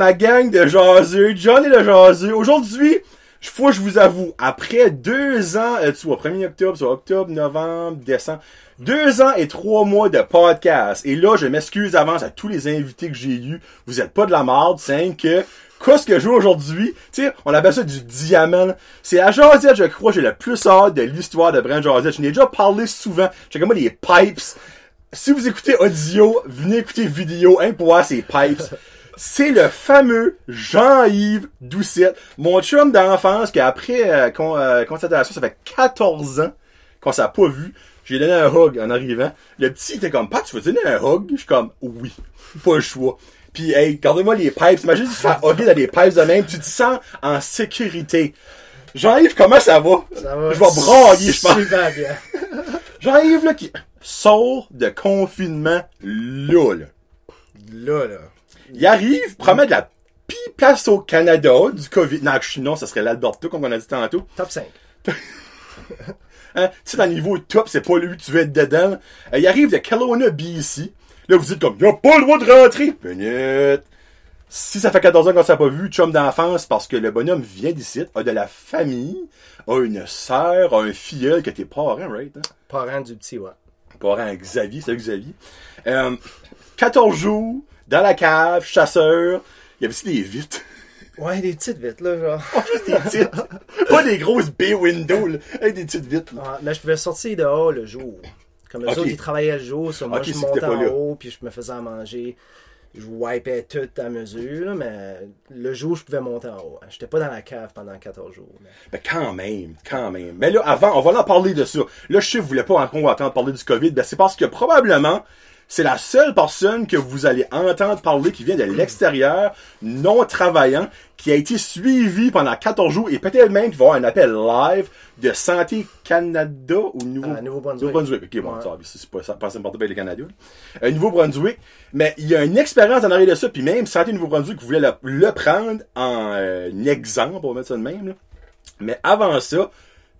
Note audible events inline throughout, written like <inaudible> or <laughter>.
Ma gang de jaseux? Johnny le jaseux. Aujourd'hui, faut que je vous avoue, après deux ans, euh, tu vois, 1er octobre, soit octobre, novembre, décembre, deux ans et trois mois de podcast. Et là, je m'excuse avance à tous les invités que j'ai eus. Vous êtes pas de la merde, c'est que Qu'est-ce que je joue aujourd'hui? Tu sais, on appelle ça du diamant. C'est la jasette, je crois, j'ai le plus hâte de l'histoire de Brand Josette. Je n'ai déjà parlé souvent. J'ai comme moi les pipes. Si vous écoutez audio, venez écouter vidéo, hein, pour voir ces pipes. C'est le fameux Jean-Yves Doucette, mon chum d'enfance qui après euh, con, euh, constatation, ça fait 14 ans qu'on s'est pas vu. J'ai donné un hug en arrivant. Le petit était comme, Pat, tu veux donner un hug? Je suis comme, oui, pas le choix. Puis, hey, gardez-moi les pipes. Imagine si tu fais hugger dans les pipes de même. Tu te sens en sécurité. Jean-Yves, comment ça va? Ça va. Je vais brailler, je pense. Super bien. <laughs> Jean-Yves, là, qui sort de confinement, là, là. Là, là. Il arrive, promet de la pire place au Canada du COVID. Non, non, ça serait l'Alberta, comme on a dit tantôt. Top 5. <laughs> Hein? Tu sais, dans le niveau top, c'est pas lui que tu veux être dedans. Euh, il arrive de Kelowna, BC. Là, vous dites comme, il a pas le droit de rentrer. Minute. Si ça fait 14 ans qu'on s'est pas vu, chum d'enfance, parce que le bonhomme vient d'ici, a de la famille, a une sœur, a un filleul que t'es parent, right? Hein? Parent du petit, ouais. Parent à Xavier, salut Xavier. Euh, 14 jours, dans la cave, chasseur. Il y avait aussi des vitres? Ouais, des petites vitres, là, genre. <laughs> Juste des petites. pas des grosses bay windows, là. Avec des petites vitres, là. Ouais, mais je pouvais sortir dehors le jour. Comme Ok. autres, ils travaillaient le jour, sur moi, je montais en là. haut, puis je me faisais à manger. Je wipais tout à mesure, là, mais le jour, je pouvais monter en haut. J'étais pas dans la cave pendant 14 jours. mais- Ben quand même, quand même. Mais là, avant, on va en parler de ça. Là, je sais que vous voulez pas encore entendre parler du COVID. Ben c'est parce que probablement, c'est la seule personne que vous allez entendre parler qui vient de l'extérieur, non travaillant, qui a été suivi pendant 14 jours et peut-être même qu'il va y avoir un appel live de Santé Canada ou Nouveau... Ah, Nouveau-Brunswick. Nouveau-Brunswick. Ok, bon, Ouais. ça, c'est pas ça, pas important avec les Canadiens. Euh, Nouveau-Brunswick. Mais il y a une expérience en arrière de ça, puis même Santé Nouveau-Brunswick voulait le, le prendre en euh, exemple, on va mettre ça de même, là. Mais avant ça,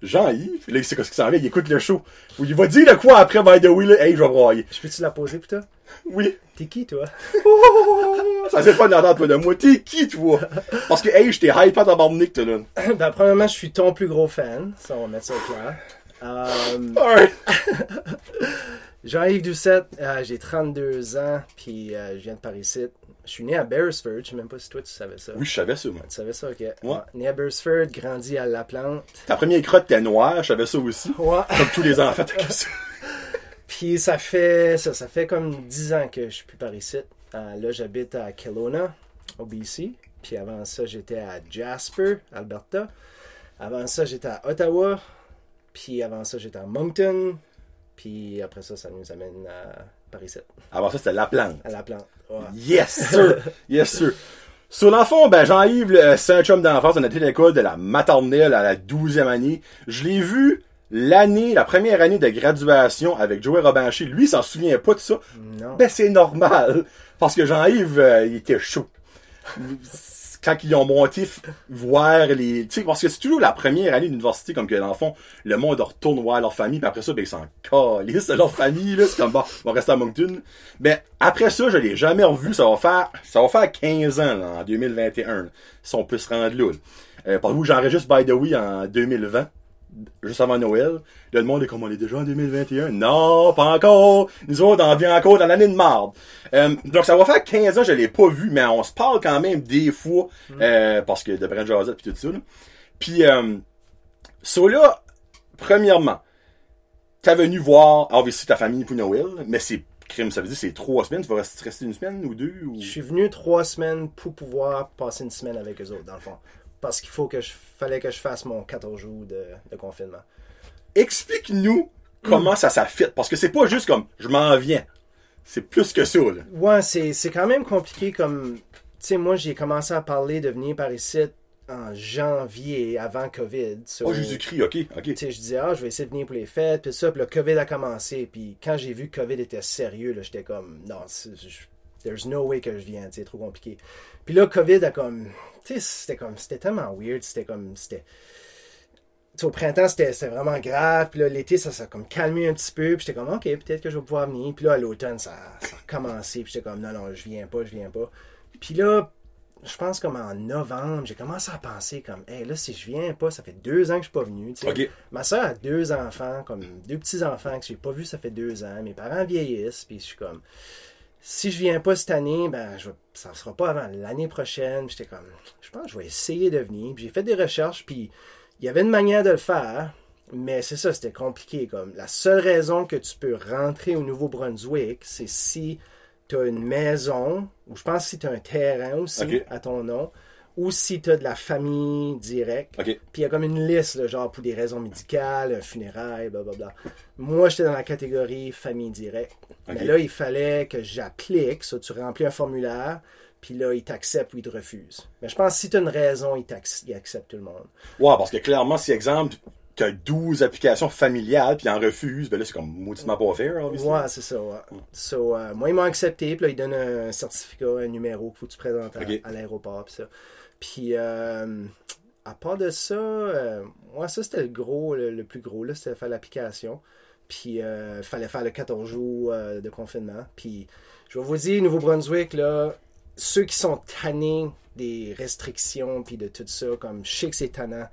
Jean-Yves, là, il sait ce qui s'en vient, il écoute le show. Il va dire de quoi après, by the way, là, hey, je vais broyer. Je peux-tu la poser, putain? Oui. T'es qui, toi? <laughs> Ça c'est pas d'entendre toi de moi. T'es qui, toi? Parce que, hey, je t'ai hype à tabarnak, toi, là. <laughs> ben, premièrement, je suis ton plus gros fan. Ça, on va mettre ça au clair. Euh, Alright. <laughs> Jean-Yves Doucette, euh, j'ai 32 ans, puis euh, je viens de Paris-Site. Je suis né à Beresford, je sais même pas si toi tu savais ça. Oui, je savais ça, moi. Tu savais ça, ok. Ouais. Né à Beresford, grandi à La Plante. Ta première crotte était noire, je savais ça aussi. Ouais. Comme tous les <laughs> enfants, ça. Puis ça fait ça, ça fait comme 10 ans que je suis plus par ici. Euh, là, j'habite à Kelowna, au BC. Puis avant ça, j'étais à Jasper, Alberta. Avant ça, j'étais à Ottawa. Puis avant ça, j'étais à Moncton. Puis après ça, ça nous amène à Paris, Avant ça, c'était la plante. à La Plante. Ouais. Yes, sir. <laughs> Yes, sir. Sur l'enfant, ben, Jean-Yves, le- c'est un chum d'enfance. On a été à l'école de la maternelle à la douzième année. Je l'ai vu l'année, la première année de graduation avec Joey Robincher. Lui, il s'en souvient pas de ça. Non. Ben, c'est normal. Parce que Jean-Yves, euh, il était chaud. <laughs> Quand ils ont monté voir les... Tu sais, parce que c'est toujours la première année d'université, comme que dans le fond, le monde retourne voir leur famille, puis après ça, ben, ils s'en calissent de leur famille, là. C'est comme, bon, on va rester à Moncton. Ben, après ça, je l'ai jamais revu. Ça va faire, ça va faire 15 ans, là, en 2021, là, si on peut se rendre là. Euh, par vous, j'enregistre By the Way en 2020 juste avant Noël. Là, le monde est comme on est déjà en 2021. Non, pas encore. Nous autres, on vient encore dans l'année de marde. Euh, donc, ça va faire 15 ans, je l'ai pas vu, mais on se parle quand même des fois, euh, parce que de Brent Josette pis tout ça, là. Puis, euh, so là, premièrement, t'as venu voir, obviously, ta famille pour Noël, mais c'est crime, ça veut dire c'est trois semaines, tu vas rester rester une semaine ou deux, ou... Je suis venu trois semaines pour pouvoir passer une semaine avec eux autres, dans le fond. Parce qu'il faut que je fallait que je fasse mon 14 jours de, de confinement. Explique-nous comment ça s'affite, parce que c'est pas juste comme, je m'en viens. C'est plus que ça, là. Ouais, c'est, quand même compliqué comme. Tu sais, moi, j'ai commencé à parler de venir par ici en janvier avant COVID. So, Oh, Jésus-Christ, ok, ok. Tu sais, je disais, ah, je vais essayer de venir pour les fêtes, puis ça, puis le COVID a commencé. Puis quand j'ai vu que COVID était sérieux, là, j'étais comme, non, je- there's no way que je viens, c'est trop compliqué. Puis là, COVID a comme, tu sais, c'était comme, c'était tellement weird, c'était comme, c'était. Au printemps, c'était vraiment grave. Puis là, l'été, ça s'est comme calmé un petit peu. Puis j'étais comme, OK, peut-être que je vais pouvoir venir. Puis là, à l'automne, ça, ça a recommencé. Puis j'étais comme, non, non, je viens pas, je viens pas. Puis là, je pense comme en novembre, j'ai commencé à penser comme, hey, là, si je viens pas, ça fait deux ans que je suis pas venu. Ma soeur a deux enfants, comme deux petits-enfants que j'ai pas vus, ça fait deux ans. Mes parents vieillissent, puis je suis comme, si je viens pas cette année, ben, je, ça sera pas avant l'année prochaine. J'étais comme, je pense que je vais essayer de venir. J'ai fait des recherches, puis il y avait une manière de le faire, mais c'est ça, c'était compliqué. Comme, la seule raison que tu peux rentrer au Nouveau-Brunswick, c'est si tu as une maison, ou je pense si tu as un terrain aussi à ton nom, ou si tu as de la famille directe. Puis il y a comme une liste, là, genre pour des raisons médicales, euh, funérailles, blablabla. Moi, j'étais dans la catégorie famille directe. Mais là, il fallait que j'applique. Ça, tu remplis un formulaire, puis là, il t'accepte ou il te refuse. Mais je pense que si tu as une raison, il, il accepte tout le monde. Ouais, parce que clairement, si exemple, t'as 12 applications familiales puis ils en refusent, ben là, c'est comme mauditement pas fair, obviously. Ouais, c'est ça, ouais. So, euh, moi, ils m'ont accepté, puis là, ils donnent un certificat, un numéro qu'il faut que tu présentes à, l'aéroport, puis ça. Puis, euh, à part de ça, euh, moi, ça, c'était le gros, le, le plus gros, là, c'était faire l'application. Puis, il fallait faire le 14 jours euh, de confinement. Puis, je vais vous dire, Nouveau-Brunswick, ceux qui sont tannés des restrictions, puis de tout ça, comme je sais que c'est tannant.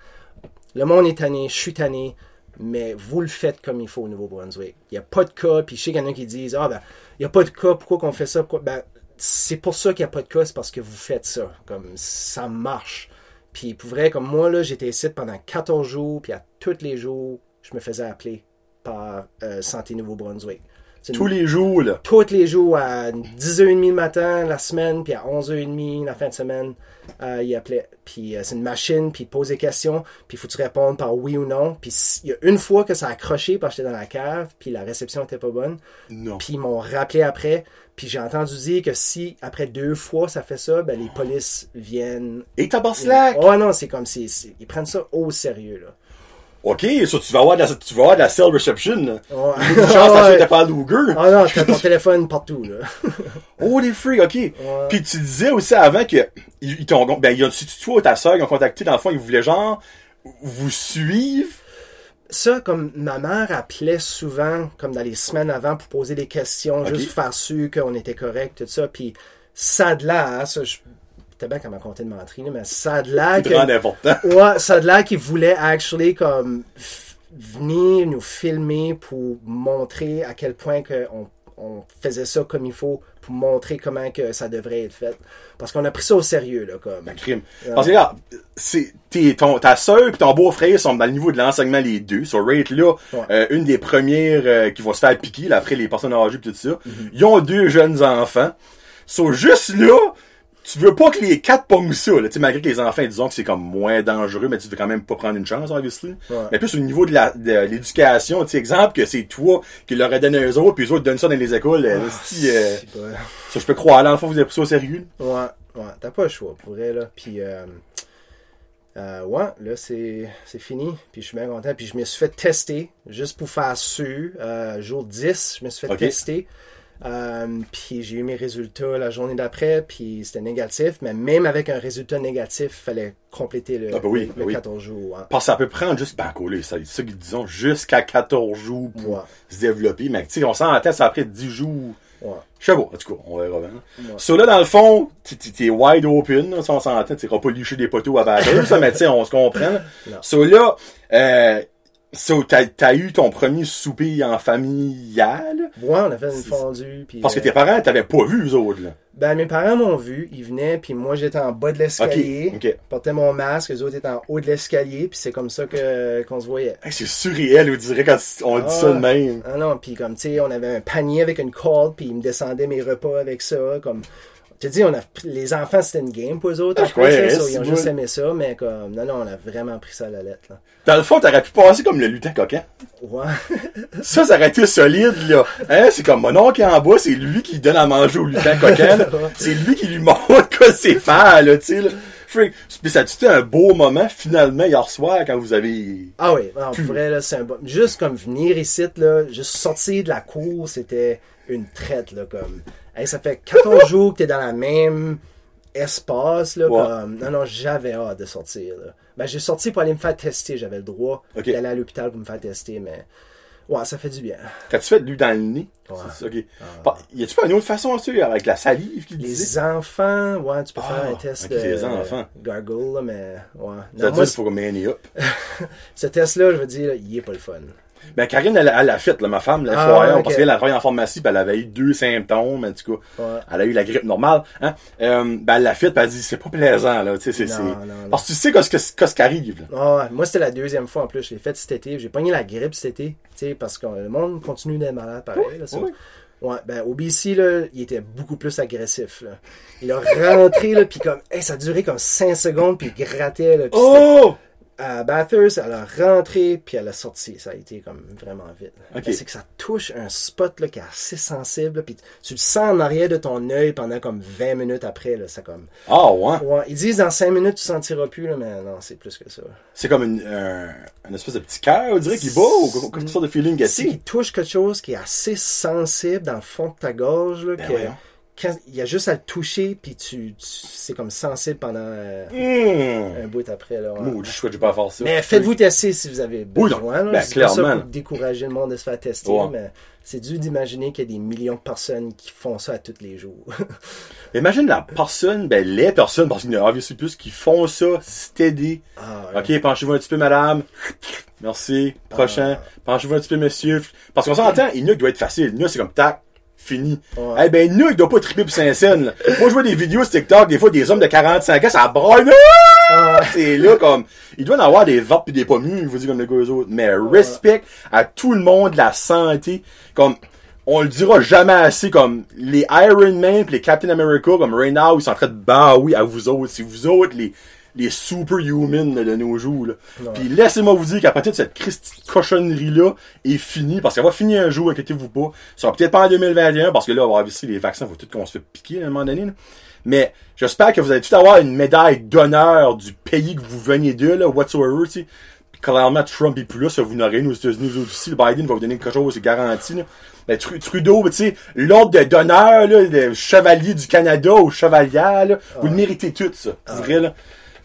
Le monde est tanné, je suis tanné, mais vous le faites comme il faut au Nouveau-Brunswick. Il n'y a pas de cas, puis je sais qu'il y en a qui disent Ah, ben, il n'y a pas de cas, pourquoi qu'on fait ça? Ben, c'est pour ça qu'il n'y a pas de cas, c'est parce que vous faites ça. Comme ça marche. Puis pour vrai, comme moi, là, j'étais ici pendant 14 jours, puis à tous les jours, je me faisais appeler par euh, Santé Nouveau-Brunswick. Tous les jours, là. tous les jours à 10h30 le matin la semaine, puis à 11h30 la fin de semaine, euh, il appelait. Puis euh, c'est une machine, puis il pose des questions, puis il faut que tu répondes par oui ou non. Puis il y a une fois que ça a accroché parce que j'étais dans la cave, puis la réception était pas bonne. Non. Puis ils m'ont rappelé après, puis j'ai entendu dire que si après deux fois ça fait ça, ben les polices viennent. Et tabarnak! Oh non, c'est comme si ils prennent ça au sérieux là. OK, ça, tu vas avoir de la, tu vas avoir de la cell reception, là. Ouais. Une chance, Ouais. t'as pas à Luger. Oh non, t'as ton <laughs> téléphone partout là. Oh, les freaks, OK. Puis tu disais aussi avant que, ils, ils t'ont, ben, il y a, si tu toi ou ta soeur, ils ont contacté, dans le fond, ils voulaient genre, vous suivre. ça, comme ma mère appelait souvent, comme dans les semaines avant, pour poser des questions, juste faire sûr qu'on était correct, tout ça. Puis ça de l'air, ça, je... Bien qu'elle m'a compté de mentir, là, mais ça a de l'air que... <laughs> Ouais, ça a de l'air qu'ils voulaient actually comme venir nous filmer pour montrer à quel point que on, on faisait ça comme il faut, pour montrer comment que ça devrait être fait. Parce qu'on a pris ça au sérieux, là, comme... Crime. Parce que, regarde, c'est, ton, ta soeur et ton beau-frère sont dans le niveau de l'enseignement les deux. Sur Rate, là, Ouais. euh, une des premières euh, qui va se faire piquer, là, après les personnes âgées et tout ça. Mhm. Ils ont deux jeunes enfants. So, juste là, tu veux pas que les quatre pognent ça, là. Tu sais, malgré que les enfants, disons que c'est comme moins dangereux, mais tu veux quand même pas prendre une chance, obviously. Ouais. Mais plus au niveau de la, de l'éducation, tu sais, exemple que c'est toi qui leur as donné eux autres, puis eux autres donnent ça dans les écoles, euh, esti, euh, C'est pas- ça, je peux croire, là, l'enfant, vous avez pris ça au sérieux. Ouais, ouais, t'as pas le choix, pour vrai, là. Puis, euh, euh, ouais, là, c'est c'est fini. Puis, je suis bien content. Puis, je me suis fait tester, juste pour faire sûr. Euh, jour 10, je me suis fait tester. Euh, puis, j'ai eu mes résultats la journée d'après, puis c'était négatif. Mais même avec un résultat négatif, il fallait compléter le, Ah, oui, le bah oui. 14 jours. hein. Parce que ça peut prendre juste, ben, coller, ça, ça disent, jusqu'à 14 jours pour Ouais, se développer. Mais, tu sais, on s'entend, ça après 10 jours. ouais. Je sais pas, en tout cas, on verra bien. Ouais. So là, dans le fond, t'es- wide open, là, si on s'entend, tu pas licher des poteaux à batteuse, <laughs> ça, mais tu sais, on se comprend. So là, euh, so, t'as, t'as eu ton premier souper en familial, Ouais, on a fait une fondue. Puis, parce que euh, tes parents t'avaient pas vu, eux autres, là. Ben, mes parents m'ont vu, ils venaient, puis moi j'étais en bas de l'escalier. Ok, ok. Portais mon masque, les autres étaient en haut de l'escalier, puis c'est comme ça que qu'on se voyait. Hey, c'est surréel, on dirait, quand on dit ça de même. Ah non, puis comme, tu sais, on avait un panier avec une corde, puis ils me descendaient mes repas avec ça, comme... Je te dis, on a, les enfants, c'était une game pour eux autres. Ah, après, ouais, ça, ils ont juste aimé ça, mais comme, non, non, on a vraiment pris ça à la lettre, là. Dans le fond, t'aurais pu passer comme le lutin coquin. Ouais. <laughs> Ça, ça aurait été solide, là. Hein, c'est comme mon oncle en bas, c'est lui qui donne à manger au lutin coquin. <laughs> C'est lui qui lui montre quoi c'est faire, là, tu sais, là. Freak. Puis ça a été un beau moment, finalement, hier soir, quand vous avez... Ah oui, pour vrai, là, c'est un bon... Juste comme venir ici, là, juste sortir de la cour, c'était une traite, là, comme... Hey, ça fait 14 <laughs> jours que t'es dans la même espace, là, Ouais. comme... Non, non, j'avais hâte de sortir, là. Ben, j'ai sorti pour aller me faire tester, j'avais le droit d'aller à l'hôpital pour me faire tester, mais... Ouais, ça fait du bien. Quand tu fais de l'huile dans le nez, Ouais. c'est ça, ok. Ah. Pas- Y a-tu pas une autre façon, ça, avec la salive qui disait? Les enfants, ouais, tu peux Ah, faire un test ok, de les enfants. gargle, là, mais ouais. Ça dit moi, qu'il faut qu'on up. <laughs> ce test-là, je veux dire, il est pas le fun. Ben, Karine, elle, elle l'a fait, là, ma femme, la Ah, parce qu'elle a travaillé en pharmacie, puis elle avait eu deux symptômes, en tout cas. Ouais. Elle a eu la grippe normale, hein. Euh, ben, elle l'a fait, puis elle dit, c'est pas plaisant, là, tu sais, c'est. Parce que tu sais qu'est-ce que- qu'est-ce qui arrive, là. Ah ouais, moi, c'était la deuxième fois en plus. Je l'ai fait cet été. J'ai pogné la grippe cet été. tu sais, Parce que le monde continue d'être malade pareil. là, ça. oui. Ouais, ben au BC, là, il était beaucoup plus agressif. Là. Il a <laughs> rentré, là, puis comme, hey, ça a duré comme 5 secondes, puis il grattait. Là, Oh! À Bathurst, elle a rentré, puis elle a sorti. Ça a été comme vraiment vite. C'est que ça touche un spot là, qui est assez sensible, puis tu le sens en arrière de ton œil pendant comme 20 minutes après. Là, ça comme... Ah, ouais? ouais, ils disent dans 5 minutes, tu sentiras plus, là, mais non, c'est plus que ça. C'est comme une, un, une espèce de petit cœur, on dirait, qui bat, ou quelle sorte de feeling Tu sais gâté. qu'il touche quelque chose qui est assez sensible dans le fond de ta gorge, là, Ben que. Quand il y a juste à le toucher, puis tu, tu- c'est comme sensible pendant euh, Hum. un bout après. Là. Maudit, je vais pas faire ça. Mais faites-vous tester si vous avez Oui, besoin. là. Ben, dis pas ça pour décourager le monde de se faire tester, Ouais. mais c'est dur d'imaginer qu'il y a des millions de personnes qui font ça à tous les jours. <laughs> Imagine la personne, ben, les personnes, parce qu'il y en a plus, qui font ça steady. Ah, ouais. Ok, penchez-vous un petit peu, madame. Merci. Prochain. Penchez-vous un petit peu, monsieur. Parce qu'on s'entend, Inuk doit être facile. Inuk, c'est comme tac. Fini. Eh ben, Inuk doit pas triper pour Saint-Saëns, là. Moi, je vois des vidéos sur TikTok, des fois, des hommes de 45 ans, ça braille. Ah, C'est là, comme, il doit en avoir des ventes pis des pommes, il vous dit comme les gars eux autres. Mais respect à tout le monde, la santé. Comme, on le dira jamais assez, comme, les Iron Man pis les Captain America, comme, right now, ils sont en train de baoui à vous autres. C'est vous autres, les, les superhumans de nos jours, là. Puis laissez-moi vous dire qu'à partir de cette cochonnerie-là est finie, parce qu'elle va finir un jour, inquiétez-vous pas. Ça sera peut-être pas en 2021, parce que là, on va avoir les vaccins, faut tout qu'on se fait piquer à un moment donné, là. Mais j'espère que vous allez tout avoir une médaille d'honneur du pays que vous veniez de, là, whatsoever, tu clairement, Trump est plus là, ça vous n'aurez nous aux États-Unis aussi. Le Biden va vous donner quelque chose, c'est garanti, là. Mais Tru- Trudeau, tu sais, l'ordre de- d'honneur, là, de chevalier du Canada ou chevalière, là, vous le méritez tout, ça. C'est vrai, là.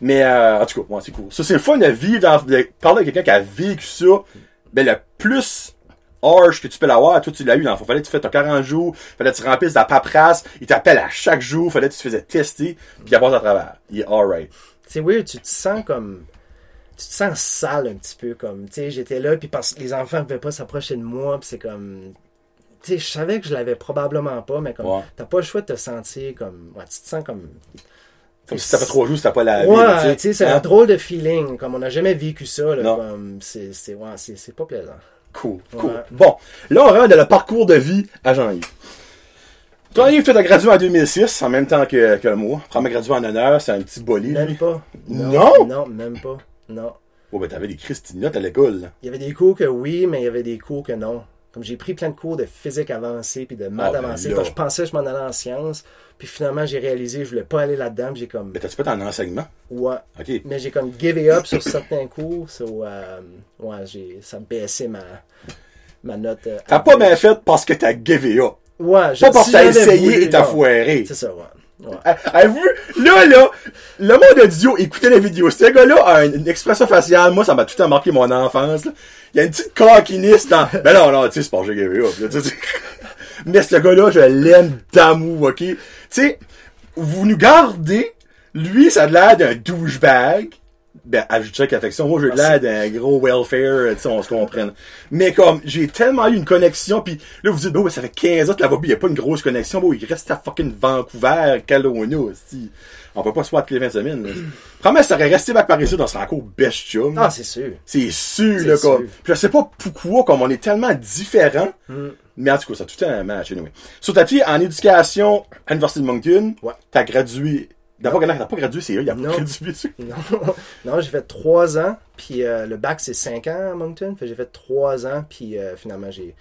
Mais, euh, en tout cas, ouais, c'est cool. Ça, c'est le fun de vivre dans, de parler à quelqu'un qui a vécu ça. Ben, le plus harsh que tu peux l'avoir, toi, tu l'as eu dans le fond. Fallait que tu fasses ton 40 jours, fallait que tu remplisses la paperasse, il t'appelle à chaque jour, fallait que tu te faisais tester, puis il passe à travers. Il est alright. c'est weird, tu te sens comme. Tu te sens sale un petit peu, comme. Tu sais, j'étais là, puis parce que les enfants ne pouvaient pas s'approcher de moi, puis c'est comme. Tu sais, je savais que je l'avais probablement pas, mais comme. Ouais. T'as pas le choix de te sentir comme. Ouais, tu te sens comme. Comme si ça fait trois jours, si t'as pas la Ouais, tu sais, c'est Hein? un drôle de feeling. Comme on n'a jamais vécu ça, c'est, c'est, ouais, c'est, c'est pas plaisant. Cool, cool. Ouais. Bon, là, on rentre dans le parcours de vie à Jean-Yves. Jean-Yves, tu as gradué en 2006, en même temps que, que moi. Premier gradué en honneur, c'est un petit bolide. Même pas. Non? Non, même pas. Non. Oh, ben, t'avais des Christinottes à l'école, là. Il y avait des cours que oui, mais il y avait des cours que non. Comme j'ai pris plein de cours de physique avancée puis de maths Ah, ben avancée, quand je pensais que je m'en allais en sciences, puis finalement j'ai réalisé que je voulais pas aller là-dedans, j'ai comme Mais t'as-tu fait en enseignement? ouais, OK. mais j'ai comme give up sur certains cours, so, euh, ouais, j'ai ça baissé ma ma note. euh, T'as pas bien fait parce que t'as givé up. Ouais, je- Pas parce si que t'as j'avais essayé voulu, et t'as foiré. C'est ça, ouais. ouais. Ah, Avez-vous, là, là, le monde audio, écoutez la vidéo. Ce gars-là a une, une expression faciale. Moi, ça m'a tout le temps marqué mon enfance, là. Il y a une petite coquiniste dans, <laughs> ben non, non, tu sais, c'est pas sais. <laughs> Mais ce gars-là, je l'aime d'amour, ok? Tu sais, vous nous gardez, lui, ça a l'air d'un douchebag. Ben, ajoutez avec affection. Moi, j'ai l'air d'un gros welfare, tu sais, on se comprenne. Mais comme, j'ai tellement eu une connexion, puis là, vous dites, bah ouais, ça fait 15 ans que là-bas, il n'y a pas une grosse connexion. Bon, il reste à fucking Vancouver, Kelowna, aussi. On peut pas se voir toutes les 20 semaines. Probablement, ça aurait resté back par ici, on serait encore best chum. Ah, c'est sûr. C'est sûr, là, comme. Puis je sais pas pourquoi, comme on est tellement différents. Mm. Mais en tout cas, ça a tout un match, anyway. Sur ta fille, en éducation à l'Université de Moncton, Ouais. t'as gradué. D'abord, t'as pas gradué, c'est eux, il a pas Non. gradué. <laughs> Non, non j'ai fait trois ans, puis euh, le bac c'est cinq ans à Moncton, j'ai fait trois ans, puis euh, finalement j'ai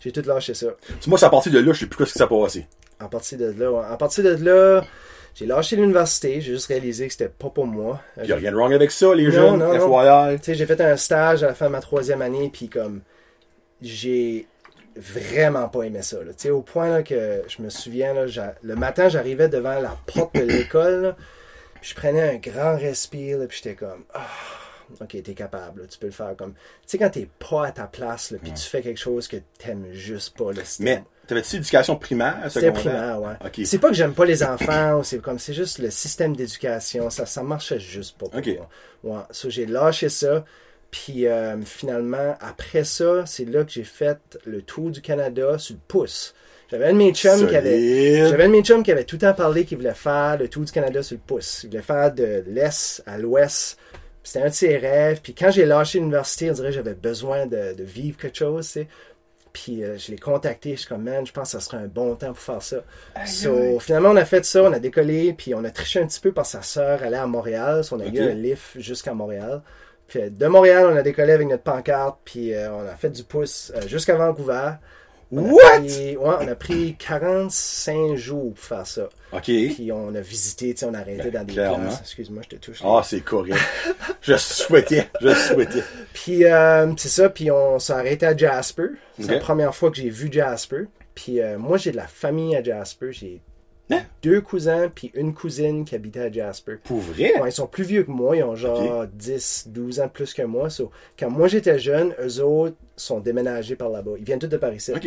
j'ai tout lâché ça. Moi, c'est à partir de là, je sais plus quoi ce qui s'est passé. En partir de là, ouais. en partir de là, j'ai lâché l'université, j'ai juste réalisé que c'était pas pour moi. Euh, Il y a rien de wrong avec ça, les Non, jeunes, non, non. FYI. Tu sais, j'ai fait un stage à la fin de ma troisième année, puis comme j'ai vraiment pas aimé ça. là. Tu sais, au point là, que je me souviens, là, le matin, j'arrivais devant la porte de l'école, puis je prenais un grand respire, là, puis j'étais comme, ah, ok, t'es capable, là, tu peux le faire comme. Tu sais, quand t'es pas à ta place, là, puis tu fais quelque chose que t'aimes juste pas, là, Mais, t'avais-tu éducation primaire, C'était primaire, ouais. C'est pas que j'aime pas les enfants, c'est comme c'est juste le système d'éducation, ça, ça marchait juste pas pour moi. Ouais, so, j'ai lâché ça. Puis euh, finalement, après ça, c'est là que j'ai fait le tour du Canada sur le pouce. J'avais un de mes chums qui avait. Solide. J'avais un de mes chums qui avait tout le temps parlé qu'il voulait faire le tour du Canada sur le pouce. Il voulait faire de l'Est à l'Ouest. C'était un de ses rêves. Puis quand j'ai lâché l'université, on dirait que j'avais besoin de, de vivre quelque chose, tu sais. Puis euh, je l'ai contacté, je suis comme, man, je pense que ça serait un bon temps pour faire ça. So, finalement, on a fait ça, on a décollé, puis on a triché un petit peu parce que sa sœur allait à Montréal. So, on a eu un lift jusqu'à Montréal. Puis euh, de Montréal, on a décollé avec notre pancarte, puis euh, on a fait du pouce euh, jusqu'à Vancouver. On a What? pris- ouais, on a pris 45 jours pour faire ça. Ok. Puis on a visité, tu sais, on a arrêté Ben, dans des clairement. places. Excuse-moi, je te touche. Ah, c'est correct. je souhaitais, je souhaitais. Puis euh, c'est ça, puis on s'est arrêté à Jasper. C'est la première fois que j'ai vu Jasper. Puis moi, j'ai de la famille à Jasper. J'ai Hein? deux cousins, puis une cousine qui habitait à Jasper. Pour vrai? Ouais, ils sont plus vieux que moi, ils ont genre 10, 12 ans plus que moi. So, quand moi j'étais jeune, eux autres sont déménagés par là-bas. Ils viennent tous de Paris. Ok.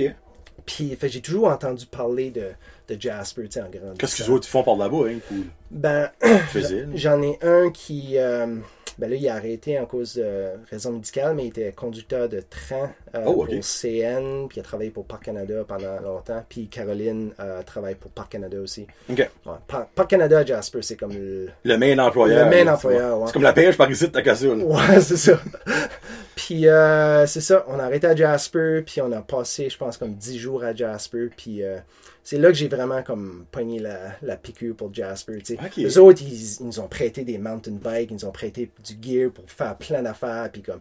Puis fait, j'ai toujours entendu parler de, de Jasper, tu sais, en grandissant. Qu'est-ce que les autres font par là-bas, hein? Cool? Ben. <clears throat> J'en ai un qui. euh, ben là, il a arrêté en cause de raison médicale, mais il était conducteur de train euh, Oh, pour CN, puis il a travaillé pour Parc Canada pendant longtemps. Puis Caroline euh, travaille pour Parc Canada aussi. Ok. Ouais, Par- Parc Canada à Jasper, c'est comme le. Le main employeur. Le main employeur, c'est ouais. C'est comme la pêche par ici, t'as là. Ouais, <laughs> c'est ça. puis euh, c'est ça, on a arrêté à Jasper, puis on a passé, je pense, comme 10 jours à Jasper, puis euh, c'est là que j'ai vraiment comme pogné la, la piqûre pour Jasper. Les autres, ils, ils nous ont prêté des mountain bikes, ils nous ont prêté du gear pour faire plein d'affaires, puis comme,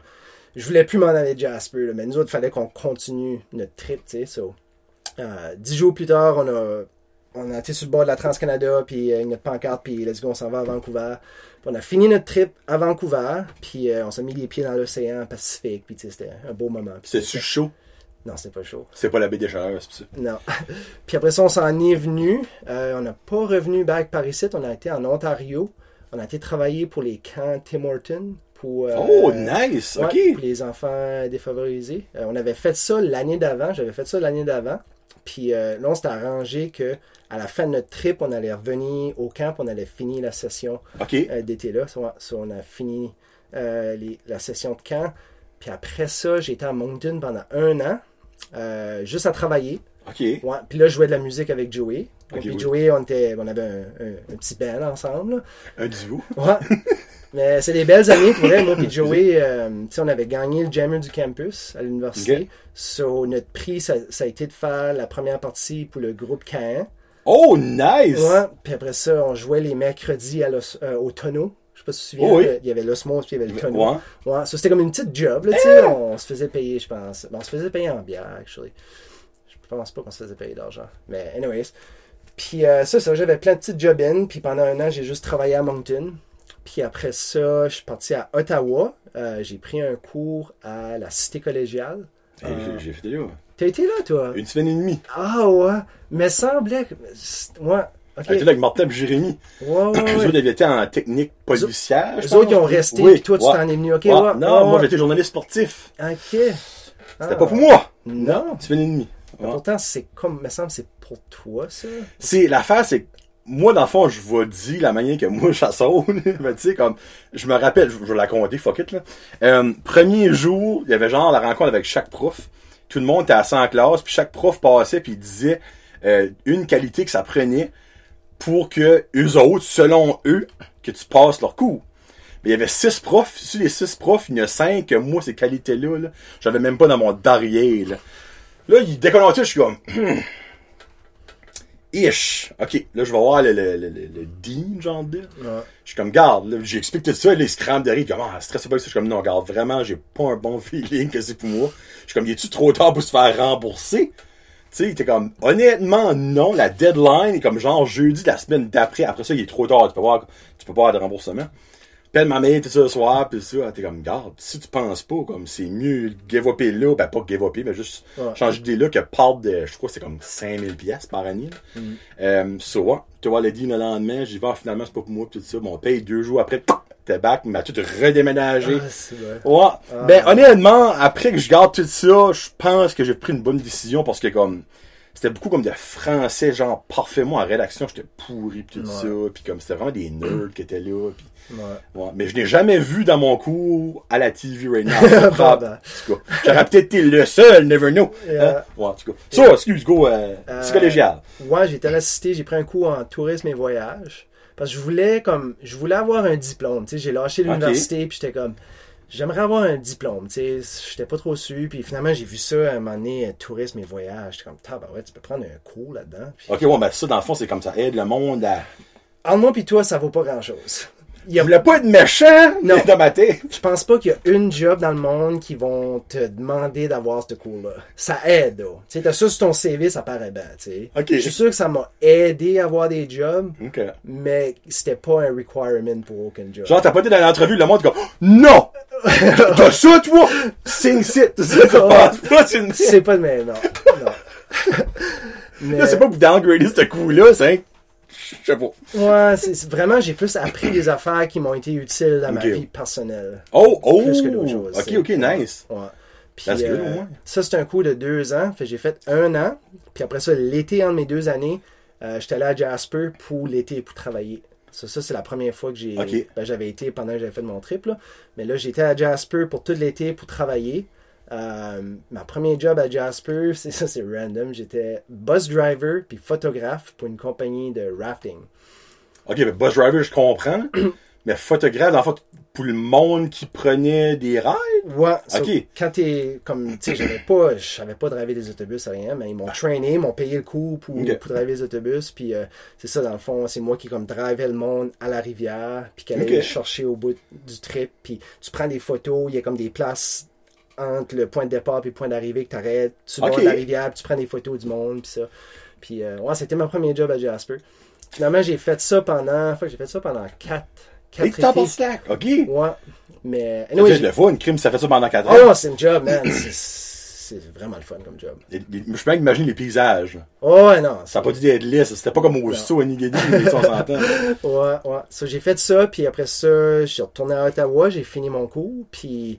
je voulais plus m'en aller de Jasper, là, mais nous autres, il fallait qu'on continue notre trip, so. Euh, dix jours plus tard, on a, on a été sur le bord de la Trans-Canada, puis euh, notre pancarte, puis let's go, on s'en va à Vancouver. Puis on a fini notre trip à Vancouver, puis euh, on s'est mis les pieds dans l'océan Pacifique, puis c'était un beau moment. C'est-tu chaud? Non, c'était pas chaud. C'est pas la baie des chaleurs, c'est ça. Non. <laughs> puis après ça, on s'en est venu. Euh, on n'a pas revenu back par ici, on a été en Ontario. On a été travailler pour les camps Tim Horton. Pour, euh, Oh, nice! Ouais, ok. pour les enfants défavorisés. Euh, on avait fait ça l'année d'avant. J'avais fait ça l'année d'avant. Puis là, on s'était arrangé que à la fin de notre trip, on allait revenir au camp, on allait finir la session d'été là. So, so, on a fini les- la session de camp. Puis après ça, j'ai été à Moncton pendant un an, euh, juste à travailler. Ok. Ouais. Puis là, je jouais de la musique avec Joey. Ok, puis oui. Joey, on, était, on avait un, un- un petit band ensemble. là. Un duo. Ouais. <laughs> Mais c'est des belles années pour vrai. Moi et Joey, euh, on avait gagné le Jammer du campus à l'université. Ok. So, notre prix, ça, ça a été de faire la première partie pour le groupe Caen. Oh, nice! Ouais. Puis après ça, on jouait les mercredis à euh, au tonneau. Je sais pas si tu te souviens. Oh oui. euh, Il y avait l'osmose puis il y avait le tonneau. Ouais. C'était comme une petite job, là, tu sais. On se faisait payer, je pense. Ben, on se faisait payer en bière, actually. Je pense pas qu'on se faisait payer d'argent. Mais, anyways. Puis, euh, ça, ça, j'avais plein de petites job in. Puis pendant un an, j'ai juste travaillé à Moncton. Puis après ça, je suis parti à Ottawa. Euh, j'ai pris un cours à la cité collégiale. Hey, j'ai- J'ai fait là. T'as été là, toi? Une semaine et demie. Ah ouais. Mais semblait que. Ouais. Ok. Elle était avec Martin et Jérémy. Ouais, ouais, Eux ouais. autres, ils étaient en technique policière. Les autres, ils ont resté, Oui. puis toi, tu Ouais. t'en es venu. Ok, Ouais. ouais. Non, moi, j'étais journaliste sportif. Ok. C'était Ah. pas pour moi. Non. Et demie. Ouais. Pourtant, c'est comme. me semble, c'est pour toi, ça. C'est, l'affaire, c'est que moi, dans le fond, je vous dis la manière que moi, <laughs> je saute. Tu sais, comme, je me rappelle, je, je vais la compter, fuck it, là. Euh, premier jour, il y avait genre la rencontre avec chaque prof. Tout le monde était assis en classe, puis chaque prof passait, puis il disait euh, une qualité que ça prenait pour que eux autres, selon eux, que tu passes leur cours. Mais il y avait six profs. Sur les six profs, il y en a cinq que moi, ces qualités-là, là, j'avais même pas dans mon derrière. Là, là il décolle je suis comme... <clears throat> Ish. OK, là, je vais voir le, le, le, le, dean, genre de... Ouais. Je suis comme, garde, j'explique tout ça, les scrams de rire, comme, ah, stresse pas avec ça. Je suis comme, non, garde, vraiment, j'ai pas un bon <laughs> feeling que c'est pour moi. Je suis comme, y est-tu trop tard pour se faire rembourser? Tu sais, t'es comme, honnêtement, non, la deadline est comme genre jeudi de la semaine d'après. Après ça, il est trop tard, tu peux pas, tu peux pas avoir de remboursement. Pelle ma mère, tout ça le soir, pis ça, t'es comme, garde, si tu penses pas, comme, c'est mieux give up là, ben pas give up, mais juste Ouais. changer d'idée là que part de, je crois c'est comme 5000 pièces par année, là. Mm. Euh, so, ouais, tu vois, le dean le lendemain, j'y vais, finalement, c'est pas pour moi, pis tout ça, mon paye deux jours après, t'es back, m'a tout redéménagé. Ah. Ouais. Ben, honnêtement, après que je garde tout ça, je pense que j'ai pris une bonne décision parce que comme, c'était beaucoup comme de français, genre, parfaitement en rédaction, j'étais pourri pis tout Ouais. ça, puis comme, c'était vraiment des nerds qui étaient là, Ouais. Ouais, mais je n'ai jamais vu dans mon cours à la TV right now. Bon, <laughs> Prob- en tout cas, J'aurais peut-être été le seul, never know. Yeah. Hein? Ouais, en tout cas. Ça, excuse, go, euh, Euh, c'est collégial. Ouais, j'ai été assisté, j'ai pris un cours en tourisme et voyage. Parce que je voulais comme je voulais avoir un diplôme. Tu sais, j'ai lâché l'université puis j'étais comme j'aimerais avoir un diplôme. Tu sais, j'étais pas trop sûr. Puis finalement, j'ai vu ça à un moment donné, euh, tourisme et voyage. J'étais comme, ah, bah ouais, tu peux prendre un cours là-dedans. Puis, Ok, ouais, ben ça, dans le fond, c'est comme ça. Aide le monde à. Entre moi puis toi, ça vaut pas grand-chose. Il a- voulais pas être méchant, Non. mais dans ma tête. Je pense pas qu'il y a une job dans le monde qui vont te demander d'avoir ce cours-là. Ça aide, là. Tu sais, t'as ça sur ton CV, ça paraît bien, tu sais. Ok. Je suis sûr que ça m'a aidé à avoir des jobs, Ok. mais c'était pas un requirement pour aucun job. Genre, t'as pas été dans l'entrevue, le monde, comme, non! T'as <laughs> ça, toi? Sing <laughs> sit. C'est une. C'est pas de même, non. non. <laughs> mais, Là, c'est pas pour downgrader ce coup-là, c'est un. Je sais pas. ouais, c'est vraiment, j'ai plus appris des affaires qui m'ont été utiles dans ma vie personnelle. Oh, oh! Plus que d'autres choses, Ok, ok, nice. Ouais. Puis, That's good, euh, ça, c'est un cours de deux ans. Fait j'ai fait un an. Puis après ça, l'été entre mes deux années, euh, j'étais allé à Jasper pour l'été pour travailler. Ça, ça c'est la première fois que j'ai, ben, j'avais été pendant que j'avais fait mon trip. Là. Mais là, j'étais à Jasper pour tout l'été pour travailler. Euh, ma premier job à Jasper, <laughs> c'est ça, c'est random. J'étais bus driver puis photographe pour une compagnie de rafting. Ok, mais bus driver, je comprends. <clears throat> mais photographe, le fond, pour le monde qui prenait des rides? Ouais, so, Ok. quand t'es comme, tu sais, j'avais pas, je savais pas driver des autobus, rien, mais ils m'ont trainé, ils m'ont payé le coup pour, driver les autobus, puis euh, c'est ça, dans le fond, c'est moi qui comme drivais le monde à la rivière, puis qui allait Ok. le chercher au bout du trip, puis tu prends des photos, il y a comme des places entre le point de départ et le point d'arrivée que t'arrêtes, tu vas Ok. de la rivière, puis tu prends des photos du monde, puis ça. Puis euh, ouais, c'était mon premier job à Jasper. Finalement, j'ai fait ça pendant, j'ai fait ça pendant 4 Et quatre t'as pas étés. slack. Ok. Ouais. Mais, anyway, le fun, une crime, ça fait ça pendant 4 Oh ans. non, c'est une job, man. C'est- vraiment le fun comme job. Et- et- Je peux même imaginer les paysages. Oh, ouais, non. Ça n'a pas dû être lisse. C'était pas comme au saut à Nigedi, on s'entend. <laughs> Ouais, ouais. So, j'ai fait ça, puis après ça, je suis retourné à Ottawa, j'ai fini mon cours, puis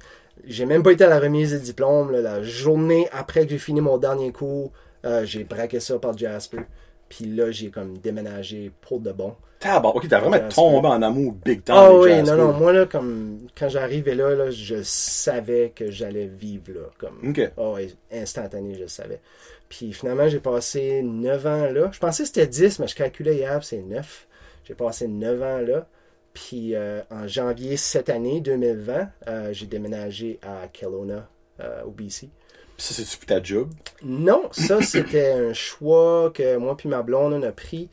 j'ai même pas été à la remise des diplômes. là. la journée après que j'ai fini mon dernier cours, euh, j'ai braqué ça par Jasper. Puis là, j'ai comme déménagé pour de bon. Tabar, ok, t'as vraiment Jasper. tombé en amour big time. Ah oui, Jasper. non, non, moi là, comme quand j'arrivais là, là, je savais que j'allais vivre là. Comme, Ok. Ah ouais, instantané, je le savais. Puis finalement, j'ai passé 9 ans là. Je pensais que c'était 10, mais je calculais hier, c'est 9. J'ai passé 9 ans là. Puis euh, en janvier cette année, 2020, euh, j'ai déménagé à Kelowna, euh, au BC. Puis ça, c'est-tu pour ta job? Non, ça <coughs> c'était un choix que moi puis ma blonde on a pris.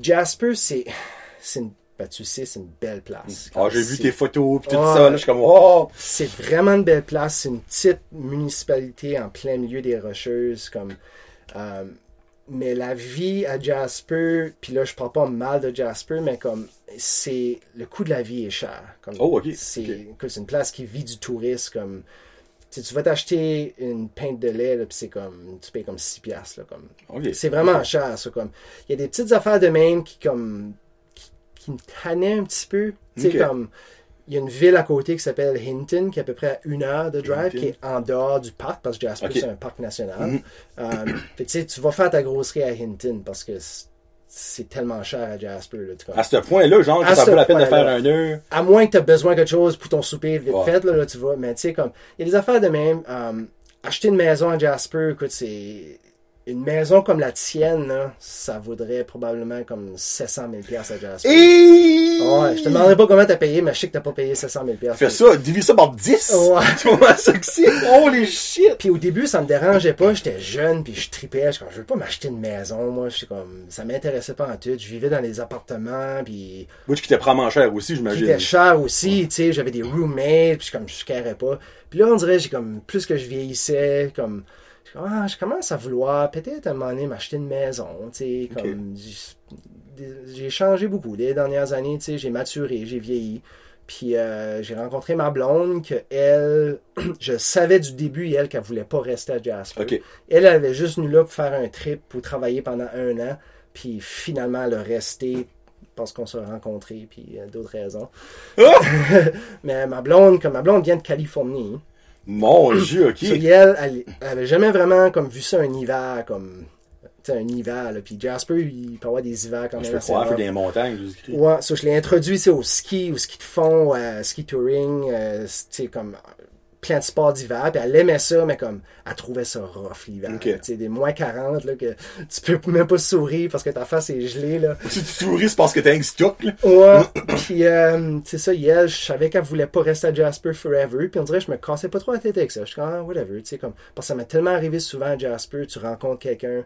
Jasper, c'est, c'est une, ben, tu sais, c'est une belle place. Ah, j'ai vu tes photos pis tout ça, là, je suis comme, oh! C'est vraiment une belle place. C'est une petite municipalité en plein milieu des Rocheuses. Comme, euh, mais la vie à Jasper, puis là, je parle pas mal de Jasper, mais comme, c'est, le coût de la vie est cher. Comme, Oh, ok, C'est, une place qui vit du tourisme. Comme, tu sais, tu vas t'acheter une pinte de lait, puis c'est comme, tu payes comme 6 piastres, là, comme, c'est vraiment cher, ça. Comme, il y a des petites affaires de même qui, comme, qui, qui me tannaient un petit peu. Tu sais, comme, il y a une ville à côté qui s'appelle Hinton, qui est à peu près à une heure de drive, Hinton. qui est en dehors du parc, parce que Jasper, c'est un parc national. Fait que, tu sais, tu vas faire ta grosserie à Hinton, parce que c'est- tellement cher à Jasper. Là? À ce point-là, genre, que ça vaut la peine de faire un heure. À moins que tu aies besoin de quelque chose pour ton souper vite Ouais. fait, là, là, tu vois. Mais tu sais, comme, il y a des affaires de même. euh, acheter une maison à Jasper, écoute, c'est. Une maison comme la tienne, là, ça vaudrait probablement comme 700 000 piastres à Jasper. Et... Ouais, je te demanderai pas comment t'as payé, mais je sais que t'as pas payé 700 000 piastres. Fais ça, divise ça par 10. Ouais. <laughs> Tu vois ça que c'est? Holy shit! Puis au début, ça me dérangeait pas. J'étais jeune, puis je tripais. Je, je veux pas m'acheter une maison, moi. Je comme, ça m'intéressait pas en tout. Je vivais dans des appartements, puis Butch qui était vraiment cher aussi, qui j'imagine. était cher aussi, tu sais, j'avais des roommates, puis je, comme je carais pas. Puis là, on dirait, j'ai comme, plus que je vieillissais, comme, ah, je commence à vouloir peut-être à un moment donné m'acheter une maison, tu sais, comme, j'ai changé beaucoup les dernières années, tu sais, j'ai maturé, j'ai vieilli. Puis euh, j'ai rencontré ma blonde que elle, <clears throat> je savais du début elle qu'elle voulait pas rester à Jasper. Elle, elle avait juste venu là pour faire un trip, pour travailler pendant un an. Puis finalement, elle a resté parce qu'on s'est rencontrés, puis euh, d'autres raisons. Ah! <laughs> Mais ma blonde, comme ma blonde vient de Californie, Mon dieu, ok. so, elle, elle, elle avait jamais vraiment comme vu ça un hiver, comme, un hiver, là. Puis Jasper, il peut avoir des hivers quand Je même peux assez croire, des montagnes, je. Ouais, ça, je l'ai introduit au ski, au ski de fond, euh, ski touring, euh, tu sais, comme plein de sports d'hiver. Puis elle aimait ça, mais comme, elle trouvait ça rough l'hiver. Ok. là, Tu sais, des moins 40, là, que tu peux même pas sourire parce que ta face est gelée, là. Si tu souris, c'est parce que t'as un stock, là. Ouais, <coughs> puis euh, c'est ça, Yel, je savais qu'elle voulait pas rester à Jasper forever, puis on dirait que je me cassais pas trop la tête avec ça. Je suis comme, ah, whatever, tu sais, comme, parce que ça m'est tellement arrivé souvent à Jasper, tu rencontres quelqu'un,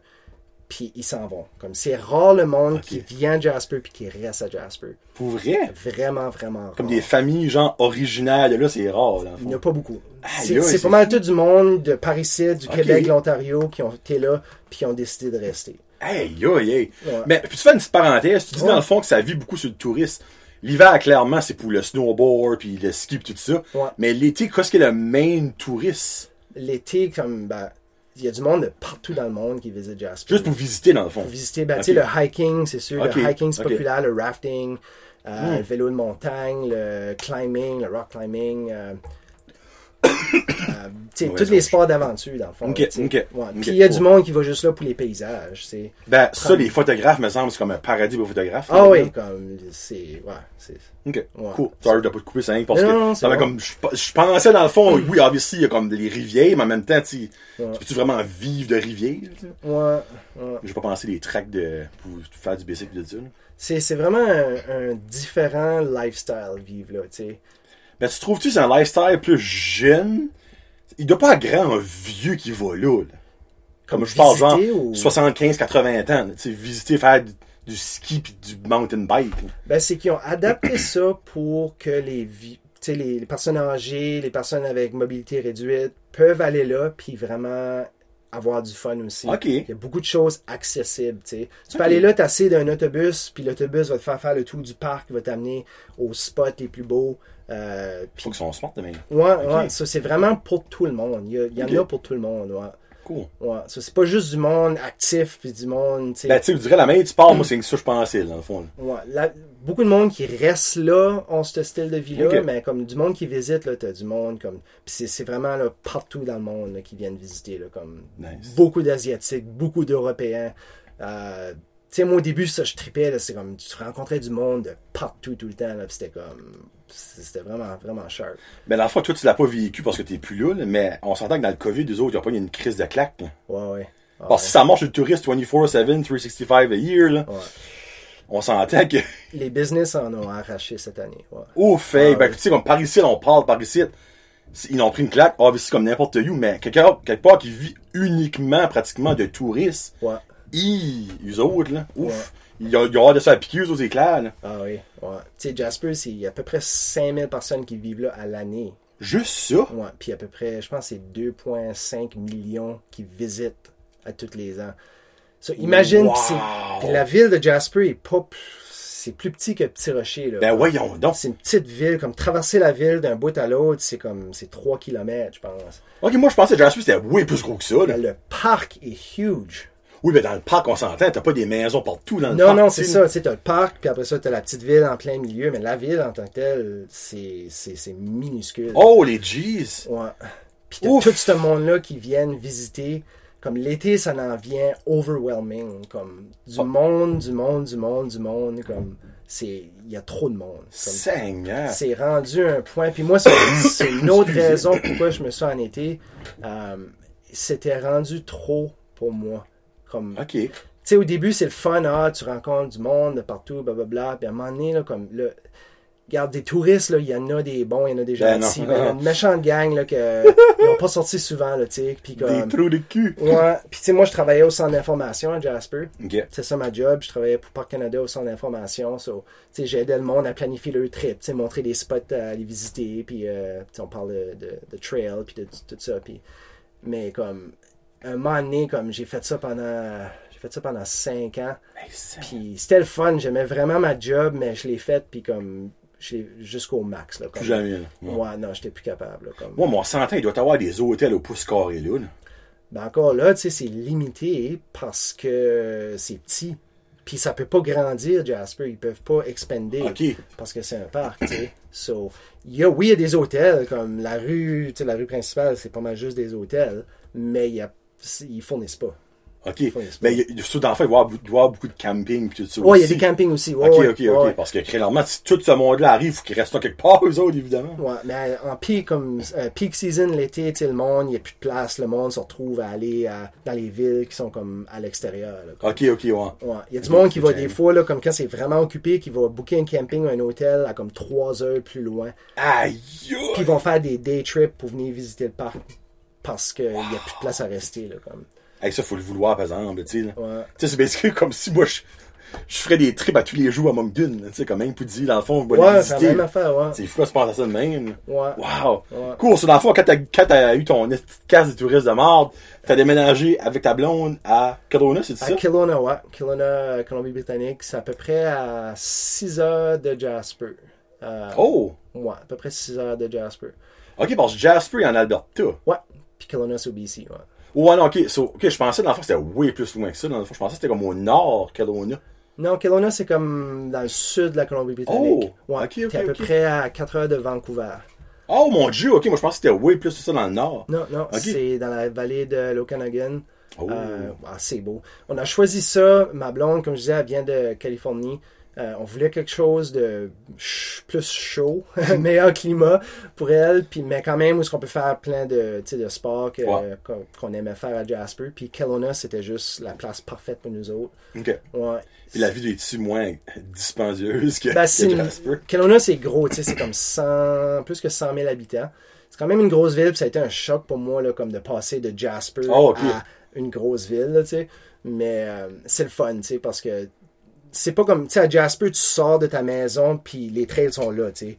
puis ils s'en vont. Comme, c'est rare le monde qui vient à Jasper puis qui reste à Jasper. Pour vrai? Vraiment, vraiment rare. Comme des familles, genre, originales, là, c'est rare, là. Il n'y en a pas beaucoup. C'est pas mal tout du monde de Paris-Sud, du Ok. Québec, de l'Ontario, qui ont été là, puis qui ont décidé de rester. Hey, yo, hey. Ouais. Mais, puis tu fais une petite parenthèse, tu dis Ouais. dans le fond que ça vit beaucoup sur le tourisme. L'hiver, clairement, c'est pour le snowboard, puis le ski, puis tout ça. Ouais. Mais l'été, qu'est-ce qui est le main touriste? L'été, comme, ben, il y a du monde de partout dans le monde qui visite Jasper. Juste pour visiter, dans le fond. Pour visiter, ben, Ok. tu sais, le hiking, c'est sûr. Le hiking, c'est populaire. Le rafting, euh, Hmm. le vélo de montagne, le climbing, le rock climbing. euh, Ouais, tous les sports d'aventure, dans le fond. Ok, tu sais. ok, Ouais. ok. Puis il y a du monde qui va juste là pour les paysages. c'est Ben, ça, les photographes, me semble, c'est comme un paradis pour les photographes. Ah oui, comme, c'est, ouais, c'est... Ok, Ouais. cool. Sorry de pas te couper ça, hein, parce Non, que, non, c'est comme, je, je pensais dans le fond, oui, obviously, il y a comme les rivières, mais en même temps, tu, peux-tu vraiment vivre de rivières? Ouais, ouais. Je vais pas penser des tracks de, pour faire du basic de ça. C'est, c'est vraiment un, un différent lifestyle vivre là, tu sais. Ben, tu trouves-tu que c'est un lifestyle plus jeune? Il doit pas être grand un vieux qui va là, là. Comme je parle genre Visiter ou- 75-80 ans, tu sais, visiter, faire du, ski puis du mountain bike. Ben, c'est qu'ils ont adapté <clears throat> ça pour que les, les, les personnes âgées, les personnes avec mobilité réduite peuvent aller là puis vraiment avoir du fun aussi. Ok. Il y a beaucoup de choses accessibles, tu peux aller là, t'asseoir d'un autobus, puis l'autobus va te faire faire le tour du parc, va t'amener aux spots les plus beaux. Euh, puis Faut qu'ils sont smart, mais. ouais, ça c'est vraiment pour tout le monde. Il y, a- il y en a pour tout le monde, ouais. Cool. Ouais, ça c'est pas juste du monde actif puis du monde, tu sais. Ben, tu je dirais la main, tu parles, moi, c'est ça que je pensais, dans le fond. Ouais, la- beaucoup de monde qui reste là ont ce style de vie-là, mais comme du monde qui visite, là, t'as du monde comme. Puis c'est, vraiment là, partout dans le monde là, qui viennent visiter, là, comme Nice. beaucoup d'Asiatiques, beaucoup d'Européens. Euh, tu sais, moi au début, ça, je tripais, c'est comme tu rencontrais du monde de partout tout le temps, là, c'était comme. C'était vraiment, vraiment sharp. Ben, dans le fond, toi, tu l'as pas vécu parce que t'es plus là, mais on s'entend que dans le COVID, les autres, il n'y a pas eu une crise de claque, là. Ouais, ouais. Ah, Parce que si ça marche le touriste 24-7, 365 a year, là, ouais. on s'entend que, <laughs> Les business en ont arraché cette année. Ouais. ouf, hey, Ah, ben, tu sais, comme par ici, on parle par ici, ils ont pris une claque, obviously, comme n'importe où, mais quelqu'un, quelque part qui vit uniquement, pratiquement, de touristes, Ouais. ils, eux autres, là, ouf, Ils ont hâte de se faire piquer, autres éclairs, là. Ah oui, ouais. Tu sais, Jasper, c'est- il y a à peu près 5000 personnes qui vivent là à l'année. Juste ça? Ouais, puis à peu près, je pense que c'est 2,5 millions qui visitent à tous les ans. So, imagine, Wow. c'est- la ville de Jasper est pas, c'est plus petit que Petit Rocher là. Ben, voyons donc. C'est une petite ville, comme traverser la ville d'un bout à l'autre, c'est comme, c'est 3 km, je pense. Ok, moi, je pensais que Jasper, c'était way plus gros que ça, là. Le parc est huge. Oui, mais dans le parc, on s'entend, t'as pas des maisons partout dans le Non, parc. non, tu c'est ça, tu sais, t'as le parc, puis après ça, t'as la petite ville en plein milieu, mais la ville en tant que telle, c'est, c'est, c'est minuscule. Oh, les G's. Ouais. Puis t'as Ouf. tout ce monde-là qui viennent visiter. Comme l'été, ça en vient overwhelming. Comme du Oh. monde, du monde, du monde, du monde. Comme c'est, il y a trop de monde. Seigneur. c'est rendu un point. Puis moi, c'est c'est une autre raison pourquoi je me suis en été. Euh, C'était rendu trop pour moi. Comme, Ok. tu sais, au début, c'est le fun, ah, tu rencontres du monde de partout, blablabla. Puis à un moment donné, là, comme, là, regarde, des touristes, il y en a des bons, il y en a des Ben gentils. Ben, il y a une méchante gang, là, que, ils <laughs> n'ont pas sorti souvent, là, tu sais. Puis Des trous de cul. ouais. Puis tu sais, moi, je travaillais au centre d'information à Jasper. C'est ça ma job. Je travaillais pour Parc Canada au centre d'information. So, tu sais, j'aidais le monde à planifier leur trip, tu sais, montrer des spots à aller visiter. Puis, euh, on parle de, de, de trail, puis de tout ça. Puis, mais comme, un moment donné, comme, j'ai fait ça pendant, j'ai fait ça pendant cinq ans. Puis c'était le fun, j'aimais vraiment ma job, mais je l'ai faite puis comme jusqu'au max là. Comme, Plus jamais, là. Ouais. Ouais, non, j'étais plus capable. Là, comme. Moi, mon s'entend, il doit y avoir des hôtels au pouce carré, là. Ben encore là, tu sais, c'est limité parce que c'est petit. Puis ça peut pas grandir, Jasper. Ils peuvent pas expander parce que c'est un parc, tu sais. So, y a, oui, il y a des hôtels, comme la rue, tu sais, la rue principale, c'est pas mal juste des hôtels, mais il y a, ils fournissent pas? Ok. Mais a- surtout dans le fond, il doit y avoir, beaucoup de camping pis tout ça. Ouais, il y a des campings aussi. Ouais, Ok, ok, ouais, ok. ouais. Parce que clairement, si tout ce monde-là arrive, il faut qu'il reste là quelque part, <laughs> eux autres, évidemment. Ouais, mais en peak, comme, euh, peak season, l'été, tu le monde, il n'y a plus de place. Le monde se retrouve à aller à- dans les villes qui sont comme à l'extérieur. Ok, ok, ouais. Ouais. Il y a du monde qui va des fois, là, comme quand c'est vraiment occupé, qui va booker un camping ou un hôtel à comme trois heures plus loin. Aïe! Puis ils vont faire des day trips pour venir visiter le parc parce qu'il n'y a plus de place à rester. Là, comme. Hey, ça, faut le vouloir, par exemple, tu sais. Ouais. C'est basically comme si moi, je, je ferais des trips à tous les jours à Moncton, tu sais, comme un Poudi, dans le fond, on va Ouais, c'est la même affaire, ouais. C'est fou à se passer ça de même. Ouais. Wow! Ouais. Cool, dans le fond, quand t'as, eu ton petite case de touristes de marde, t'as déménagé avec ta blonde à Kelowna, c'est À ça? Kelowna, ouais. Kelowna, Colombie-Britannique, c'est à peu près à 6 heures de Jasper. Euh, Oh! Ouais, à peu près 6 heures de Jasper. Ok, parce que Jasper est en Alberta. Ouais. Puis Kelowna, c'est au BC, ouais. Ouais, non, ok, so, ok, je pensais, dans le fond, c'était way plus loin que ça. Dans le fond, je pensais que c'était comme au nord, Kelowna. Non, Kelowna, c'est comme dans le sud de la Colombie-Britannique. Oh, ouais. ok, ok, T'es à peu près à 4 heures de Vancouver. Oh mon dieu, ok, moi je pensais que c'était way plus que ça dans le nord. Non, non, c'est dans la vallée de l'Okanagan. Oh. Euh, ah, c'est beau. On a choisi ça. Ma blonde, comme je disais, elle vient de Californie. Euh, on voulait quelque chose de ch- plus chaud, <laughs> meilleur climat pour elle, puis mais quand même où est-ce qu'on peut faire plein de, de sports Ouais. qu'on aimait faire à Jasper. Puis Kelowna, c'était juste la place parfaite pour nous autres. Ok. Ouais. Puis la vie est-tu moins dispendieuse que, Ben, que Jasper? Kelowna, c'est gros, c'est comme 100, plus que 100 000 habitants. C'est quand même une grosse ville, puis ça a été un choc pour moi, là, comme de passer de Jasper Oh, ok. à une grosse ville, là. Mais euh, c'est le fun, parce que c'est pas comme, tu sais, à Jasper, tu sors de ta maison, puis les trails sont là, tu sais.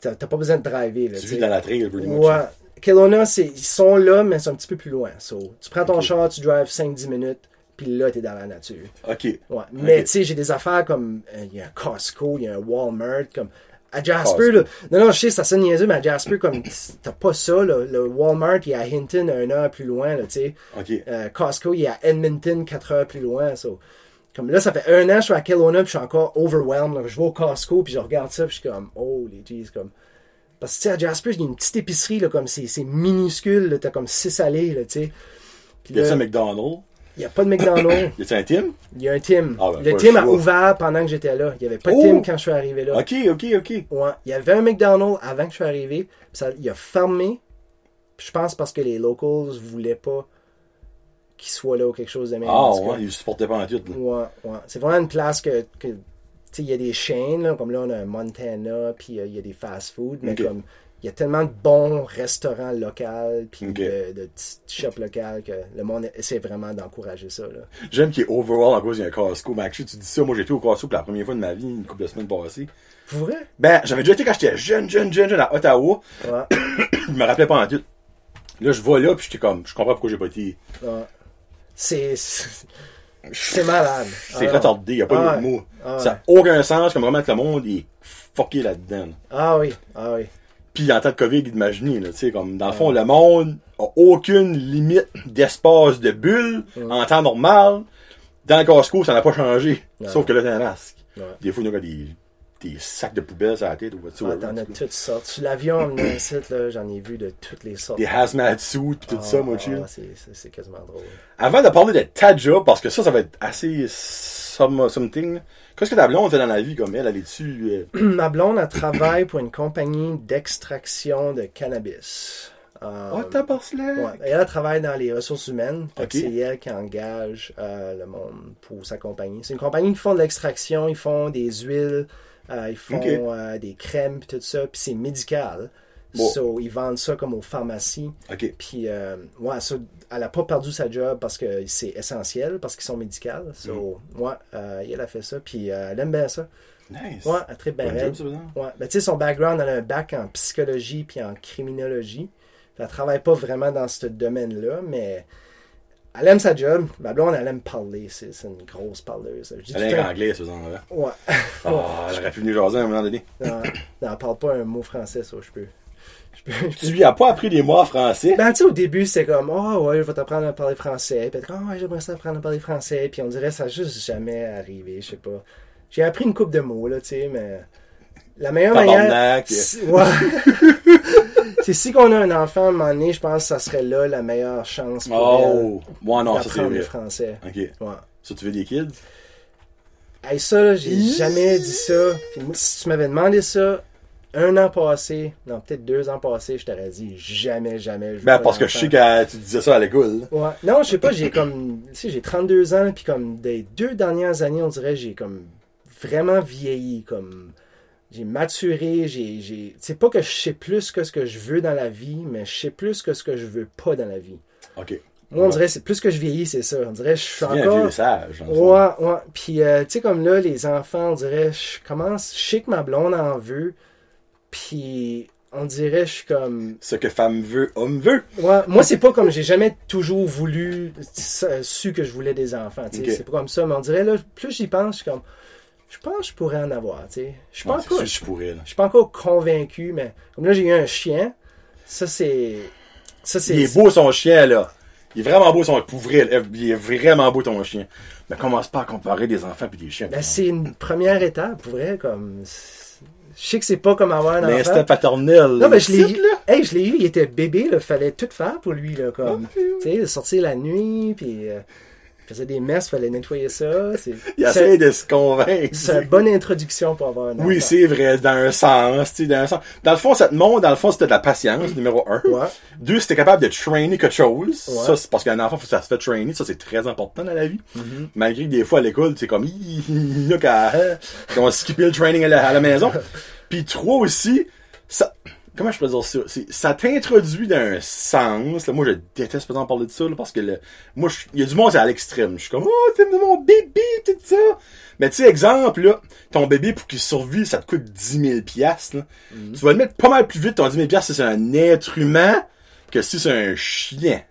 T'as pas besoin de driver, là, Tu vis dans la trail. Ouais. Kelowna, c'est, ils sont là, mais c'est un petit peu plus loin. So, tu prends ton char, tu drives 5-10 minutes, puis là, t'es dans la nature. Ok. Ouais. Mais tu sais, j'ai des affaires comme euh, il y a un Costco, il y a un Walmart, comme à Jasper, là. Non, non, je sais, ça sonne niaiseux, mais à Jasper, comme <sniffs> t'as pas ça, là. Le Walmart, il est à Hinton, un heure plus loin, là, tu sais. Ok. Euh, Costco, il est à Edmonton, quatre heures plus loin. so. Comme là, ça fait un an, je suis à Kelowna, puis je suis encore overwhelmed. Je vais au Costco, puis je regarde ça, puis je suis comme, oh, les jeez, comme. Parce que, tu sais, à Jasper, il y a une petite épicerie, là, comme c'est minuscule. T'as comme six allées, là, tu sais. Puis Y là, un McDonald's? il n'y a pas de McDonald's. <coughs> Y a-tu un Tim? Il y a un Tim. Ah ben, le Tim a ouvert pendant que j'étais là. Il n'y avait pas de Oh! Tim quand je suis arrivé là. Ok, ok, ok. Ouais. Il y avait un McDonald's avant que je sois arrivé. Ça, il a fermé. Je pense parce que les locals voulaient pas qu'il soit là ou quelque chose de même. Ah, ouais, il supportait pas en tout. Ouais, ouais. C'est vraiment une place que, que tu sais, il y a des chaînes, là, comme là, on a un Montana, puis euh, il y a des fast-food, mais comme, il y a tellement de bons restaurants locaux, puis de, de petites shops locales que le monde essaie vraiment d'encourager ça. J'aime qu'il est overall en cause qu'il y a un Costco. Mais actually, tu dis ça, moi j'étais au Costco pour la première fois de ma vie, une couple de semaines passées. Pour vrai? Ben, j'avais déjà été quand j'étais jeune, jeune, jeune, jeune à Ottawa. Ouais. <coughs> Je me rappelais pas en tout. Là, je vais là, puis j'étais comme, je comprends pourquoi j'ai pas été. ouais. C'est, c'est malade. C'est Ah, retardé, y a pas Ah d'autre ouais. mot. Ah Ça n'a aucun sens, comme vraiment que le monde est fucké là-dedans. là. Ah oui, ah oui. Puis en temps de COVID, imaginez, là, tu sais, comme, dans le fond, le monde a aucune limite d'espace de bulle en temps normal. Dans le Costco, ça n'a pas changé. Sauf que là, t'as un masque. Des fois, il y a des, des sacs de poubelle sur la tête ou Ah, whatsoever. T'en as toutes sortes. Sur l'avion, <clears throat> là, j'en ai vu de toutes les sortes. Des hazmat suits pis tout Ah, ça, mon ah, chill. c'est, c'est, quasiment drôle. Avant de parler de ta job, parce que ça, ça va être assez some- something. Qu'est-ce que ta blonde fait dans la vie comme elle? Elle est-tu... euh, <clears throat> Ma blonde, elle travaille pour une compagnie d'extraction de cannabis. Euh, Oh, ouais. Elle travaille dans les ressources humaines. C'est elle qui engage euh, le monde pour sa compagnie. C'est une compagnie qui font de l'extraction, ils font des huiles, ils font euh, des crèmes, puis tout ça, puis c'est médical. Bon. So, ils vendent ça comme aux pharmacies. Ok. Puis, euh, ouais, elle a pas perdu sa job parce que c'est essentiel, parce qu'ils sont médicaux. So, Mm. ouais, euh, elle a fait ça, puis euh, elle aime bien ça. Nice. Ouais, elle tripe bien job. Ouais, ben, tu sais, son background, elle a un bac en psychologie puis en criminologie. Elle travaille pas vraiment dans ce domaine-là, mais elle aime sa job. Ma blonde, elle aime parler. C'est c'est une grosse parleuse. Je dis Elle temps- anglais, ce genre-là. Ouais. <laughs> Ah, elle aurait pu venir jaser à un moment donné. non, non, elle parle pas un mot français, ça, je peux. je peux- je peux- Tu lui as pas appris des mots en français? Ben, tu sais, au début, c'était comme, oh, ouais, je vais t'apprendre à parler français. Puis, oh, ouais, j'aimerais ça apprendre à parler français. Puis, on dirait, ça n'a juste jamais arrivé, je sais pas. J'ai appris une coupe de mots, là, tu sais, mais la meilleure manière. <laughs> Ouais. C'est si qu'on a un enfant à un moment donné, je pense que ça serait là la meilleure chance pour Oh! Ouais, non, ça le français. Ok. Ouais. Ça, tu veux des kids? Hey, ça, là, j'ai jamais dit ça. Puis moi, si tu m'avais demandé ça un an passé, non, peut-être deux ans passés, je t'aurais dit jamais, jamais. Ben, pas parce que je sais que tu disais ça à l'école. Ouais. Non, je sais pas, j'ai comme. Tu sais, j'ai 32 ans, puis comme des deux dernières années, on dirait, j'ai comme vraiment vieilli. Comme. J'ai maturé, j'ai. C'est pas que je sais plus que ce que je veux dans la vie, mais je sais plus que ce que je veux pas dans la vie. Ok. Moi, on dirait, c'est plus que je vieillis, c'est ça. On dirait, je suis Tu viens un encore. vieux sage. Ouais, ouais. Puis, euh, tu sais, comme là, les enfants, on dirait, je commence, je sais que ma blonde en veut. Puis, on dirait, je suis comme. Ce que femme veut, homme veut. Ouais, moi, c'est pas comme j'ai jamais toujours voulu, euh, su que je voulais des enfants, tu sais. Ok. C'est pas comme ça, mais on dirait, là, plus j'y pense, je suis comme. Je pense que je pourrais en avoir, tu sais. Je suis pas encore. je pourrais, là. Je suis pas encore convaincu, mais comme là, j'ai eu un chien. Ça, c'est. Ça, c'est. Il est beau son chien, là. Il est vraiment beau son pour vrai. Il est vraiment beau ton chien. Mais commence pas à comparer des enfants et des chiens. Ben, c'est une première étape, pour vrai, comme. Je sais que c'est pas comme avoir un enfant. L'instinct paternel. Non, mais je l'ai eu. Hey, je l'ai eu, il était bébé, là. Fallait tout faire pour lui, là. Comme, tu sais, sortir la nuit, puis euh, faisait des messes, fallait nettoyer ça. C'est Il essaie de se convaincre. c'est une bonne introduction pour avoir un enfant. Oui, c'est vrai, dans un sens, tu sais, dans un sens. Dans le fond, ça te montre, dans le fond, c'était de la patience, numéro un. Ouais. Deux, c'était capable de trainer quelque chose. Ouais. Ça, c'est parce qu'un enfant, faut que ça se fait trainer. Ça, c'est très important dans la vie. Mm-hmm. Malgré que des fois, à l'école, c'est comme, il y a qu'à, skipper le training à la, à la maison. Puis trois aussi, ça, comment je peux dire ça? Ça t'introduit dans un sens, là, moi, je déteste pas parler de ça, là, parce que le, moi, je- il y a du monde, c'est à l'extrême. Je suis comme, oh, t'aimes mon bébé, tout ça. Mais tu sais, exemple, là, ton bébé, pour qu'il survive, ça te coûte 10 000 piastres, là. Tu vas le mettre pas mal plus vite, ton 10 000 piastres, si c'est un être humain, que si c'est un chien.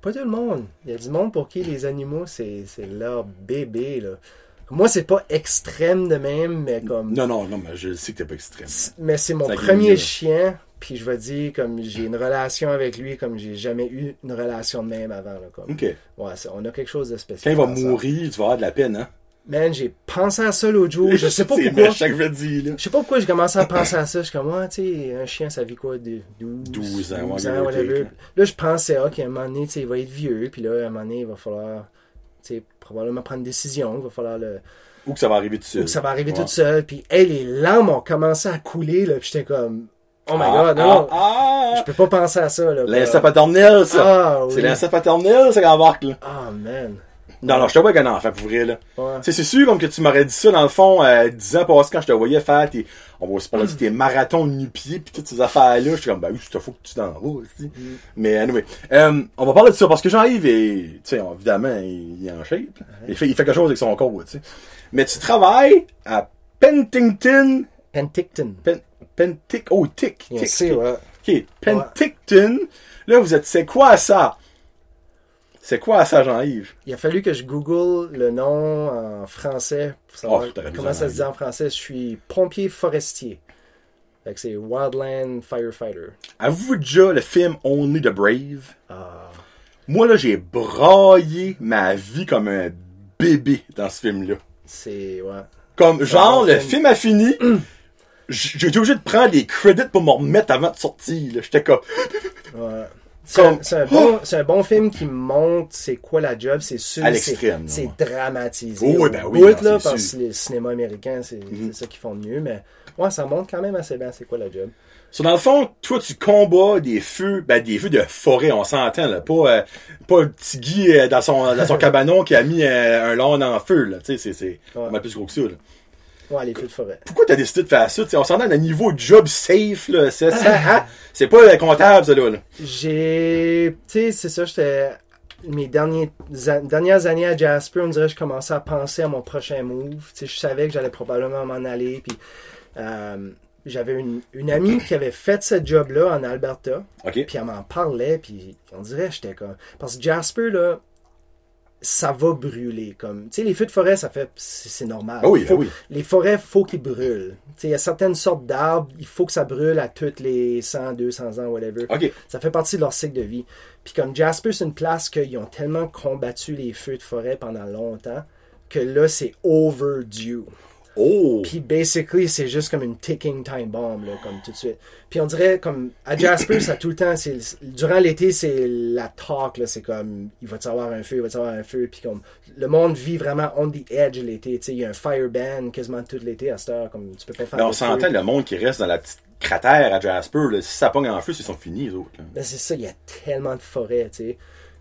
Pas tout le monde. Il y a du monde pour qui les animaux, c'est c'est leur bébé, là. Moi, c'est pas extrême de même, mais comme. Non, non, non, mais je sais que t'es pas extrême. Mais c'est mon premier chien, puis je vais dire, comme j'ai une relation avec lui, comme j'ai jamais eu une relation de même avant, là. Comme. Ok. Ouais, on a quelque chose de Quand spécial. il va mourir, tu vas avoir de la peine, hein? Man, j'ai pensé à ça l'autre jour. Je <laughs> sais pas pourquoi. méchant que je là. Sais pas pourquoi j'ai commencé à penser à ça. Je suis comme, ouais, tu sais, un chien, ça vit quoi, de 12, 12 ans, ouais, 12 give ans, whatever. Là, je pensais, ok, à un moment donné, tu sais, il va être vieux, puis là, à un moment donné, il va falloir, tu sais, probablement prendre une décision, il va falloir le... Ou que ça va arriver tout seul. ou que ça va arriver Ouais. tout seul, puis, hey, les larmes ont commencé à couler, là, puis j'étais comme, oh my Ah, god, non, non, ah, je peux pas penser à ça, là. L'instinct paternel, ça. Ah, oui. C'est l'instinct paternel, ça, qui embarque, là. Ah, man. Non, non, je te vois avec un enfant, pour vrai, là. Ouais. Tu sais, c'est sûr, comme que tu m'aurais dit ça, dans le fond, euh, 10 ans passés, quand je te voyais faire tes, on va aussi parler de tes marathons de nu-pieds, pis toutes ces affaires-là, je suis comme, ben oui, c'est faut que tu t'en vas, aussi. Mais, anyway, euh, on va parler de ça, parce que Jean-Yves est, tu sais, évidemment, il, il est en shape, il, fait, il fait quelque chose avec son corps, tu sais. Mais tu travailles à Penticton, Penticton. Pen, Pentic, oh, Tic, Tic, ouais. Ok, Penticton. Là, vous êtes, c'est quoi ça? C'est quoi ça, Jean-Yves? Il a fallu que je google le nom en français pour savoir Oh, dû comment en ça se dit en français. Je suis pompier forestier. C'est Wildland Firefighter. Avez-vous déjà le film Only the Brave? Ah. Moi, là, j'ai braillé ma vie comme un bébé dans ce film-là. C'est. Ouais. Comme, genre, le film. film a fini, <clears throat> j'ai été obligé de prendre des crédits pour me remettre avant de sortir. J'étais comme, ouais. C'est un, un bon, c'est un bon film qui montre c'est quoi la job, c'est sûr. À l'extrême, C'est dramatisé. Oh, ben oui, bout, non, là, parce que les cinémas américains, c'est c'est ça qu'ils font de mieux. Mais ouais, ça montre quand même assez bien c'est quoi la job. So, dans le fond, toi, tu combats des feux, ben, des feux de forêt, on s'entend, là. Pas, euh, pas le petit Guy euh, dans son, dans son <laughs> cabanon qui a mis euh, un lawn en feu, là. Tu sais, c'est, c'est, Ouais. plus gros que ça, là. Ouais, les feux de forêt. Pourquoi t'as décidé de faire ça? On s'entend à un niveau job safe, là. C'est, hein? <laughs> c'est pas euh, comptable, ça, là. là. J'ai. Tu sais, c'est ça, j'étais. Mes derniers, dernières années à Jasper, on dirait que je commençais à penser à mon prochain move. Tu sais, je savais que j'allais probablement m'en aller. Puis, euh, j'avais une, une amie qui avait fait ce job-là en Alberta. OK. Puis elle m'en parlait. Puis on dirait que j'étais comme. Parce que Jasper, là, ça va brûler. Comme, tu sais, les feux de forêt, ça fait, c'est normal. Ah oui, Faut- ah oui. Les forêts, faut qu'ils brûlent. Tu sais, il y a certaines sortes d'arbres, il faut que ça brûle à toutes les 100, 200 ans, whatever. OK. Ça fait partie de leur cycle de vie. Puis comme Jasper, c'est une place qu'ils ont tellement combattu les feux de forêt pendant longtemps que là, c'est overdue. Oh! Puis basically, c'est juste comme une ticking time bomb, là, comme tout de suite. Puis on dirait comme à Jasper, ça tout le temps, c'est durant l'été, c'est la talk, là, c'est comme il va y avoir un feu, il va y avoir un feu, puis comme le monde vit vraiment on the edge l'été, tu sais, il y a un fire ban quasiment tout l'été à cette heure, comme tu peux pas faire Mais on s'entend le monde qui reste dans la petite cratère à Jasper, là, si ça pogne en feu, ils sont finis, les autres. là. Ben, c'est ça, il y a tellement de forêts, tu sais.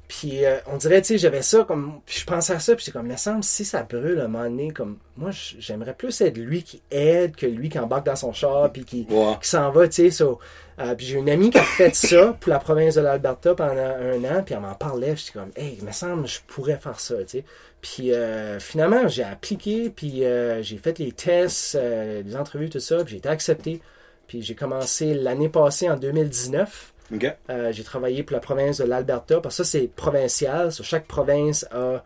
Puis euh, on dirait, tu sais, j'avais ça comme. Puis je pensais à ça, puis j'étais comme, il me semble, si ça brûle à un moment donné, comme. Moi, j'aimerais plus être lui qui aide que lui qui embarque dans son char, puis qui, s'en va, tu sais. so, euh, puis j'ai une amie qui a fait <coughs> ça pour la province de l'Alberta pendant un an, puis elle m'en parlait, puis j'étais comme, hey, il me semble, je pourrais faire ça, tu sais. Puis euh, finalement, j'ai appliqué, puis j'ai fait les tests, les entrevues, tout ça, puis j'ai été accepté. Puis j'ai commencé l'année passée, en 2019. Euh, j'ai travaillé pour la province de l'Alberta, parce que ça, c'est provincial. Chaque province a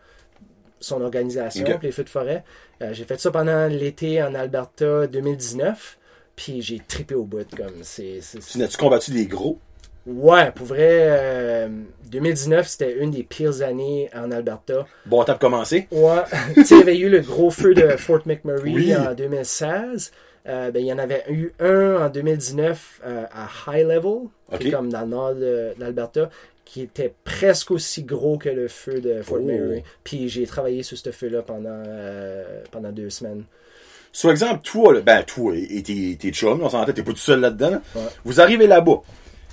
son organisation pour les feux de forêt. Euh, j'ai fait ça pendant l'été en Alberta 2019, puis j'ai trippé au bout. Comme c'est, Tu n'as-tu combattu des gros? Ouais, pour vrai, euh, 2019, c'était une des pires années en Alberta. Bon temps pour commencer. Ouais, <laughs> tu sais, il y avait eu le gros feu de Fort McMurray Oui. en 2016. Euh, ben, il y en avait eu un en 2019 euh, à High Level, qui est Ok. comme dans le nord de, l'Alberta, qui était presque aussi gros que le feu de Fort Oh. McMurray. Puis j'ai travaillé sur ce feu-là pendant, euh, pendant deux semaines. Sur exemple, toi, là, ben toi et tes, tes chums, on s'entend, t'es pas tout seul là-dedans. Ouais. Vous arrivez là-bas.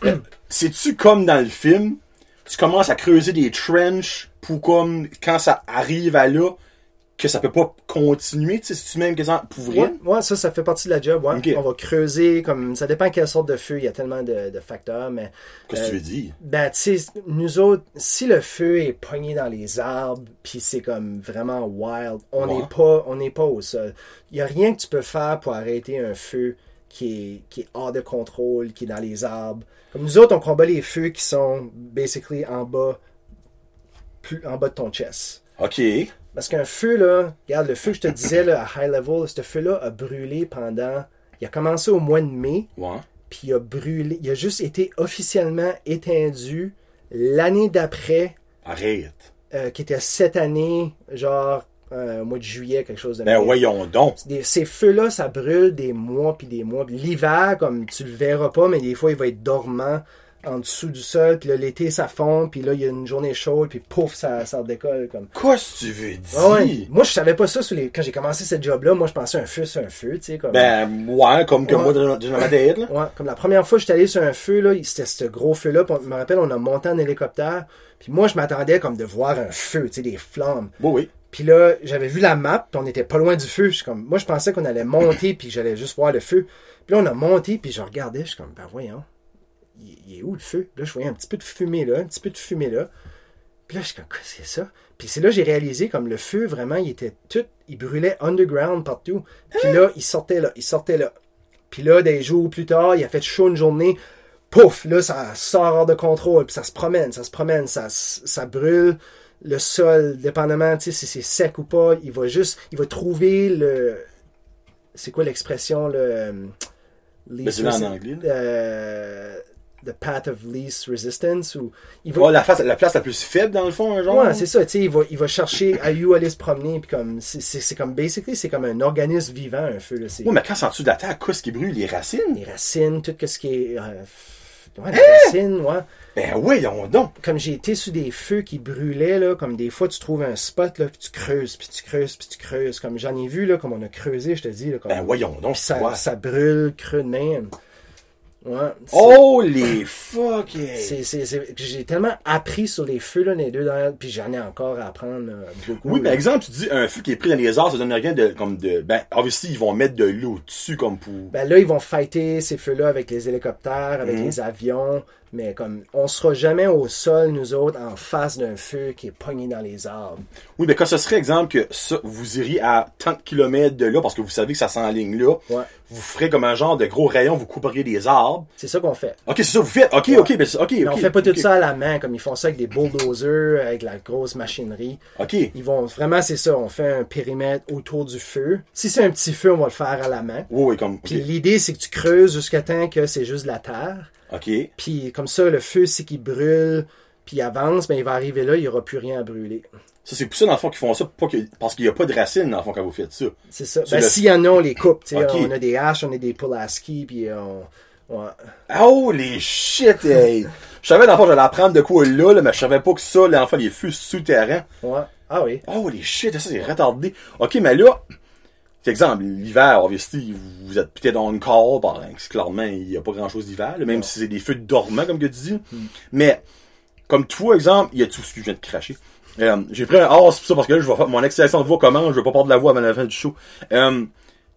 <clears throat> C'est-tu comme dans le film, tu commences à creuser des trenches pour comme, quand ça arrive à là, que ça peut pas continuer, tu sais, c'est-tu même quasiment pour vrai? Ouais, ouais, ça, ça fait partie de la job. Ouais. On va creuser, comme ça dépend quelle sorte de feu, il y a tellement de, de facteurs, mais Qu'est-ce que Euh, tu veux dire? Ben, tu sais, nous autres, si le feu est pogné dans les arbres, puis c'est comme vraiment wild, on n'est Ouais. pas, on n'est pas au sol. Il y a rien que tu peux faire pour arrêter un feu qui est, qui est hors de contrôle, qui est dans les arbres. Comme nous autres, on combat les feux qui sont basically en bas, plus en bas de ton chest. OK. Parce qu'un feu, là, regarde, le feu que je te disais, là, à high level, ce feu-là a brûlé pendant. Il a commencé au mois de mai, Ouais. puis il a brûlé. Il a juste été officiellement étendu l'année d'après, Arrête. euh, qui était cette année, genre euh, au mois de juillet, quelque chose de Ben même. voyons donc. Des- ces feux-là, ça brûle des mois puis des mois. L'hiver, comme tu le verras pas, mais des fois, il va être dormant en dessous du sol. Puis là, l'été, ça fond. Puis là, il y a une journée chaude. Puis pouf, ça, ça décolle. Comme. Qu'est-ce que tu veux dire? Ah ouais. Moi, je savais pas ça sur les... quand j'ai commencé cette job-là. Moi, je pensais un feu, c'est un feu, tu sais. Comme... Ben, ouais, comme que Ouais. moi, tête, là. Ouais, comme la première fois que j'étais allé sur un feu, là, c'était ce gros feu-là. puis Je me rappelle, on a monté en hélicoptère. Puis moi, je m'attendais comme de voir un feu, tu sais, des flammes. Bon, oui. Puis là, j'avais vu la map, puis on était pas loin du feu. Je suis comme, moi, je pensais qu'on allait monter, puis j'allais juste voir le feu. Puis là, on a monté, puis je regardais, je suis comme, ben voyons, il, il est où le feu? Puis là, je voyais un petit peu de fumée là, un petit peu de fumée là. Puis là, je suis comme, c'est ça? Puis c'est là que j'ai réalisé, comme le feu, vraiment, il était tout, il brûlait underground partout. Puis là, il sortait là, il sortait là. Puis là, des jours plus tard, il a fait chaud une journée. Pouf, là, ça sort hors de contrôle. Puis ça se promène, ça se promène, ça, ça brûle le sol, dépendamment, tu sais, si c'est sec ou pas. Il va juste, il va trouver le. C'est quoi l'expression, le. euh, là en anglais, euh, the path of least resistance ou il va Ouais, la, face, la place la plus faible, dans le fond, un genre. Ouais, c'est ça, tu sais, il va, il va chercher à où aller se promener, puis comme, c'est- comme, basically, c'est comme un organisme vivant, un feu, là, c'est Ouais, mais quand c'est en dessous de la terre, qu'est-ce qui brûle? Les racines? les racines, tout ce qui est, euh, ouais, les Hein? racines, ouais. Ben, voyons donc. Comme j'ai été sous des feux qui brûlaient, là, comme des fois, tu trouves un spot, là, puis tu creuses, puis tu creuses, puis tu creuses, comme j'en ai vu, là, comme on a creusé, je te dis, là, comme, Ben, voyons donc. ça, ouais. ça brûle creux de même. Ouais. Oh, les fucking. c'est- c'est- c'est- J'ai tellement appris sur les feux, là, les deux dernières, puis j'en ai encore à apprendre, là, beaucoup. Oui, par exemple, tu dis un feu qui est pris dans les arbres, ça donne rien de, comme de, ben, obviously, ils vont mettre de l'eau dessus, comme pour, Ben là, ils vont fighter ces feux-là avec les hélicoptères, avec Mhm. les avions. Mais comme, on sera jamais au sol, nous autres, en face d'un feu qui est pogné dans les arbres. Oui, mais quand ce serait exemple que ça, vous iriez à tant de kilomètres de là, parce que vous savez que ça s'enligne là, Ouais. vous ferez comme un genre de gros rayon, vous couperiez des arbres. C'est ça qu'on fait. Ok, c'est ça, vous faites. Ok, Ouais. ok, ben, c'est- ok, Mais on fait pas tout ça à la main, comme ils font ça avec des bulldozers, avec la grosse machinerie. Ok. Ils vont, vraiment, c'est ça, on fait un périmètre autour du feu. Si c'est un petit feu, on va le faire à la main. Oui, oui, comme. Puis l'idée, c'est que tu creuses jusqu'à temps que c'est juste de la terre. Ok. Puis comme ça, le feu, c'est qu'il brûle, puis il avance, ben il va arriver là, il n'y aura plus rien à brûler. Ça, c'est pour ça, dans le fond, qu'ils font ça, pas que, parce qu'il n'y a pas de racines, dans le fond, quand vous faites ça. C'est ça. Ben, le- s'il y en a, on les coupe. tu sais. Ok. On a des haches, on a des Pulaski, puis on... ouais. Holy shit, hey! Je savais, dans le fond, j'allais apprendre de quoi là, là, mais je savais pas que ça, là, en fait, les feux souterrains. Ouais. Ah oui. Holy shit, ça, c'est retardé. Ok, mais là, exemple, l'hiver, obviously, vous êtes peut-être dans une parce que clairement, il n'y a pas grand chose d'hiver, là, même si c'est des feux dormants, comme que tu dis. Mais, comme toi, exemple, il y a tout ce que je viens de cracher. Euh, j'ai pris un as pour ça parce que là, je vais faire mon excitation de voix comment, je vais pas perdre la voix avant la fin du show. Euh,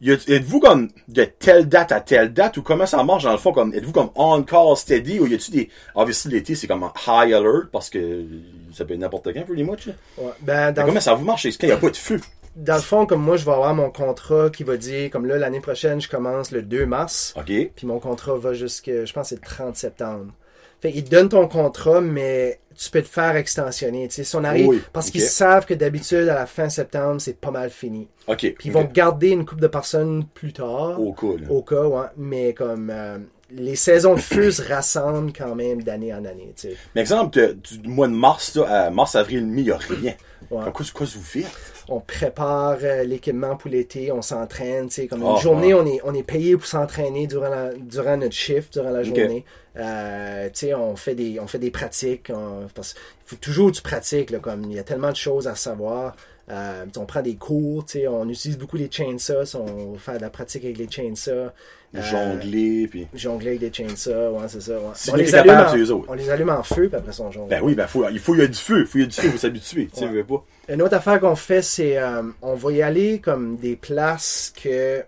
êtes-vous comme de telle date à telle date ou comment ça marche dans le fond comme êtes-vous comme on call steady ou y a-tu des obviously l'été c'est comme un high alert parce que ça peut être n'importe quand pretty much là. Ouais. Ben, dans, comment ça vous marche quand il y a pas de feu? Dans le fond, comme moi, je vais avoir mon contrat qui va dire, comme là, l'année prochaine, je commence le 2 mars. ok Puis mon contrat va jusqu'à, je pense, c'est le 30 septembre. Fait ils te donnent ton contrat, mais tu peux te faire extensionner. Tu sais, si on arrive, Oui, parce qu'ils savent que d'habitude, à la fin septembre, c'est pas mal fini. ok Puis ils vont garder une couple de personnes plus tard. au cas là. Au cas, ouais. Mais comme euh, les saisons de feu se <coughs> rassemblent quand même d'année en année. Tu sais. mais exemple du mois de mars là, à mars avril mi il y a rien Ouais. Quoi, quoi vous faites? On prépare euh, l'équipement pour l'été, on s'entraîne. Tu sais, comme une Ah, journée, on est, on est payé pour s'entraîner durant, la- durant notre shift, durant la journée. Euh, tu sais, on fait des, on fait des pratiques. on- parce qu'il faut toujours que tu pratiques. Là, comme il y a tellement de choses à savoir. Euh, on prend des cours, tu sais, on utilise beaucoup les chainsaws, on faire de la pratique avec les chainsaws. Euh, jongler puis Jongler avec des chainsaws, ouais, c'est ça. Ouais. Si on, les allume capable, en, c'est eux autres. on les allume en feu, puis après ça, on jongle. ben oui ben faut il faut il y a du feu faut il y a du feu faut s'habituer tu sais Ouais. veux pas Une autre affaire qu'on fait, c'est euh, on va y aller comme des places que,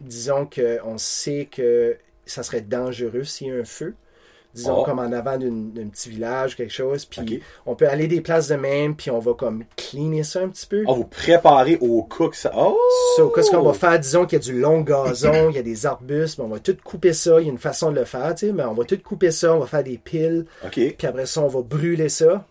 disons que on sait que ça serait dangereux s'il y a un feu. Disons Oh. comme en avant d'un petit village, quelque chose. Puis on peut aller des places de même, puis on va comme cleaner ça un petit peu. oh vous préparez au que ça oh So, qu'est-ce qu'on va faire? Disons qu'il y a du long gazon, il y a des arbustes, mais on va tout couper ça. Il y a une façon de le faire, tu sais, mais on va tout couper ça, on va faire des piles, ok puis après ça, on va brûler ça.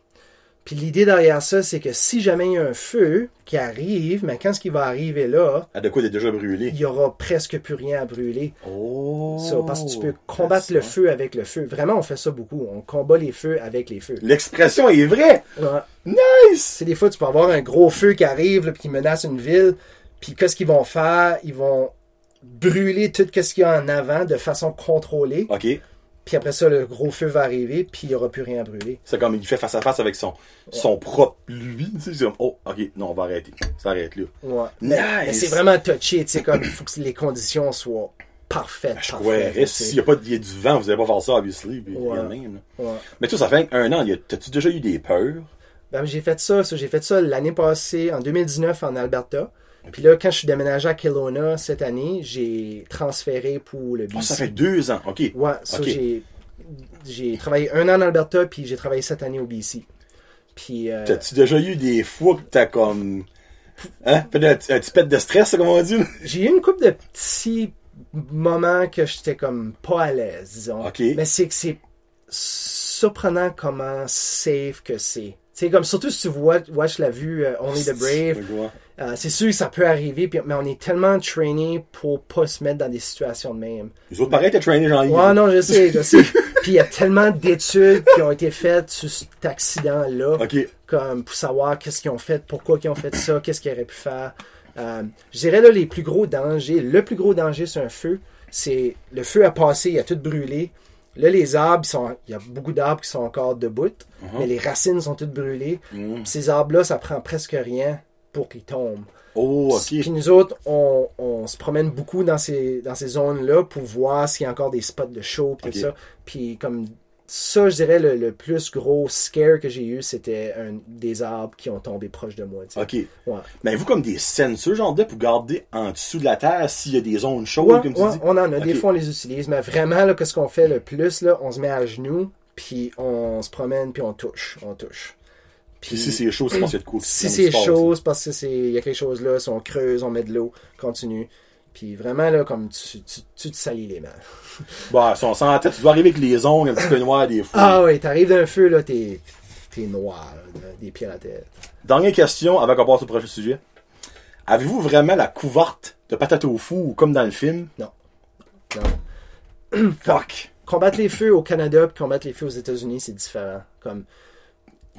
Puis l'idée derrière ça, c'est que si jamais il y a un feu qui arrive, mais quand ce qui va arriver là, ah de quoi d'être déjà brûlé? il y aura presque plus rien à brûler. oh Ça, parce que tu peux combattre le feu avec le feu. Vraiment, on fait ça beaucoup. On combat les feux avec les feux. l'expression est vraie Ouais. nice C'est des fois, tu peux avoir un gros feu qui arrive, là, puis qui menace une ville. Puis qu'est-ce qu'ils vont faire? Ils vont brûler tout ce qu'il y a en avant de façon contrôlée. ok Puis après ça, le gros feu va arriver, puis il n'y aura plus rien à brûler. C'est comme il fait face à face avec son, son propre lui. Tu c'est comme, oh, ok, non, on va arrêter. Ça arrête là. Ouais. Nice. Mais, c'est vraiment touché, tu sais, comme il faut que les conditions soient parfaites. Je parfaites, tu s'il n'y a pas de, y a du vent, vous n'allez pas faire ça, obviously. Puis, Ouais. même. Ouais. Mais toi, ça fait un an, t'as-tu déjà eu des peurs? Ben, j'ai fait ça, ça, j'ai fait ça l'année passée, en 2019, en Alberta. Puis là, quand je suis déménagé à Kelowna cette année, j'ai transféré pour le BC. Oh, ça fait deux ans, ok. Ouais, Ok. j'ai, j'ai travaillé un an en Alberta, puis j'ai travaillé cette année au BC. Puis, euh, T'as-tu déjà eu des fois que t'as comme. Hein? Un, petit pet de stress, comme on dit? j'ai eu une couple de petits moments que j'étais comme pas à l'aise, disons. Ok. Mais c'est que c'est surprenant comment safe que c'est. C'est comme surtout si tu vois, watch la vue euh, Only the Brave. Euh, c'est sûr que ça peut arriver, puis, mais on est tellement traîné pour pas se mettre dans des situations de même. Les autres, pareil, t'as traîné Jean-Yves. Ouais, non, je sais, je sais. <laughs> puis il y a tellement d'études qui ont été faites sur cet accident-là. Ok. comme pour savoir qu'est-ce qu'ils ont fait, pourquoi ils ont fait ça, qu'est-ce qu'ils auraient pu faire. Euh, je dirais là les plus gros dangers. Le plus gros danger sur un feu, c'est le feu a passé, il a tout brûlé. Là, les arbres, ils sont, il y a beaucoup d'arbres qui sont encore debout, mais les racines sont toutes brûlées. Mhm. Ces arbres-là, ça prend presque rien pour qu'ils tombent. Oh, ok. Puis nous autres, on, on se promène beaucoup dans ces, dans ces zones-là pour voir s'il y a encore des spots de chaud, puis tout ça. Puis comme ça, je dirais le, le plus gros scare que j'ai eu, c'était un, des arbres qui ont tombé proche de moi. Ok. Ouais. Mais vous, comme des sensors, genre de, pour garder en dessous de la terre s'il y a des zones chaudes, Ouais, comme tu ouais, dis? on en a. Des fois, on les utilise. Mais vraiment, là, qu'est-ce qu'on fait le plus, là, on se met à genoux, puis on se promène, puis on touche, on touche. Puis si c'est chaud, c'est parce qu'il y a de quoi. Si c'est chaud, c'est parce qu'il y a quelque chose là, si on creuse, on met de l'eau, continue. Puis vraiment, là, comme tu, tu, tu te salis les mains. <laughs> Bah, si on s'entête, tu dois arriver avec les ongles un petit peu noirs des fois. Ah oui, t'arrives d'un feu, là, t'es t'es noir, là, des pieds à la tête. Dernière question avant qu'on passe au prochain sujet. Avez-vous vraiment la couverte de patate au fou comme dans le film? Non. Non. <clears throat> Fuck. Combattre les feux au Canada puis combattre les feux aux États-Unis, c'est différent. Comme,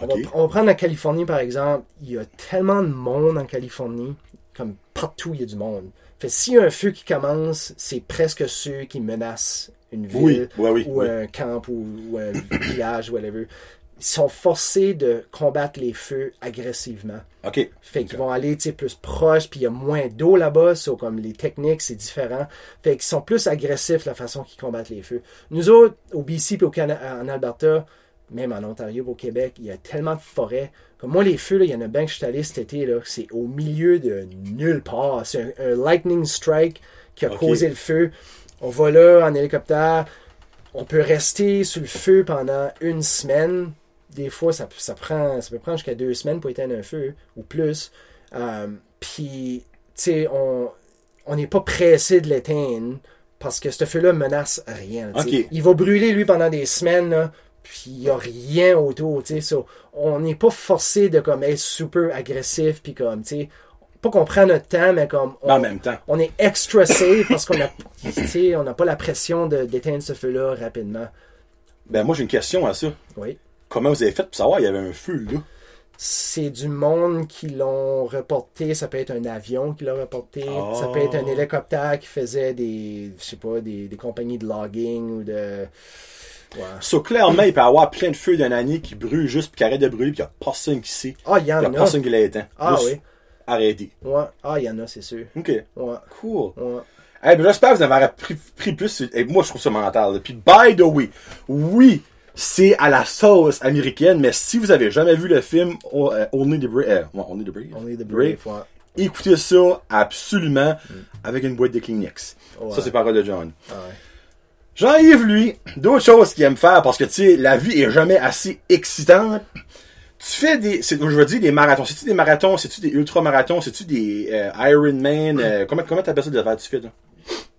on, va, on va prendre la Californie, par exemple. Il y a tellement de monde en Californie. Comme partout, il y a du monde. Fait s'il y a un feu qui commence, c'est presque ceux qui menacent une ville Oui, ouais, oui, ou oui. un camp ou, ou un village, whatever. Ils sont forcés de combattre les feux agressivement. OK. Fait qu'ils vont aller plus proche, puis il y a moins d'eau là-bas, so, comme les techniques, c'est différent. Fait qu'ils sont plus agressifs la façon qu'ils combattent les feux. Nous autres, au BC puis au Cana- en Alberta, même en Ontario au Québec, il y a tellement de forêts. Comme moi, les feux, là, il y en a bien que je suis allé cet été, c'est au milieu de nulle part. C'est un, un lightning strike qui a causé le feu. On va là en hélicoptère. On peut rester sous le feu pendant une semaine. Des fois, ça, ça, prend, ça peut prendre jusqu'à deux semaines pour éteindre un feu ou plus. Euh, Puis, tu sais, on on n'est pas pressé de l'éteindre parce que ce feu-là menace rien. Il va brûler, lui, pendant des semaines, là, puis il n'y a rien autour. tu sais. So, on n'est pas forcé de comme, être super agressif. Puis comme, tu sais, pas qu'on prend notre temps, mais comme. Mais en On, même temps. on est extra safe parce qu'on a, on n'a pas la pression de- d'éteindre ce feu-là rapidement. Ben, moi, j'ai une question à ça. Oui. Comment vous avez fait pour savoir qu'il y avait un feu, là? C'est du monde qui l'ont reporté. Ça peut être un avion qui l'a reporté. Oh. Ça peut être un hélicoptère qui faisait des, je sais pas, des, des compagnies de logging ou de. Ouais. So, clairement, il peut y avoir plein de feux d'une année qui brûlent juste, puis qui arrêtent de brûler, puis il n'y a personne qui sait. Ah, il y Il en n'y a a. personne qui l'a éteint. Ah Juste oui. Arrêté. Ouais. Ah, il y en a, c'est sûr. OK. Ouais. Cool. Ouais. Eh ben, j'espère que vous avez pris, pris plus. Moi, je trouve ça mental. Puis, by the way, oui, c'est à la sauce américaine, mais si vous avez jamais vu le film O- euh, Only the Brave, euh, ouais, Only the Brave, On est de Brave, brave. Ouais. écoutez ça absolument avec une boîte de Kleenex. Ouais. Ça, c'est parole de John. Ah ouais. Jean-Yves, lui, d'autres choses qu'il aime faire parce que, tu sais, la vie est jamais assez excitante. Tu fais des, c'est, je veux dire, des marathons. C'est-tu des marathons? C'est-tu des ultra-marathons? C'est-tu des euh, Ironman? euh, comment, comment t'appelles ça de faire du fais, là?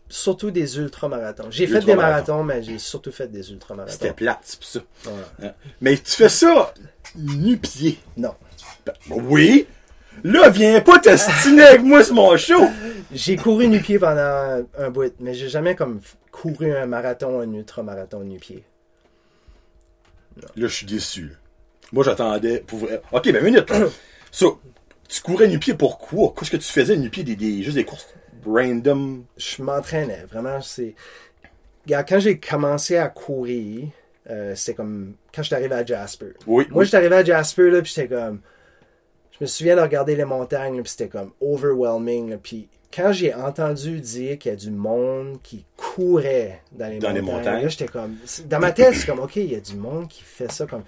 Surtout des ultramarathons. J'ai fait des marathons, mais j'ai surtout fait des ultramarathons. C'était plate, c'est pour ça. Ouais. Hein? Mais tu fais ça nu-pied. Non. Ben, oui! Là, viens pas te stiner avec moi sur mon show! J'ai couru nu-pied pendant un bout, mais j'ai jamais comme couru un marathon, un ultramarathon nu-pied. Là, je suis déçu. Moi, j'attendais pour vrai. Ok, ben, minute. <clears throat> so, tu courais nu-pied pourquoi? Qu'est-ce que tu faisais nu-pied? Des, des, juste des courses random? Je m'entraînais, vraiment, c'est... Quand j'ai commencé à courir, euh, c'était comme quand je suis arrivé à Jasper. Oui. Moi, oui. j'étais arrivé à Jasper, là, puis j'étais comme... Je me souviens de regarder les montagnes, puis c'était comme overwhelming, puis quand j'ai entendu dire qu'il y a du monde qui courait dans les Dans les montagnes, là, j'étais comme... Dans ma tête, c'est comme, OK, il y a du monde qui fait ça comme...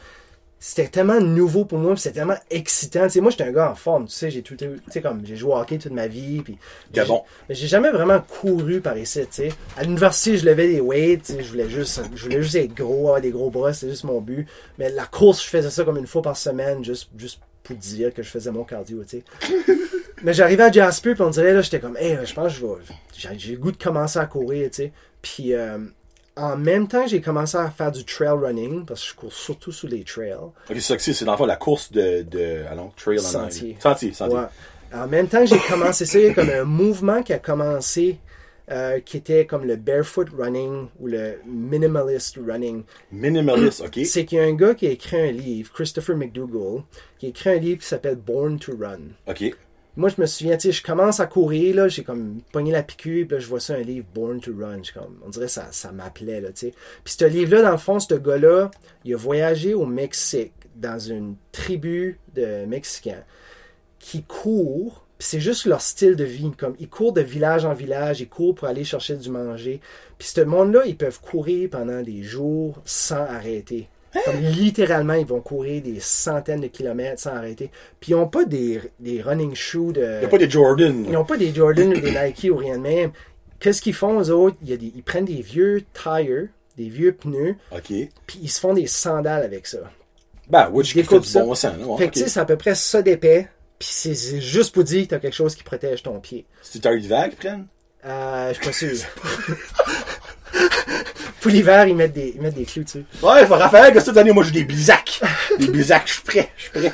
C'était tellement nouveau pour moi, c'était tellement excitant. Sais, moi, j'étais un gars en forme, tu sais, j'ai tout, tu sais, comme, j'ai joué au hockey toute ma vie, puis... T'es bon. Mais j'ai jamais vraiment couru par ici, tu sais. À l'université, je levais des weights, je voulais juste, je voulais juste être gros, avoir des gros bras, c'était juste mon but. Mais la course, je faisais ça comme une fois par semaine, juste, juste pour dire que je faisais mon cardio, tu sais. <laughs> Mais j'arrivais à Jasper, puis on dirait, là, j'étais comme, hey, je pense que je vais, j'ai, le goût de commencer à courir, tu sais. Puis, euh, en même temps, j'ai commencé à faire du trail running, parce que je cours surtout sous les trails. Ok, c'est ça que c'est. C'est dans le fond la course de, de, allons, trail en Sentier. anglais. Sentier, sentier. Ouais. En même temps, j'ai commencé ça, il y a comme un mouvement qui a commencé, euh, qui était comme le barefoot running ou le minimalist running. Minimalist, <clears throat> ok. C'est qu'il y a un gars qui a écrit un livre, Christopher McDougall, qui a écrit un livre qui s'appelle Born to Run. Ok. Moi, je me souviens, tu sais, je commence à courir, là, j'ai comme pogné la piqûre, puis là, je vois ça, un livre, Born to Run. Comme, on dirait que ça, ça m'appelait, là, tu sais. Puis ce livre-là, dans le fond, ce gars-là, il a voyagé au Mexique, dans une tribu de Mexicains, qui courent, c'est juste leur style de vie. Comme, ils courent de village en village, ils courent pour aller chercher du manger. Puis ce monde-là, ils peuvent courir pendant des jours sans arrêter. Comme littéralement, ils vont courir des centaines de kilomètres sans arrêter. Puis ils n'ont pas des, des running shoes de. Il n'y a pas des Jordan. Ils n'ont pas des Jordan ou des Nike ou rien de même. Qu'est-ce qu'ils font, eux autres? Des- ils prennent des vieux tires des vieux pneus, OK. puis ils se font des sandales avec ça. Ben, oui, je Découpe du ça. bon sens. fait que tu ok. sais, c'est à peu près ça d'épais, puis c'est juste pour dire que t'as quelque chose qui protège ton pied. C'est Terry Vague qu'ils prennent? Euh, je suis pas sûr. <laughs> pour l'hiver, ils mettent des, ils mettent des clous dessus. Ouais, faut Raphaël que cette année, moi, j'ai des blizacs. des blizacs, je suis prêt, je suis prêt.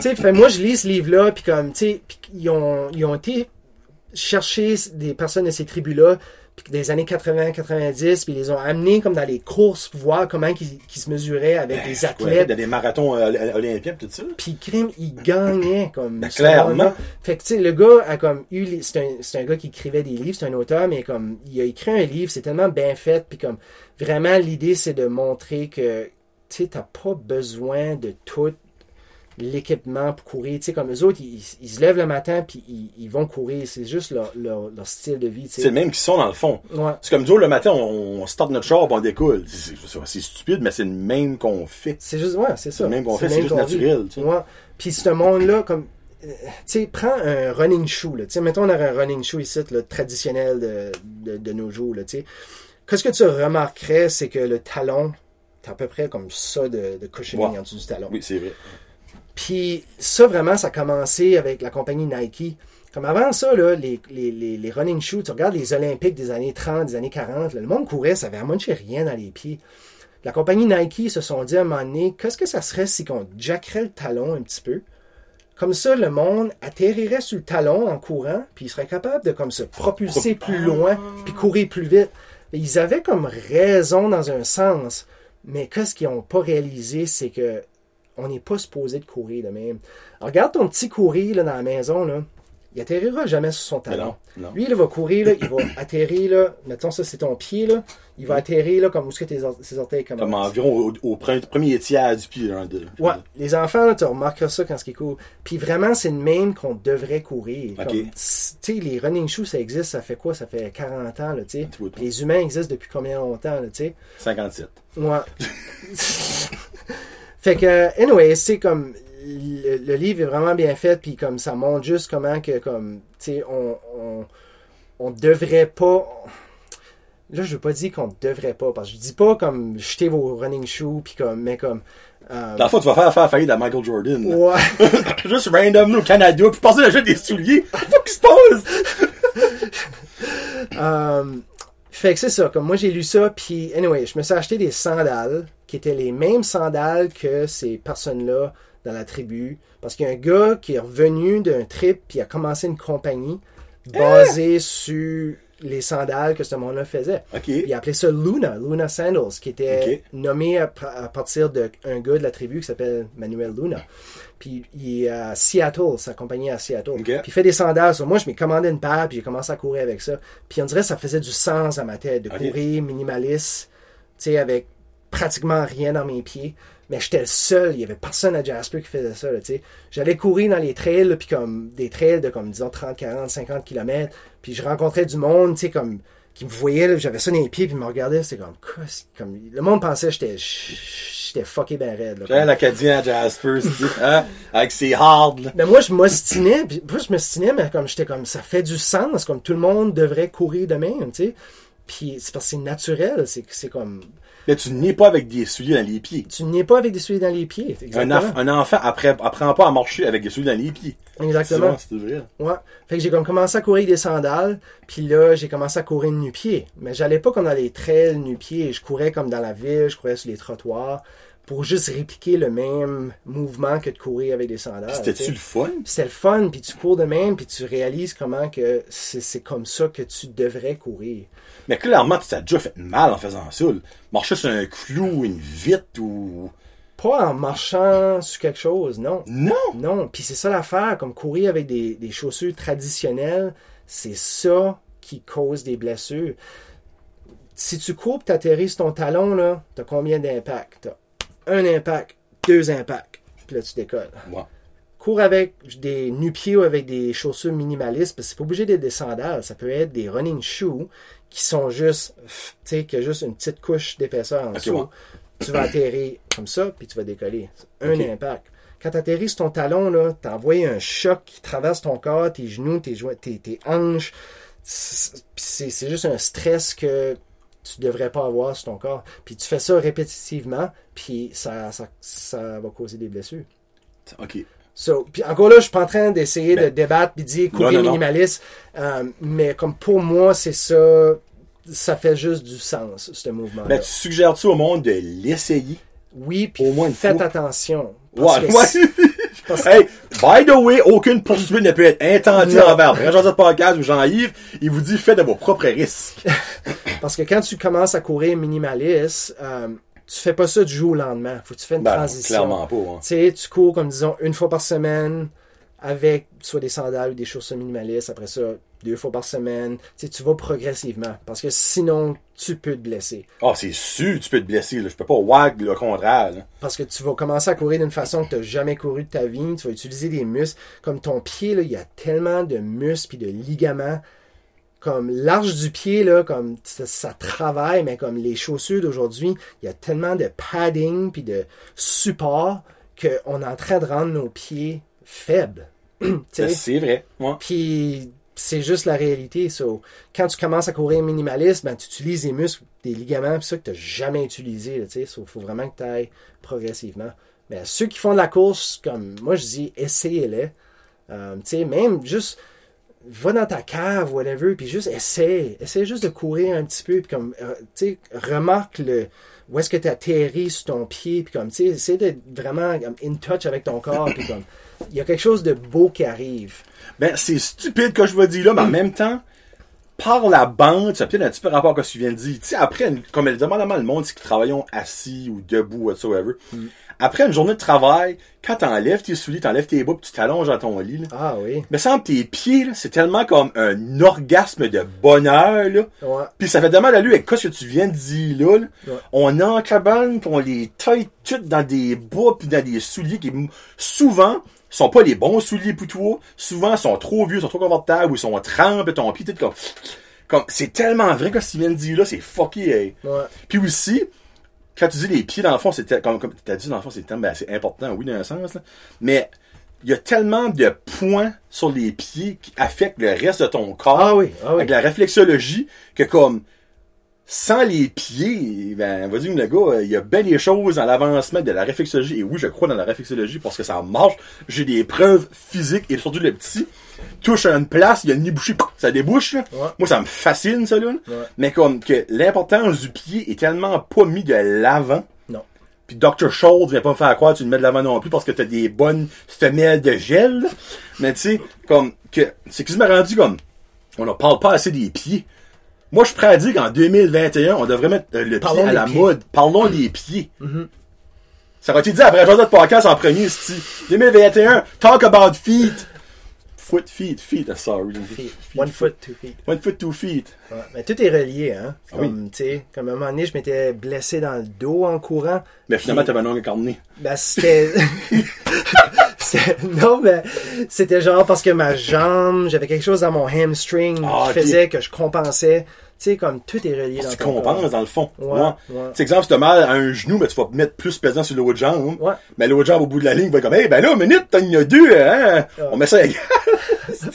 tu sais, moi, je lis ce livre-là, puis comme, tu sais, ils ont, ils ont été chercher des personnes de ces tribus-là, des années 80-90, puis ils les ont amenés comme dans les courses pour voir comment ils, se mesuraient avec des Ouais, athlètes. dans des marathons euh, olympiens pis tout ça. Puis crime, il gagnait comme Ben, clairement. Fait que tu sais, le gars a comme eu, c'est un, c'est un gars qui écrivait des livres, c'est un auteur, mais comme il a écrit un livre, c'est tellement bien fait, puis comme vraiment l'idée c'est de montrer que tu sais, t'as pas besoin de tout l'équipement pour courir. Tu sais, comme eux autres, ils, ils se lèvent le matin puis ils, ils vont courir. C'est juste leur, leur, leur style de vie. tu sais. C'est le même qu'ils sont dans le fond. Ouais. C'est comme nous, le matin, on, on starte notre char on découle. C'est stupide, mais c'est le même qu'on fait. C'est juste, ouais, c'est ça. le même qu'on fait, c'est juste naturel, tu sais. Ouais. Puis ce monde-là, comme, euh, tu sais, prends un running shoe. Tu sais, mettons, on a un running shoe ici, là, traditionnel de, de, de nos jours, tu sais. Qu'est-ce que tu remarquerais, c'est que le talon, t'as à peu près comme ça de, de cushioning Ouais. en dessous du talon. Oui, c'est vrai. Puis ça, vraiment, ça a commencé avec la compagnie Nike. Comme avant ça, là, les, les, les, les running shoes, tu regardes les Olympiques des années 30, des années 40, là, le monde courait, ça avait vraiment rien dans les pieds. La compagnie Nike se sont dit à un moment donné, qu'est-ce que ça serait si on jackerait le talon un petit peu? Comme ça, le monde atterrirait sur le talon en courant, puis il serait capable de comme se propulser plus loin, puis courir plus vite. Et ils avaient comme raison dans un sens, mais qu'est-ce qu'ils n'ont pas réalisé, c'est que on n'est pas supposé de courir de même. Alors, regarde ton petit courir là, dans la maison, là. il atterrira jamais sur son talon. non, non. Lui, il va courir, là, il va <coughs> atterrir, là, mettons ça c'est ton pied, là, il va atterrir là, comme où est-ce que tes or- ses orteils commencent. Comme environ au, au pre- premier tiers du pied. Hein, de, Ouais, les enfants, là, tu remarqueras ça quand ils courent. Puis vraiment, c'est le même qu'on devrait courir. Tu sais, les running shoes, ça existe, ça fait quoi? Ça fait 40 ans, là, tu sais. Les humains existent depuis combien longtemps, là, tu sais? 57. Ouais. <laughs> <laughs> fait que, anyway, c'est comme le, le livre est vraiment bien fait, puis comme ça montre juste comment que, comme, tu sais, on, on, on devrait pas. Là, je veux pas dire qu'on devrait pas, parce que je dis pas comme jeter vos running shoes, puis comme, mais comme. euh, le fond, tu vas faire faire faillite à Michael Jordan. ouais. <laughs> Juste random au Canada, puis passer à des souliers. Qu'est-ce qui se passe? <laughs> Euh, fait que c'est ça, comme moi j'ai lu ça, puis anyway, je me suis acheté des sandales qui étaient les mêmes sandales que ces personnes-là dans la tribu. Parce qu'il y a un gars qui est revenu d'un trip, puis a commencé une compagnie basée sur les sandales que ce monde-là faisait. OK. Il a appelé ça Luna, Luna Sandals, qui était nommé à, à partir d'un gars de la tribu qui s'appelle Manuel Luna. Puis il est à Seattle, sa compagnie est à Seattle. Puis il fait des sandales. Moi, je m'ai commandé une paire, puis j'ai commencé à courir avec ça. Puis on dirait que ça faisait du sens à ma tête de courir minimaliste, tu sais, avec pratiquement rien dans mes pieds. Mais j'étais le seul, il y avait personne à Jasper qui faisait ça, là, tu sais. J'allais courir dans les trails, là, puis comme des trails de comme disons 30, 40, 50 km, puis je rencontrais du monde, tu sais, comme qui me voyait, j'avais ça dans les pieds, puis ils me regardaient, c'était comme, comme, le monde pensait que j'étais, j'étais fucké ben raide, là. J'ai un Acadien à Jasper, hein, avec ses. Mais moi, je m'ostinais, puis moi, je m'ostinais, mais comme j'étais comme, ça fait du sens, comme tout le monde devrait courir de même, tu sais. Puis c'est parce que c'est naturel, c'est c'est comme, Là, tu n'es pas avec des souliers dans les pieds. tu n'es pas avec des souliers dans les pieds, Un, exactement. enf- un enfant après, apprend pas à marcher avec des souliers dans les pieds. Exactement. C'est vrai. Ouais. Fait que j'ai comme commencé à courir avec des sandales, puis là, j'ai commencé à courir nu-pied. Mais j'allais pas comme dans les trails nu-pied, je courais comme dans la ville, je courais sur les trottoirs, pour juste répliquer le même mouvement que de courir avec des sandales. C'était-tu le fun? C'était le fun, puis tu cours de même, puis tu réalises comment que c'est comme ça que tu devrais courir. Mais clairement, tu t'as déjà fait mal en faisant ça. là. Marcher sur un clou, une vitre ou. Pas en marchant sur quelque chose, non. Non! Non, puis c'est ça l'affaire, comme courir avec des, des chaussures traditionnelles, c'est ça qui cause des blessures. Si tu cours tu atterris sur ton talon, là, t'as combien d'impacts? T'as un impact, deux impacts, puis là tu décolles. Ouais. Cours avec des nu-pieds ou avec des chaussures minimalistes, parce que c'est pas obligé d'être des sandales, ça peut être des running shoes qui sont juste, tu sais, qui a juste une petite couche d'épaisseur en dessous. ouais. Tu vas atterrir comme ça, puis tu vas décoller. Un impact. Quand tu atterris sur ton talon, là, t'envoies un choc qui traverse ton corps, tes genoux, tes, joints, tes, tes hanches. C'est juste un stress que tu devrais pas avoir sur ton corps. Puis tu fais ça répétitivement, puis ça, ça, ça va causer des blessures. OK. So, puis encore là, je suis pas en train d'essayer de débattre puis de dire non. minimaliste, euh, mais comme pour moi, c'est ça, ça fait juste du sens, ce mouvement-là. Ben, tu suggères-tu au monde de l'essayer? Oui, puis faites fois. attention. Parce Ouais, que ouais. parce <laughs> Hey, by the way, aucune poursuite ne peut être intentée envers Vrai Joseph Podcast ou Jean-Yves. Il vous dit faites de vos propres risques. <laughs> Parce que quand tu commences à courir minimaliste, euh, tu fais pas ça du jour au lendemain. Faut que tu fasses une Ben, transition. clairement pas. hein. Tu sais, tu cours comme disons une fois par semaine avec soit des sandales ou des chaussures minimalistes. Après ça, deux fois par semaine. Tu sais, tu vas progressivement. Parce que sinon, tu peux te blesser. Ah, c'est sûr, tu peux te blesser. Là. Je peux pas wag le contraire. là. Parce que tu vas commencer à courir d'une façon que tu n'as jamais couru de ta vie. Tu vas utiliser des muscles. Comme ton pied, là, il y a tellement de muscles et de ligaments. Comme l'arche du pied, là, comme ça, ça travaille, mais comme les chaussures d'aujourd'hui, il y a tellement de padding puis de support qu'on est en train de rendre nos pieds faibles. <clears throat> Ben, C'est vrai. Puis c'est juste la réalité. So, quand tu commences à courir minimaliste, ben, tu utilises des muscles, des ligaments, pis ça que tu n'as jamais utilisé. Il faut vraiment que tu ailles progressivement. Mais ceux qui font de la course, comme moi je dis, essayez-les. Euh, même juste va dans ta cave, whatever, puis juste essaye. Essaye juste de courir un petit peu, puis comme, euh, tu sais, remarque le, où est-ce que tu atterris sur ton pied, puis comme, tu sais, essaie d'être vraiment comme, in touch avec ton corps, puis comme, il y a quelque chose de beau qui arrive. Ben, c'est stupide que je vais dire là, mais en même temps, par la bande, ça a peut-être un petit peu rapport à ce que tu viens de dire. Tu sais, après, comme elle demande le monde, c'est qui travaillons assis ou debout, whatsoever. Après une journée de travail, quand t'enlèves tes souliers, t'enlèves tes bas, puis tu t'allonges dans ton lit, là, Ah oui. me semble tes pieds, là, c'est tellement comme un orgasme de bonheur, là. Ouais. Puis ça fait tellement la avec quoi ce que tu viens de dire là. là? Ouais. On en cabane, puis on les taille toutes dans des bas puis dans des souliers qui souvent sont pas les bons souliers pour toi. Souvent sont trop vieux, sont trop confortables ou ils sont trempés ton pied tout comme comme c'est tellement vrai que ce que tu viens de dire là, c'est fucké. hey. Ouais. Puis aussi quand tu dis les pieds dans le fond, c'est comme comme tu as dit dans le fond, c'est tellement ben, important oui dans un sens là. Mais il y a tellement de points sur les pieds qui affectent le reste de ton corps Ah oui, ah oui. avec la réflexologie que comme sans les pieds, ben, vas-y, le gars, il y a bien des choses dans l'avancement de la réflexologie. Et oui, je crois dans la réflexologie parce que ça marche. J'ai des preuves physiques et surtout le petit touche à une place, il y a une nid bouché, ça débouche. là. Ouais. Moi, ça me fascine, ça, là. Ouais. Mais comme que l'importance du pied est tellement pas mis de l'avant. Non. Puis Dr. Schultz vient pas me faire croire que tu le mets de l'avant non plus parce que t'as des bonnes femelles de gel. là. Mais tu sais, comme que c'est que je m'ai rendu comme on ne parle pas assez des pieds. Moi, je suis prêt à dire qu'en 2021, on devrait mettre euh, le Parlons pied à la pieds. mode. Parlons des pieds. Mm-hmm. Ça aurait été dit après Joseph Podcast en premier, c'est 2021, talk about feet. Foot, feet, feet, ah, sorry. Feet. One foot, two feet. One foot, two feet. Ouais. Mais tout est relié, hein. Ah oui. Comme, tu sais, comme à un moment donné, je m'étais blessé dans le dos en courant. Mais finalement, t'avais un ongle carné. Ben, c'était. <laughs> c'était- non, mais c'était genre parce que ma jambe, j'avais quelque chose dans mon hamstring Ah, qui faisait que je compensais. Tu sais, comme tout est relié dans Tu compenses dans le fond. Ouais, ouais. Exemple, si t'as mal à un genou, mais tu vas mettre plus pesant sur l'autre jambe. Ouais. Mais l'autre jambe au bout de la ligne va être comme, hey, ben là, minute, t'en as deux, hein? Ouais. On met ça égal. <laughs>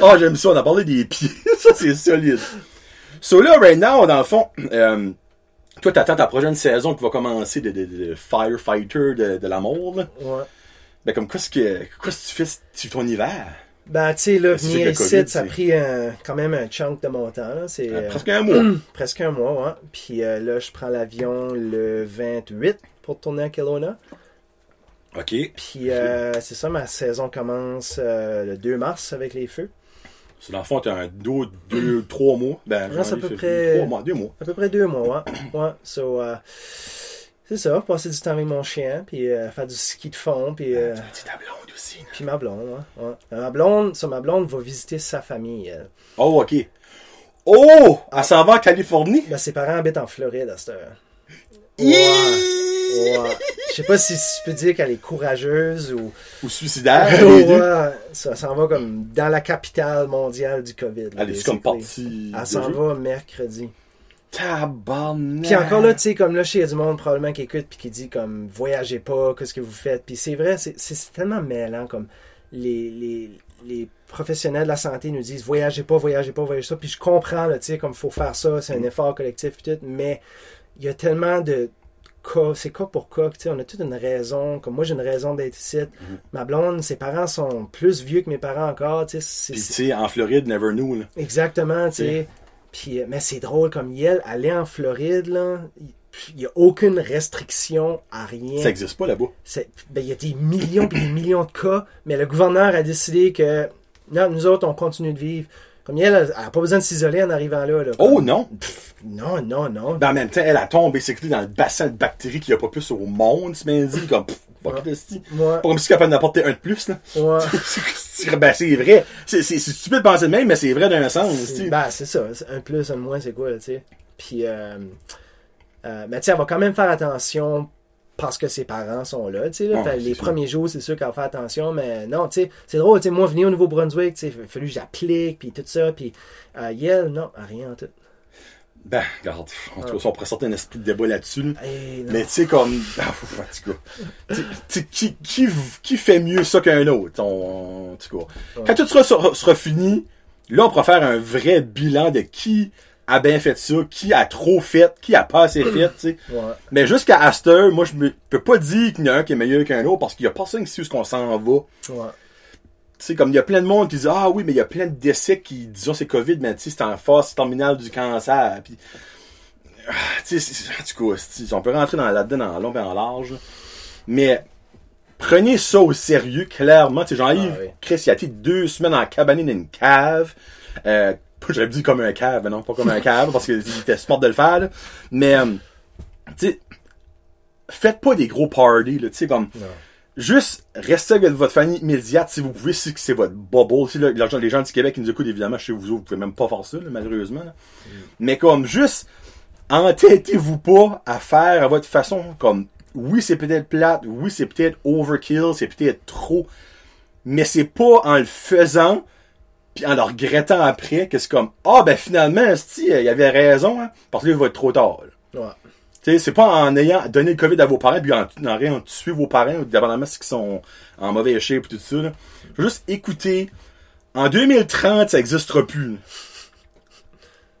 Ah, j'aime ça, on a parlé des pieds. <laughs> ça, c'est solide. So là, right now, dans le fond, euh, toi, t'attends ta prochaine saison qui va commencer de, de, de firefighter de, de la mort, là. Ouais. Ben, comme, qu'est-ce que, qu'est-ce que tu fais sur ton hiver? Ben, tu sais, là, C'est venir ici, ça a c'est- pris un- quand même un chunk de mon temps, là. C'est. Euh, presque un mois. <clears throat> presque un mois, ouais. Puis euh, là, je prends l'avion le 28 pour tourner à Kelowna. OK. Puis euh, c'est ça, ma saison commence le 2 mars avec les feux. So, dans le fond, t'as un deux, deux, <clears throat> trois mois. Ben, Ouais, c'est à peu près- Trois mois, deux mois. À peu près deux mois, ouais. <clears throat> ouais. So, c'est ça, passer du temps avec mon chien, puis faire du ski de fond, puis, C'est puis ma blonde, ouais. ouais. Euh, Ma blonde, ça, ma blonde va visiter sa famille. elle. Oh, OK. Oh! Elle s'en va en Californie? Ben, ses parents habitent en Floride à cette heure. Hi! Ouais. Je sais pas si je peux dire qu'elle est courageuse ou. Ou suicidaire, <laughs> ouais, ça s'en va comme dans la capitale mondiale du COVID. Elle est comme partie. Elle s'en va mercredi. Tabarnak. Puis encore là, tu sais, comme là, chez il y a du monde probablement qui écoute puis qui dit comme voyagez pas, qu'est-ce que vous faites? Puis c'est vrai, c'est- tellement mêlant comme les, les, les professionnels de la santé nous disent voyagez pas, voyagez pas, voyagez ça. Puis je comprends, tu sais, comme il faut faire ça, c'est un effort collectif, puis tout, mais il y a tellement de cas, c'est cas pour cas, tu sais, on a toute une raison. Comme moi, j'ai une raison d'être ici. Ma blonde, ses parents sont plus vieux que mes parents encore, tu sais. Puis, tu sais, en Floride, never knew, là. Exactement, tu sais. Puis, euh, mais c'est drôle, comme Yel, aller en Floride, là, il n'y a aucune restriction à rien. Ça existe pas là-bas. C'est- ben, il y a des millions et des millions de cas, mais le gouverneur a décidé que non, nous autres, on continue de vivre. Comme elle, elle n'a pas besoin de s'isoler en arrivant là. là. Oh non! Pff, non, non, non. Ben, en même temps, elle a tombé, basically, dans le bassin de bactéries qu'il n'y a pas plus au monde, ce dit comme, pff, fuck Ouais. Moi, Pas comme si capable d'apporter un de plus, là. <laughs> ben, c'est vrai. C'est c'est- c'est stupide de penser de même, mais c'est vrai d'un sens, c'est ben, c'est ça. Un plus, un moins, c'est quoi, tu sais. Puis, euh, euh, mais tu sais, elle va quand même faire attention parce que ses parents sont là, tu sais. là. Ouais, les sûr. premiers jours, c'est sûr qu'elle va faire attention, mais non, tu sais, c'est drôle, tu sais, moi, venir au Nouveau-Brunswick, tu sais, il a fallu que j'applique, puis tout ça, puis euh, Yel, non, rien en tout. Ben, regarde, en tout cas, on pourrait sortir un esprit de débat là-dessus. Hey. Mais tu sais, comme. <laughs> Ah, en tout cas. Qui, qui, qui fait mieux ça qu'un autre? On- en tout cas. Quand tout sera, sera, sera fini, là, on pourra faire un vrai bilan de qui a bien fait ça, qui a trop fait, qui a pas assez fait, tu sais. Ouais. Mais jusqu'à Aster, moi, je peux pas dire qu'il y en a un qui est meilleur qu'un autre parce qu'il y a personne qui sait où qu'on s'en va. Ouais. Tu sais, comme il y a plein de monde qui dit Ah oui, mais il y a plein de décès qui, disons, c'est COVID, mais tu sais, c'est en phase terminale du cancer. Puis, ah, tu sais, en cas, c'est- on peut rentrer dans là-dedans dans long et en large. Mais prenez ça au sérieux, clairement. Tu sais, Jean-Yves, Ah oui. Chris, il a été deux semaines en cabané dans une cave. Euh, j'avais dit comme un cave, mais non, pas comme un cave, parce qu'il était smart de le faire. là. Mais, euh, tu sais, faites pas des gros parties, là, tu sais, comme Non. Juste restez avec votre famille immédiate si vous pouvez, si c'est votre bubble. Si là, les gens du Québec qui nous écoutent, évidemment, chez vous, vous pouvez même pas faire ça, là, malheureusement. là. Mais comme juste, entêtez-vous pas à faire à votre façon. Comme, oui, c'est peut-être plate, oui, c'est peut-être overkill, c'est peut-être trop, mais c'est pas en le faisant puis en le regrettant après que c'est comme ah ben finalement il y avait raison hein, parce que là il va être trop tard. là. Ouais. Tu sais, c'est pas en ayant donné le COVID à vos parents, puis en, en ayant tué vos parents, dépendamment de ce qu'ils sont en mauvais shape et tout ça. Là. Juste écouter. En 2030, ça n'existera plus. là.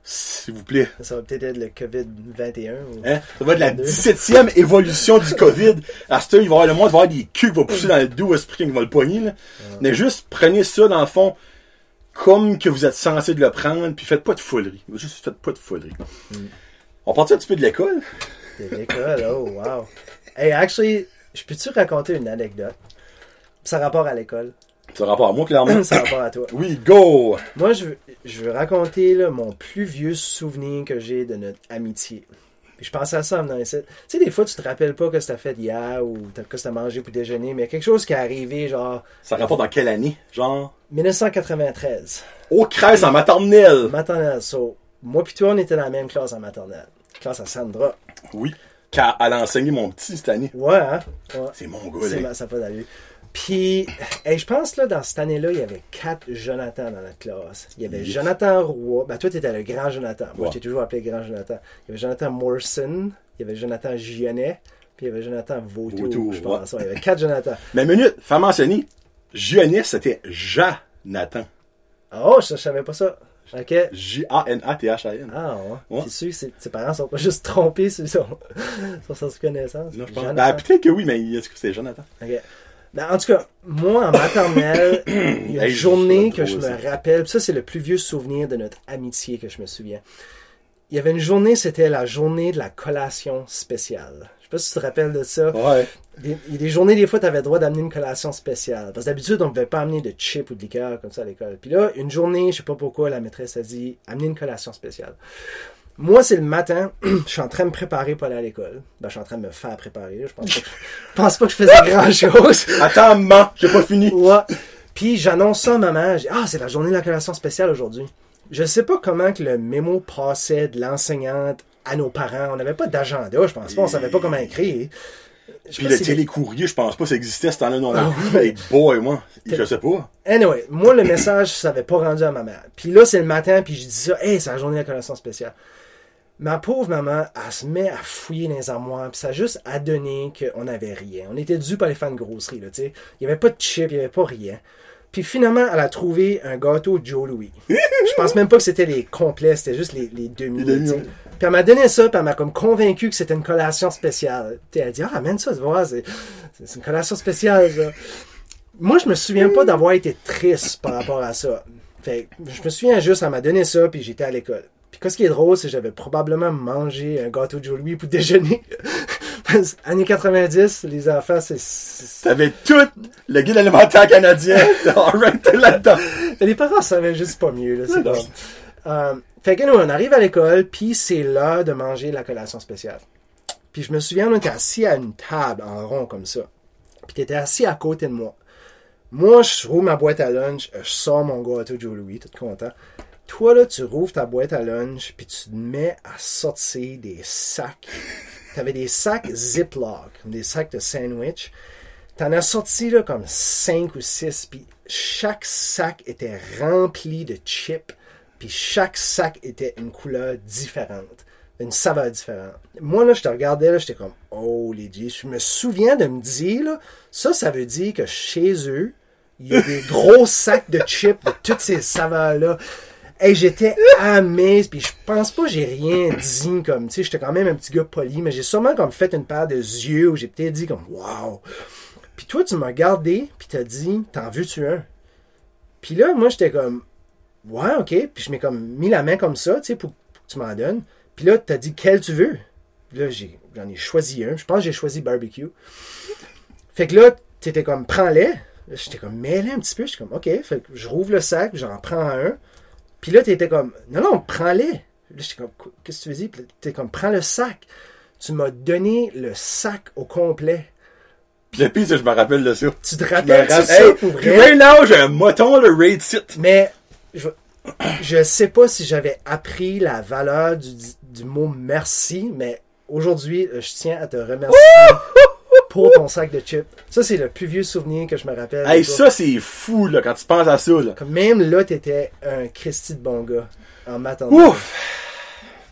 S'il vous plaît. Ça va peut-être être le COVID-21. Ou... Hein? Ça va être la 17e <laughs> évolution du COVID. À ce temps, il va y avoir le monde, il va y avoir des culs qui vont pousser dans le dos, esprit qui va le pogner. Là. Mais juste prenez ça dans le fond comme que vous êtes censé de le prendre, puis faites pas de foulerie. Juste faites pas de foulerie. On part un petit peu de l'école? C'est l'école, oh wow. Hey, actually, je peux-tu raconter une anecdote? Ça rapport à l'école? Ça rapport à moi, clairement. Ça rapport à toi. <coughs> Oui, go! Moi, je veux, je veux raconter là, mon plus vieux souvenir que j'ai de notre amitié. Puis je pensais à ça venant ici. Tu sais, des fois, tu te rappelles pas que c'était fait hier ou que c'était mangé pour déjeuner, mais quelque chose qui est arrivé, genre, Ça rapporte dans quelle année? Genre? 1993. Au crèche en maternelle! Maternelle. So, moi puis toi, on était dans la même classe en maternelle. Classe à Sandra. Oui. Car elle a enseigné mon petit cette année. Ouais, hein? Ouais. C'est mon gars, C'est là. ma- ça pas d'allure. Puis, hey, je pense, là, dans cette année-là, il y avait quatre Jonathan dans notre classe. Il y avait Yes. Jonathan Roy. Ben, toi, tu étais le grand Jonathan. Moi, Ouais. je t'ai toujours appelé grand Jonathan. Il y avait Jonathan Morrison. Il y avait Jonathan Gionnet. Puis il y avait Jonathan Vautour, Vautour, je pense. ouais. Il y avait quatre Jonathan. <laughs> Mais minute, faire mentionner, Gionis, c'était Jonathan. Oh, je, je savais pas ça. J-A-N-A-T-H-A-N. Ah, ouais. Ouais. C'est sûr que ses, parents sont pas juste trompés sur son, <laughs> sur sa connaissance. Non, je pense. Ben, peut-être que oui, mais est-ce que c'était Jonathan? OK. Ben, en tout cas, moi, en maternelle, <coughs> il y a une Hey, journée que je me rappelle. Ça, c'est le plus vieux souvenir de notre amitié que je me souviens. Il y avait une journée, c'était la journée de la collation spéciale. Je sais pas si tu te rappelles de ça. Ouais. Des- Il y a des journées, des fois, tu avais le droit d'amener une collation spéciale. Parce que d'habitude, on ne pouvait pas amener de chips ou de liqueur comme ça à l'école. Puis là, une journée, je sais pas pourquoi, la maîtresse a dit amener une collation spéciale. Moi, c'est le matin, <clears throat> je suis en train de me préparer pour aller à l'école. Ben, je suis en train de me faire préparer. Je pense pas que, je pense pas que je faisais grand chose. <laughs> Attends, maman, j'ai pas fini. Ouais. Puis j'annonce ça à maman. Je dis, ah, c'est la journée de la collation spéciale aujourd'hui. Je sais pas comment que le mémo passait de l'enseignante à nos parents. On n'avait pas d'agenda, je pense pas. On savait pas comment écrire. Je Puis le si- télécourrier, je pense pas que ça existait ce temps-là non Ah plus. Hey boy, moi, je sais pas. Anyway, moi, le message, ça n'avait pas rendu à ma mère. Puis là, c'est le matin, puis je dis ça, hey, c'est la journée de la collation spéciale. Ma pauvre maman, elle se met à fouiller dans les armoires, puis ça a juste à donner qu'on n'avait rien. On était dû par les fans de grosserie, là, tu sais. Il n'y avait pas de chip, il n'y avait pas rien. Puis finalement, elle a trouvé un gâteau Joe Louis. <laughs> Je pense même pas que c'était les complets, c'était juste les, les demi. Les. Puis elle m'a donné ça, puis elle m'a comme convaincu que c'était une collation spéciale. Tu sais, elle a dit, ah, amène ça, tu vois, c'est une collation spéciale, ça. Moi, je me souviens pas d'avoir été triste par rapport à ça. Fait que je me souviens juste, elle m'a donné ça, puis j'étais à l'école. Puis qu'est-ce qui est drôle, c'est que j'avais probablement mangé un gâteau de Joe Louis pour déjeuner. <laughs> Années 90, les enfants, c'est... T'avais tout le guide alimentaire canadien. <laughs> Alright, là-dedans. Les parents savaient juste pas mieux, là, c'est drôle. Fait que nous, on arrive à l'école, puis c'est l'heure de manger la collation spéciale. Puis je me souviens, on était assis à une table en rond comme ça. Puis t'étais assis à côté de moi. Moi, je rouvre ma boîte à lunch, euh, je sors mon gâteau Joe Louis, tout content. Toi, là, tu rouvres ta boîte à lunch, puis tu te mets à sortir des sacs. T'avais des sacs Ziploc, des sacs de sandwich. T'en as sorti, là, comme 5 ou 6, puis chaque sac était rempli de chips, puis chaque sac était une couleur différente, une saveur différente. Moi, là, je te regardais, là, j'étais comme, oh, les G. Je me souviens de me dire, là, ça, ça veut dire que chez eux, il y a des <laughs> gros sacs de chips de toutes ces saveurs-là. Et j'étais amazed, puis je pense pas j'ai rien dit comme, tu sais, j'étais quand même un petit gars poli, mais j'ai sûrement comme fait une paire de yeux où j'ai peut-être dit comme, wow. Puis toi, tu m'as regardé, puis t'as dit, t'en veux-tu un? Puis là, moi, j'étais comme, ouais, ok. Puis je m'ai comme mis la main comme ça, tu sais, pour, pour que tu m'en donnes. Puis là, t'as dit, quel tu veux? Puis là, j'ai- j'en ai, choisi un. Je pense que j'ai choisi barbecue. Fait que là, t'étais comme, prends-les. Là, J'étais comme, mets-les un petit peu. J'étais comme, ok. Fait que je rouvre le sac, j'en prends un. Puis là, t'étais comme, non, non, prends-les. Là, j'étais comme, qu'est-ce que tu veux dire? Puis là, t'étais comme, prends le sac. Tu m'as donné le sac au complet. Puis le pire, je me rappelle de ça. Tu te rappelles de ça Hey, pour puis vrai? right now, j'ai un moton, le raid site. Mais je, <clears throat> je sais pas si j'avais appris la valeur du, du mot merci, mais aujourd'hui, euh, je tiens à te remercier <laughs> pour ton sac de chips. Ça, c'est le plus vieux souvenir que je me rappelle. Hey, ça, c'est fou, là, quand tu penses à ça, là. Même là, t'étais un Christy de bon gars en m'attendant. Ouf!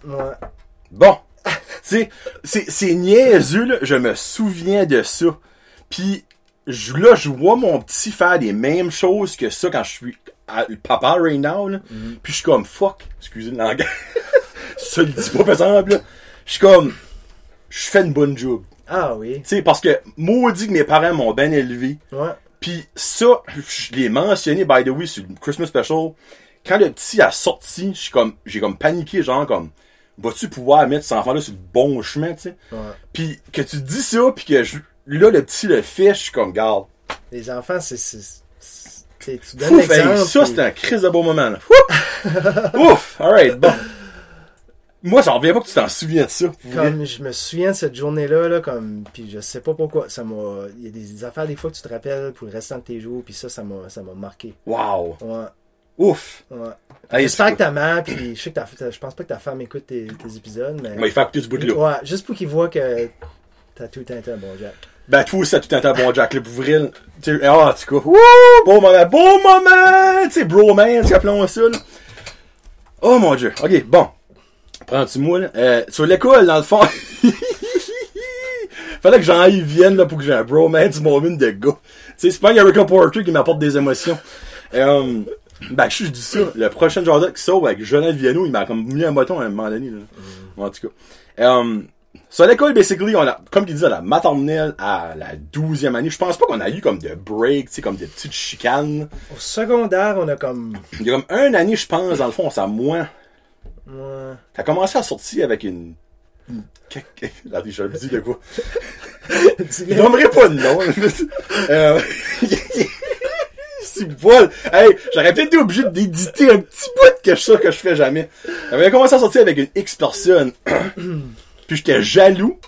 Ouais. Bon. <laughs> c'est, c'est, c'est niaiseux, là. Je me souviens de ça. Puis, je, là, je vois mon petit faire des mêmes choses que ça quand je suis à- le papa right now, là. Puis je suis comme, fuck, excusez le langage. <laughs> ça le dit pas, par exemple, là. Je suis comme, je fais une bonne job. Ah oui. Tu sais, parce que, maudit que mes parents m'ont bien élevé. Ouais. Puis ça, je l'ai mentionné, by the way, sur le Christmas Special. Quand le petit a sorti, je suis comme, j'ai comme paniqué, genre comme, vas-tu pouvoir mettre cet enfant-là sur le bon chemin, tu sais? Ouais. Puis que tu dis ça, puis que je- là, le petit le fait, je suis comme, garde. Les enfants, c'est. C'est- c'est- t'sais, Tu donnes Ouf, hey, ça, puis- c'était un crise de beau moment, là. <laughs> Ouf! Alright, bon. Moi, ça revient pas que tu t'en souviens de ça. Comme je me souviens de cette journée-là, là, comme, puis je sais pas pourquoi, ça m'a, il y a des affaires des fois que tu te rappelles pour le restant de tes jours, puis ça, ça m'a, ça m'a marqué. Wow! Ouais, Ouf! ouais. J'espère que ta mère, puis je sais que ta, je pense pas que ta femme écoute tes, tes épisodes, mais On va y faire écouter ce bout-là. ouais, juste pour qu'il voit que t'as tout été un bon Jack. Ben, aussi, t'as tout un temps bon Jack, là, pour vrai. Tu sais, ah, en tout cas, wouh, bon moment, bon moment! Tu sais, bromance, appelons ça, là. Oh, mon dieu. Ok, bon. Prends-tu moi, là? Euh, sur l'école, dans le fond. <laughs> Fallait que j'en-y vienne, là, pour que j'ai un bromance moment de gars. Tu sais, c'est pas Erica Porter qui m'apporte des émotions. Euh, ben, je dis ça. Le prochain Jordan qui sort avec Jonathan Viano, il m'a comme mis un bâton à un moment donné, là. En tout cas. Euh, sur l'école, basically, on a, comme il disait, la maternelle à la douzième année, je pense pas qu'on a eu comme de break, tu sais, comme des petites chicanes. Au secondaire, on a comme, Il y a comme un année, je pense, dans le fond, ça moins. ouais, T'as commencé à sortir avec une. une- Attendez, je vais dire de quoi? <laughs> Je nommerai pas de nom. euh... <laughs> C'est poil. Hey, j'aurais peut-être été obligé d'éditer un petit bout de quelque chose que je fais jamais. J'avais commencé à sortir avec une X personne. <clears throat> puis j'étais jaloux.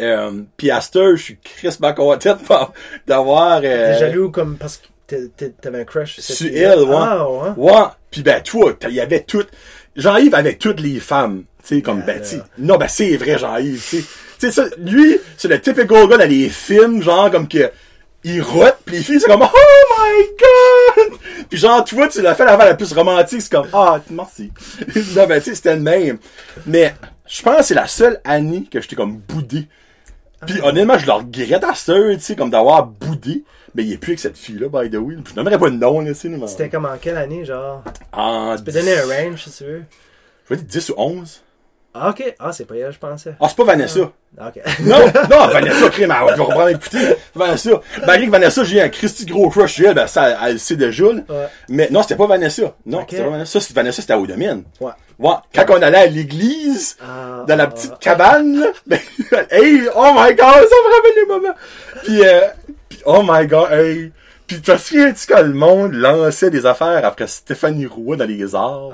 Euh, puis à cette je suis crispement content <laughs> d'avoir... euh, t'es jaloux comme parce que t'avais un crush sur elle, ouais. Ah, ouais. Ouais. Puis ben, toi, t'as- il y avait toutes. Jean-Yves avec toutes les femmes. Tu sais, comme, Ben, ben. Non, ben, c'est vrai, Jean-Yves, tu sais. Ça, lui, c'est le typical gars dans les films, genre, comme que, il rote, pis les filles, c'est comme, oh my god! <laughs> Puis genre, tu vois, tu l'as fait l'affaire la plus romantique, c'est comme, ah, merci. <laughs> non, ben, tu sais, c'était le même. Mais, je pense que c'est la seule année que j'étais comme boudé. Puis honnêtement, je le regrette à ça, tu sais, comme d'avoir boudé. Mais il est plus avec cette fille-là, by the way. Je n'aimerais pas de nom, là, tu sais. mais- C'était comme en quelle année, genre? En Tu peux donner un range, si tu veux. Je vais dire 10 ou 11. Ah, ok. Ah, c'est pas elle, je pensais. Ah, c'est pas Vanessa. Ah, ok. <laughs> Non, non, <laughs> Vanessa, crime, elle va reprendre écouter. Vanessa. Malgré que Vanessa, j'ai un Christy gros crush sur elle, ben ça, elle le sait déjà, là. Ouais. Mais non, c'était pas Vanessa. Non, c'était pas Vanessa. Vanessa, c'était à Oudomine. Ouais. Ouais. Quand on allait à l'église, Ah, dans la ah, petite ah. cabane, là, <laughs> ben, hey, oh my god, ça me rappelle les moments. Puis, euh, puis, oh my god, hey. Puis, tu te souviens-tu quand le monde lançait des affaires après Stéphanie Roy dans les my god.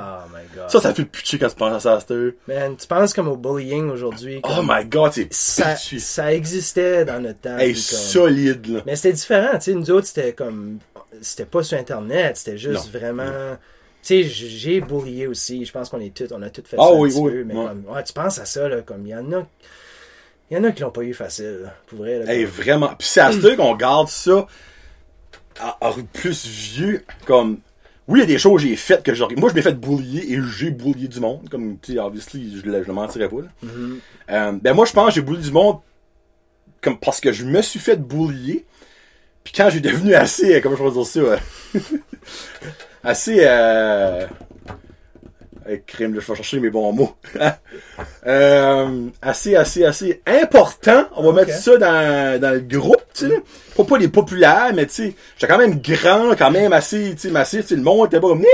Ça, ça fait pitcher quand tu penses à ça, heure. Man, tu penses comme au bullying aujourd'hui. Oh my god, c'est ça, existait dans notre temps. Hey, solide, là. Mais c'était différent, tu sais, nous autres, c'était comme, c'était pas sur Internet, c'était juste Non. vraiment, tu sais, j'ai bullié aussi, je pense qu'on est tous, on a tous fait Ah ça un oui, petit oui, peu, mais ouais. comme, ouais, tu penses à ça, là, comme, il y en a, il y en a qui l'ont pas eu facile, là, pour vrai, là, Hey, comme- vraiment. Puis c'est à ce qu'on garde ça à, à plus vieux, comme... Oui, il y a des choses que j'ai faites que j'aurais... Moi, je m'ai fait boulier et j'ai boulié du monde. Comme, tu sais, obviously, je le, je le mentirais pas, là. Mhm. Euh, ben moi, je pense que j'ai boulié du monde comme parce que je me suis fait boulier. Puis quand j'ai devenu assez... euh, Comment je peux dire ça? euh, <laughs> assez... Euh... Hey, crime, là, je vais chercher mes bons mots. <laughs> euh, assez, assez, assez important. On va mettre ça dans, dans le groupe, tu sais. Pas, pas les populaires, mais tu sais, j'étais quand même grand, quand même assez, tu sais, massif. Tu sais, le monde était pas comme... Tu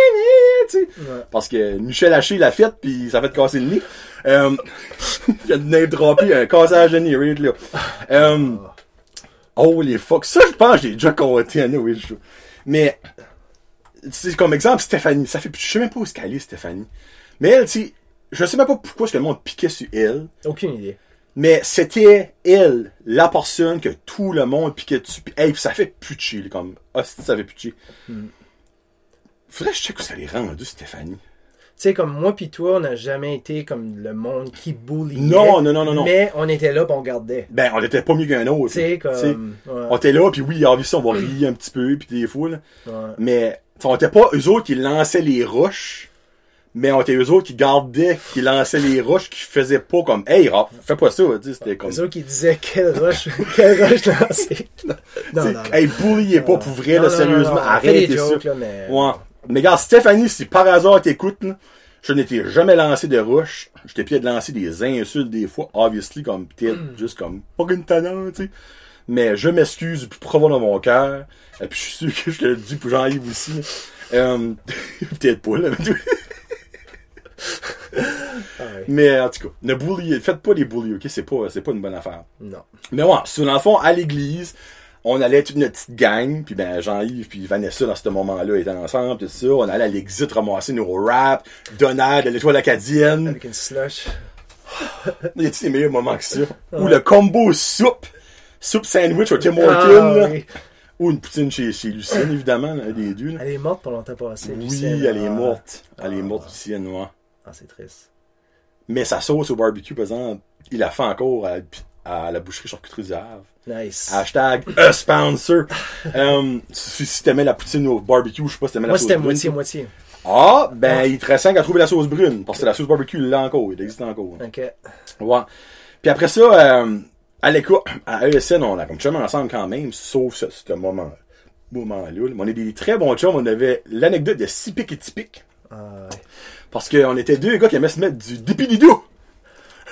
sais. Ouais. Parce que Michel Haché l'a fait, puis ça a fait casser le nez. Euh, <laughs> il a name droppé un cassage de nez, right, là. Euh, oh, les fuck. Ça, je pense que j'ai déjà compté, oui, je- Mais, c'est comme exemple, Stéphanie. Ça fait, je sais même pas où est-ce qu'elle est, Stéphanie. Mais elle, tu je sais même pas pourquoi est-ce que le monde piquait sur elle. Aucune idée. Mais c'était elle, la personne que tout le monde piquait dessus. Puis, hey, puis ça fait putcher, là, comme, hostie, ça fait putcher. Hmm. Faudrait que je check où ça les rendu, Stéphanie. Tu sais, comme moi pis toi, on n'a jamais été comme le monde qui bully. Non, non, non, non, non. Mais on était là pis on regardait. Ben, on était pas mieux qu'un autre. Tu sais, ouais, On était là, puis oui, en ça, on va rire un petit peu, puis des ouais. Mais, on était pas eux autres qui lançaient les roches, mais on était eux autres qui gardaient, qui lançaient les roches, qui faisaient pas comme, hey, Raph, fais pas ça, c'était comme, Les autres qui disaient quelle roche, <laughs> quelle roche lancer. non, non, non. hey, bulliez pas pour vrai, Non, là, non, sérieusement, arrêtez des ça. jokes, là, mais... Ouais. Mais regarde, Stéphanie, si par hasard t'écoutes, je n'étais jamais lancé de roches. J'étais peut-être lancé des insultes des fois, obviously, comme peut-être Hmm. juste comme pas une talent, tu sais. Mais je m'excuse du plus profond de mon cœur. Et puis je suis sûr que je te le dis pour Jean-Yves aussi. Euh, <laughs> peut-être pas, là. mais- ouais. Mais en tout cas, ne bulliez, faites pas des bullies, ok? C'est pas, c'est pas une bonne affaire. Non. Mais ouais, sur dans le fond, à l'église, on allait toute notre petite gang, puis ben Jean-Yves puis Vanessa dans ce moment-là étaient ensemble, tout ça. On allait à l'exit ramasser nos raps, Donald l'étoile acadienne. Avec une slush. Y a-t-il des meilleurs moments que ça? Ou le combo soupe, soupe sandwich au Tim Hortons, Ah, là. oui. Ou une poutine chez, chez Lucienne, évidemment, là, des deux. là. Elle est morte pour longtemps passé. Oui, Lucienne. elle est Ah. morte. Elle est Ah. morte, Lucienne, ouais. Ah, c'est triste. Mais sa sauce au barbecue, par exemple, il la fait encore à, à la boucherie charcuterie du Havre. Nice. Hashtag a sponsor. um, <laughs> si, si t'aimais la poutine au barbecue, je sais pas si t'aimais la Moi, sauce c'était brune. moitié-moitié. Ah, ben, il te reste 5 à trouver la sauce brune. Parce que la sauce barbecue, il l'a encore. Il existe encore. Ok. Ouais. Puis après ça, euh, à l'école, <clears throat> à ESN, on a comme chum ensemble quand même, sauf ce, ce moment, moment-là. là. On est des très bons chums. On avait l'anecdote de six pics et typique. Ah. Parce qu'on était deux gars qui aimaient se mettre du dipilidou.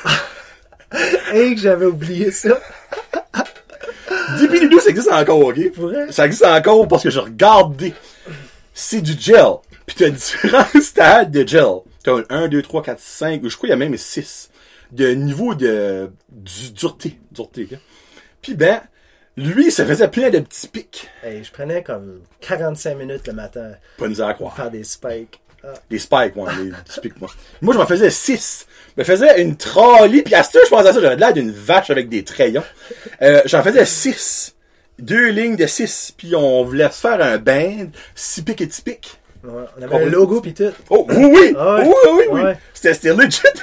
<laughs> Hey, que j'avais oublié ça. <laughs> Dipilidou, ça existe encore, ok? Ça existe encore parce que je regardais. C'est du gel. Puis t'as différents <laughs> stades de gel. T'as un 1, 2, 3, 4, 5, je crois qu'il y a même 6 de niveau de du, dureté. dureté ok? Puis ben, lui, ça faisait plein de petits pics. Hey, je prenais comme 45 minutes le matin Pas nous à pour croire. faire des spikes. Ah. Les spikes, moi, les petits pics, moi. Moi, je m'en faisais 6. Je me faisais une trolley, puis à ce je pensais à ça, j'avais l'air d'une vache avec des crayons. Euh, j'en faisais 6. Deux lignes de 6, puis on voulait se faire un band, 6 pics et 10 pics. Ouais, On avait un logo pis tout. Oh, oui, oui! Ah ouais? Oui, oui, oui! Ouais. C'était, c'était legit. <laughs>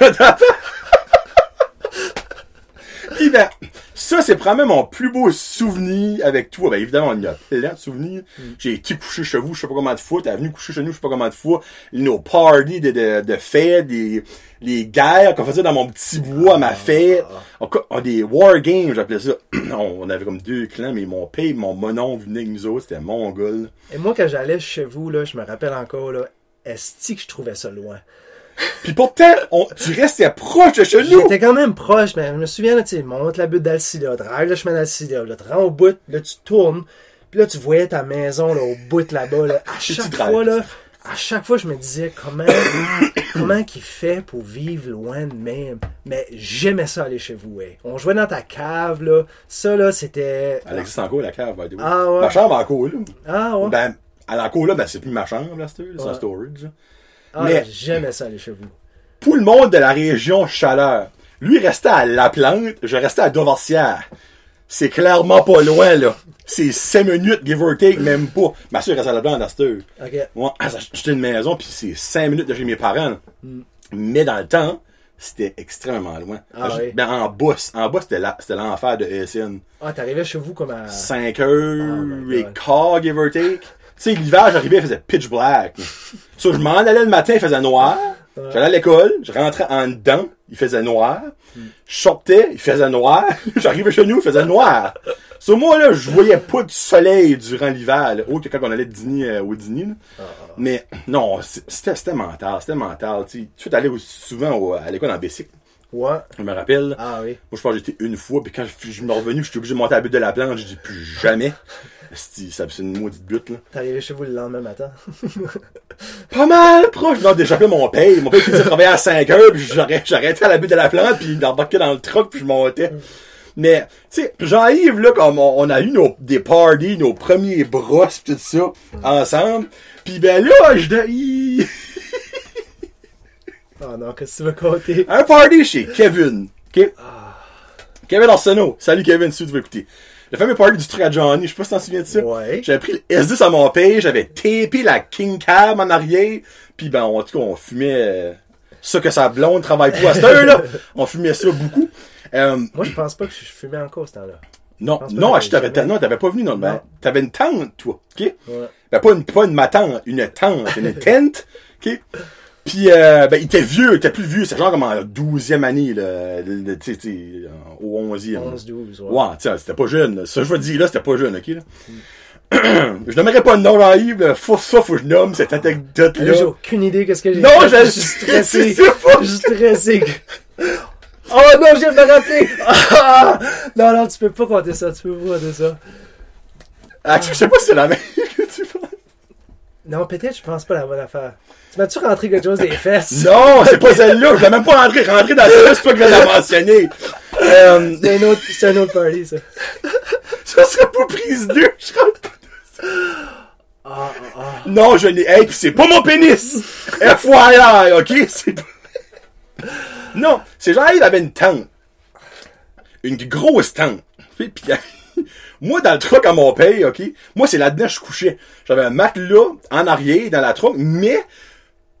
Puis ben, ça, c'est probablement mon plus beau souvenir avec toi. Ben, évidemment, il y a plein de souvenirs. J'ai été couché chez vous, je sais pas comment de fois. T'es venu coucher chez nous, je sais pas comment de fois. Nos parties de, de, de fêtes, des, les guerres qu'on faisait dans mon petit bois à ma fête. On, on- des war games, j'appelais ça. <clears throat> on, on avait comme deux clans, mais mon père mon monon venaient avec nous autres. C'était mongol. Et moi, quand j'allais chez vous, là, je me rappelle encore, là, est-ce que je trouvais ça loin? Puis pourtant, on, tu restais proche de chez nous. J'étais quand même proche, mais je me souviens, là, tu sais, monte la butte d'Alcida, drive le chemin d'Alcida, là, tu rends au bout, là, tu tournes, puis là, tu voyais ta maison, là, au bout là-bas, là. À <laughs> chaque fois, là, à chaque fois, je me disais, comment, <coughs> comment qu'il fait pour vivre loin de même? Mais j'aimais ça aller chez vous, ouais. On jouait dans ta cave, là. Ça, là, c'était... Elle existe encore, la cave, by the way. Ah ouais. Ma chambre encore là. Ah, ouais. Ben, elle est encore là, ben, c'est plus ma chambre, là, c'est un storage. Ah, mais- j'aimais ça aller chez vous. Pour le monde de la région chaleur, lui restait à La Plante, je restais à Dovorcière. C'est clairement pas loin, là. C'est 5 minutes, give or take, même pas. Ma soeur reste à La Plante à cette heure. OK. Moi, j'ai acheté une maison, puis c'est 5 minutes de chez mes parents. Hmm. Mais dans le temps, c'était extrêmement loin. Ah Ben, oui. ben, en boss. En boss, c'était l'enfer de ESN. Ah, t'arrivais chez vous comme à... 5 Oh heures my et God. quart, give or take. Tu sais, l'hiver, j'arrivais, il faisait pitch black. so, je m'en allais le matin, il faisait noir. J'allais à l'école, je rentrais en dedans, il faisait noir. Je sortais, il faisait noir. <laughs> J'arrivais chez nous, il faisait noir. Sur moi, là, je voyais pas de soleil durant l'hiver, là, autre que quand on allait dîner euh, au dîner. là. Mais non, c'était c'était mental, c'était mental. Tu sais, tu allais aussi souvent au- à l'école en bicycle. Ouais. Je me rappelle. Ah oui. Moi, je pense que j'étais une fois, puis quand je, je me revenu, j'étais obligé de monter à la butte de la planche, je dis plus jamais. Ça c'est une maudite butte, là. T'arrivais chez vous le lendemain matin. <laughs> Pas mal proche. Non, déjà, mon père. Mon père faisait travailler à 5 heures, puis j'arrêtais à la butte de la plante, puis il embarquait dans le truck, puis je montais. Mais, tu sais, Jean-Yves, là, comme on, on a eu nos, des parties, nos premiers brosses, pis tout ça, ensemble. Puis ben là, je dis, <laughs> Oh non, qu'est-ce que tu veux compter? un party chez Kevin. OK? Kevin Arsenault. Salut Kevin, si tu veux écouter. Le fameux party du truc à Johnny, je sais pas si t'en souviens de ça. Ouais. J'avais pris le S10 à mon père, j'avais tapé la King Cab en arrière, puis ben, en tout cas, on fumait euh, ça que sa blonde travaille pour à cette heure, là. <laughs> On fumait ça beaucoup. Euh, Moi, je pense pas que je fumais encore ce temps-là. non, non, je t'avais, non, t'avais pas venu, non, ben, Non. t'avais une tente, toi, ok? Ouais. Ben, pas une, pas une matante, une tente, une tente, <laughs> ok? Puis, euh, ben, il était vieux, il était plus vieux, c'est genre comme en 12e année, là, tu sais, au 11e. là. 11, 12, ouais. Ouais, tiens, c'était pas jeune. Ça, je veux dire, là, c'était pas jeune, ok, là? <clears throat> je nommerai pas de nom Jean-Yves, là. Faut, ça, faut que je nomme cette Là, anecdote-là. j'ai aucune idée qu'est-ce que j'ai Non, je suis stressé. Je suis stressé. Oh non, je viens de me rappeler. Ah! <laughs> Non, non, tu peux pas compter ça. Tu peux pas compter ça. Ah, je sais pas si c'est la même. Non, peut-être, je pense pas la bonne affaire. Tu m'as-tu rentré quelque chose des fesses? <laughs> Non, c'est pas celle-là. Je l'ai même pas rentré. Rentré dans celle-là, c'est toi qui viens de la mentionner. Euh, C'est un autre, c'est un autre party, ça. ça serait pas prise 2. Je rentre pas. Ah, ah, ah. Non, je l'ai. Hey, pis c'est pas mon pénis. FYI, ok? C'est pas. Non, c'est genre, il avait une tente. Une grosse tente. Puis, puis, moi, dans le truck à mon père, ok? Moi, c'est là-dedans que je couchais. J'avais un matelas en arrière dans la truck, mais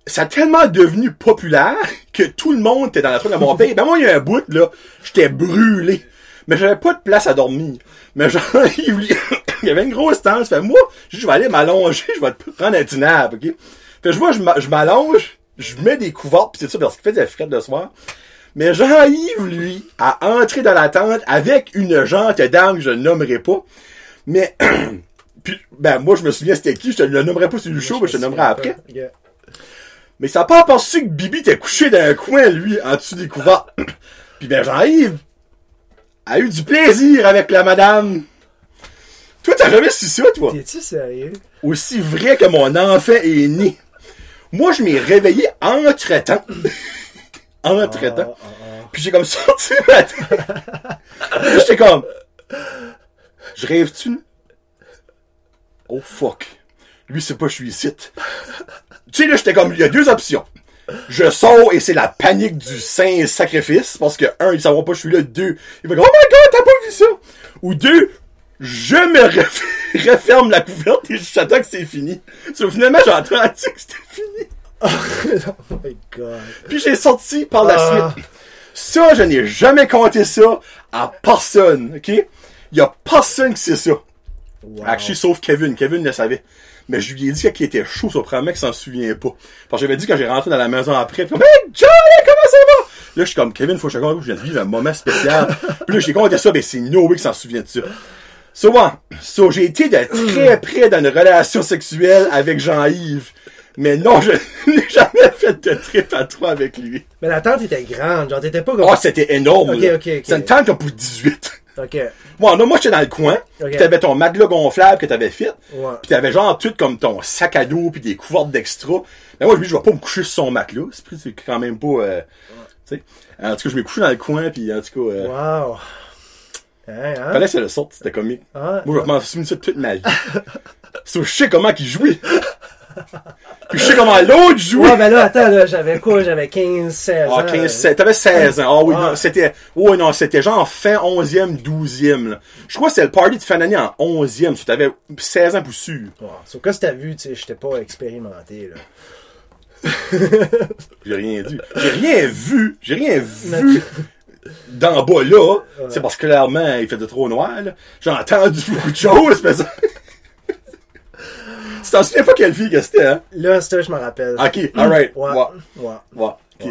ça a tellement devenu populaire que tout le monde était dans la truck à mon père. Ben, moi, il y a un bout, là, j'étais brûlé. Mais j'avais pas de place à dormir. Mais genre, <laughs> il y avait une grosse tente. Fait moi, je vais aller m'allonger, je vais prendre un nap, ok? Fait je vois, je m'a- je m'allonge, je mets des couvertes pis c'est ça parce qu'il fait des frettes de soir. Mais Jean-Yves, lui, a entré dans la tente avec une jante dame que je ne nommerai pas. Mais, <clears throat> puis, ben, moi, je me souviens c'était qui, je te le nommerai pas sur le show, mais je te le nommerai après. Yeah. Mais ça n'a pas pensé que Bibi était couché dans un coin, lui, en dessous des couverts. <clears throat> Puis ben Jean-Yves a eu du plaisir avec la madame. Toi, t'as jamais su ça, toi? T'es-tu sérieux? Aussi vrai que mon enfant est né. Moi, je m'ai réveillé entre-temps. <clears throat> entre-temps. Ah, ah, ah. Puis j'ai comme <laughs> sorti ma tête. Là, J'étais comme... Je rêve-tu? Oh fuck. Lui, c'est pas je suis ici. Tu sais, là, j'étais comme... Il y a deux options. Je sors et c'est la panique du saint sacrifice. Parce que, un, il saura pas je suis là. Deux, il va dire, oh my god, t'as pas vu ça? Ou deux, je me ref- <laughs> referme la couverte et j'attends que c'est fini. So, finalement, j'ai entendu <laughs> que c'était fini. <laughs> oh my god. Puis j'ai sorti par la Ah. suite. Ça, je n'ai jamais compté ça à personne, ok? Il y a personne qui sait ça. Wow. Actually, sauf Kevin. Kevin le savait. Mais je lui ai dit qu'il était chaud, probablement qu'il s'en souvient pas. Parce que j'avais dit quand j'ai rentré dans la maison après, comme, hey, Johnny, comment ça va? Là, je suis comme, Kevin, faut que je raconte, je viens de vivre un moment spécial. <laughs> puis là, j'ai compté ça, ben, c'est no way qu'il s'en souvient de ça. So, ouais. So, j'ai été de très près dans une relation sexuelle avec Jean-Yves. Mais non, je <laughs> n'ai jamais fait de trip à toi avec lui. Mais la tente était grande, genre t'étais pas comme. Oh, c'était énorme, Ok, là. ok, ok. C'est une tente comme pour 18. Ok. Bon, non, moi, j'étais dans le coin. Ok. Puis t'avais ton matelas gonflable que t'avais fait. Ouais. Puis t'avais genre tout comme ton sac à dos puis des couvertes d'extra. Mais moi, dis, je vais pas me coucher sur son matelas. C'est quand même pas... Euh, tu sais. En tout cas, je me couchais dans le coin puis en tout cas... Euh, Wow. Hein, hein? Fallait que ça le sorte, c'était comique. Ah, Moi, je m'en souviens de toute ma vie. <laughs> so, je sais comment qu'il jouait. Puis je sais comment l'autre jouait. Ouais, ben là, attends, là, j'avais quoi? J'avais 15, 16 ans. Ah, 15, 16, t'avais 16 ans. Ah oui, Ah. non, c'était, ouais, non, c'était genre fin 11e, 12e, là. Je crois que c'était le party de fin d'année en 11e, so t'avais 16 ans pour sûr. Ouais. Sauf que si t'as vu, tu sais, j'étais pas expérimenté, là. J'ai rien dit. J'ai rien vu. J'ai rien vu d'en bas là. C'est parce que clairement, il faisait trop noir, là. J'ai entendu beaucoup de choses, mais ça... <laughs> Tu t'en souviens pas quelle fille que c'était, hein? Là, ça, je me rappelle. Ok, alright. Ouais. Ouais. Ouais. Ouais. ok.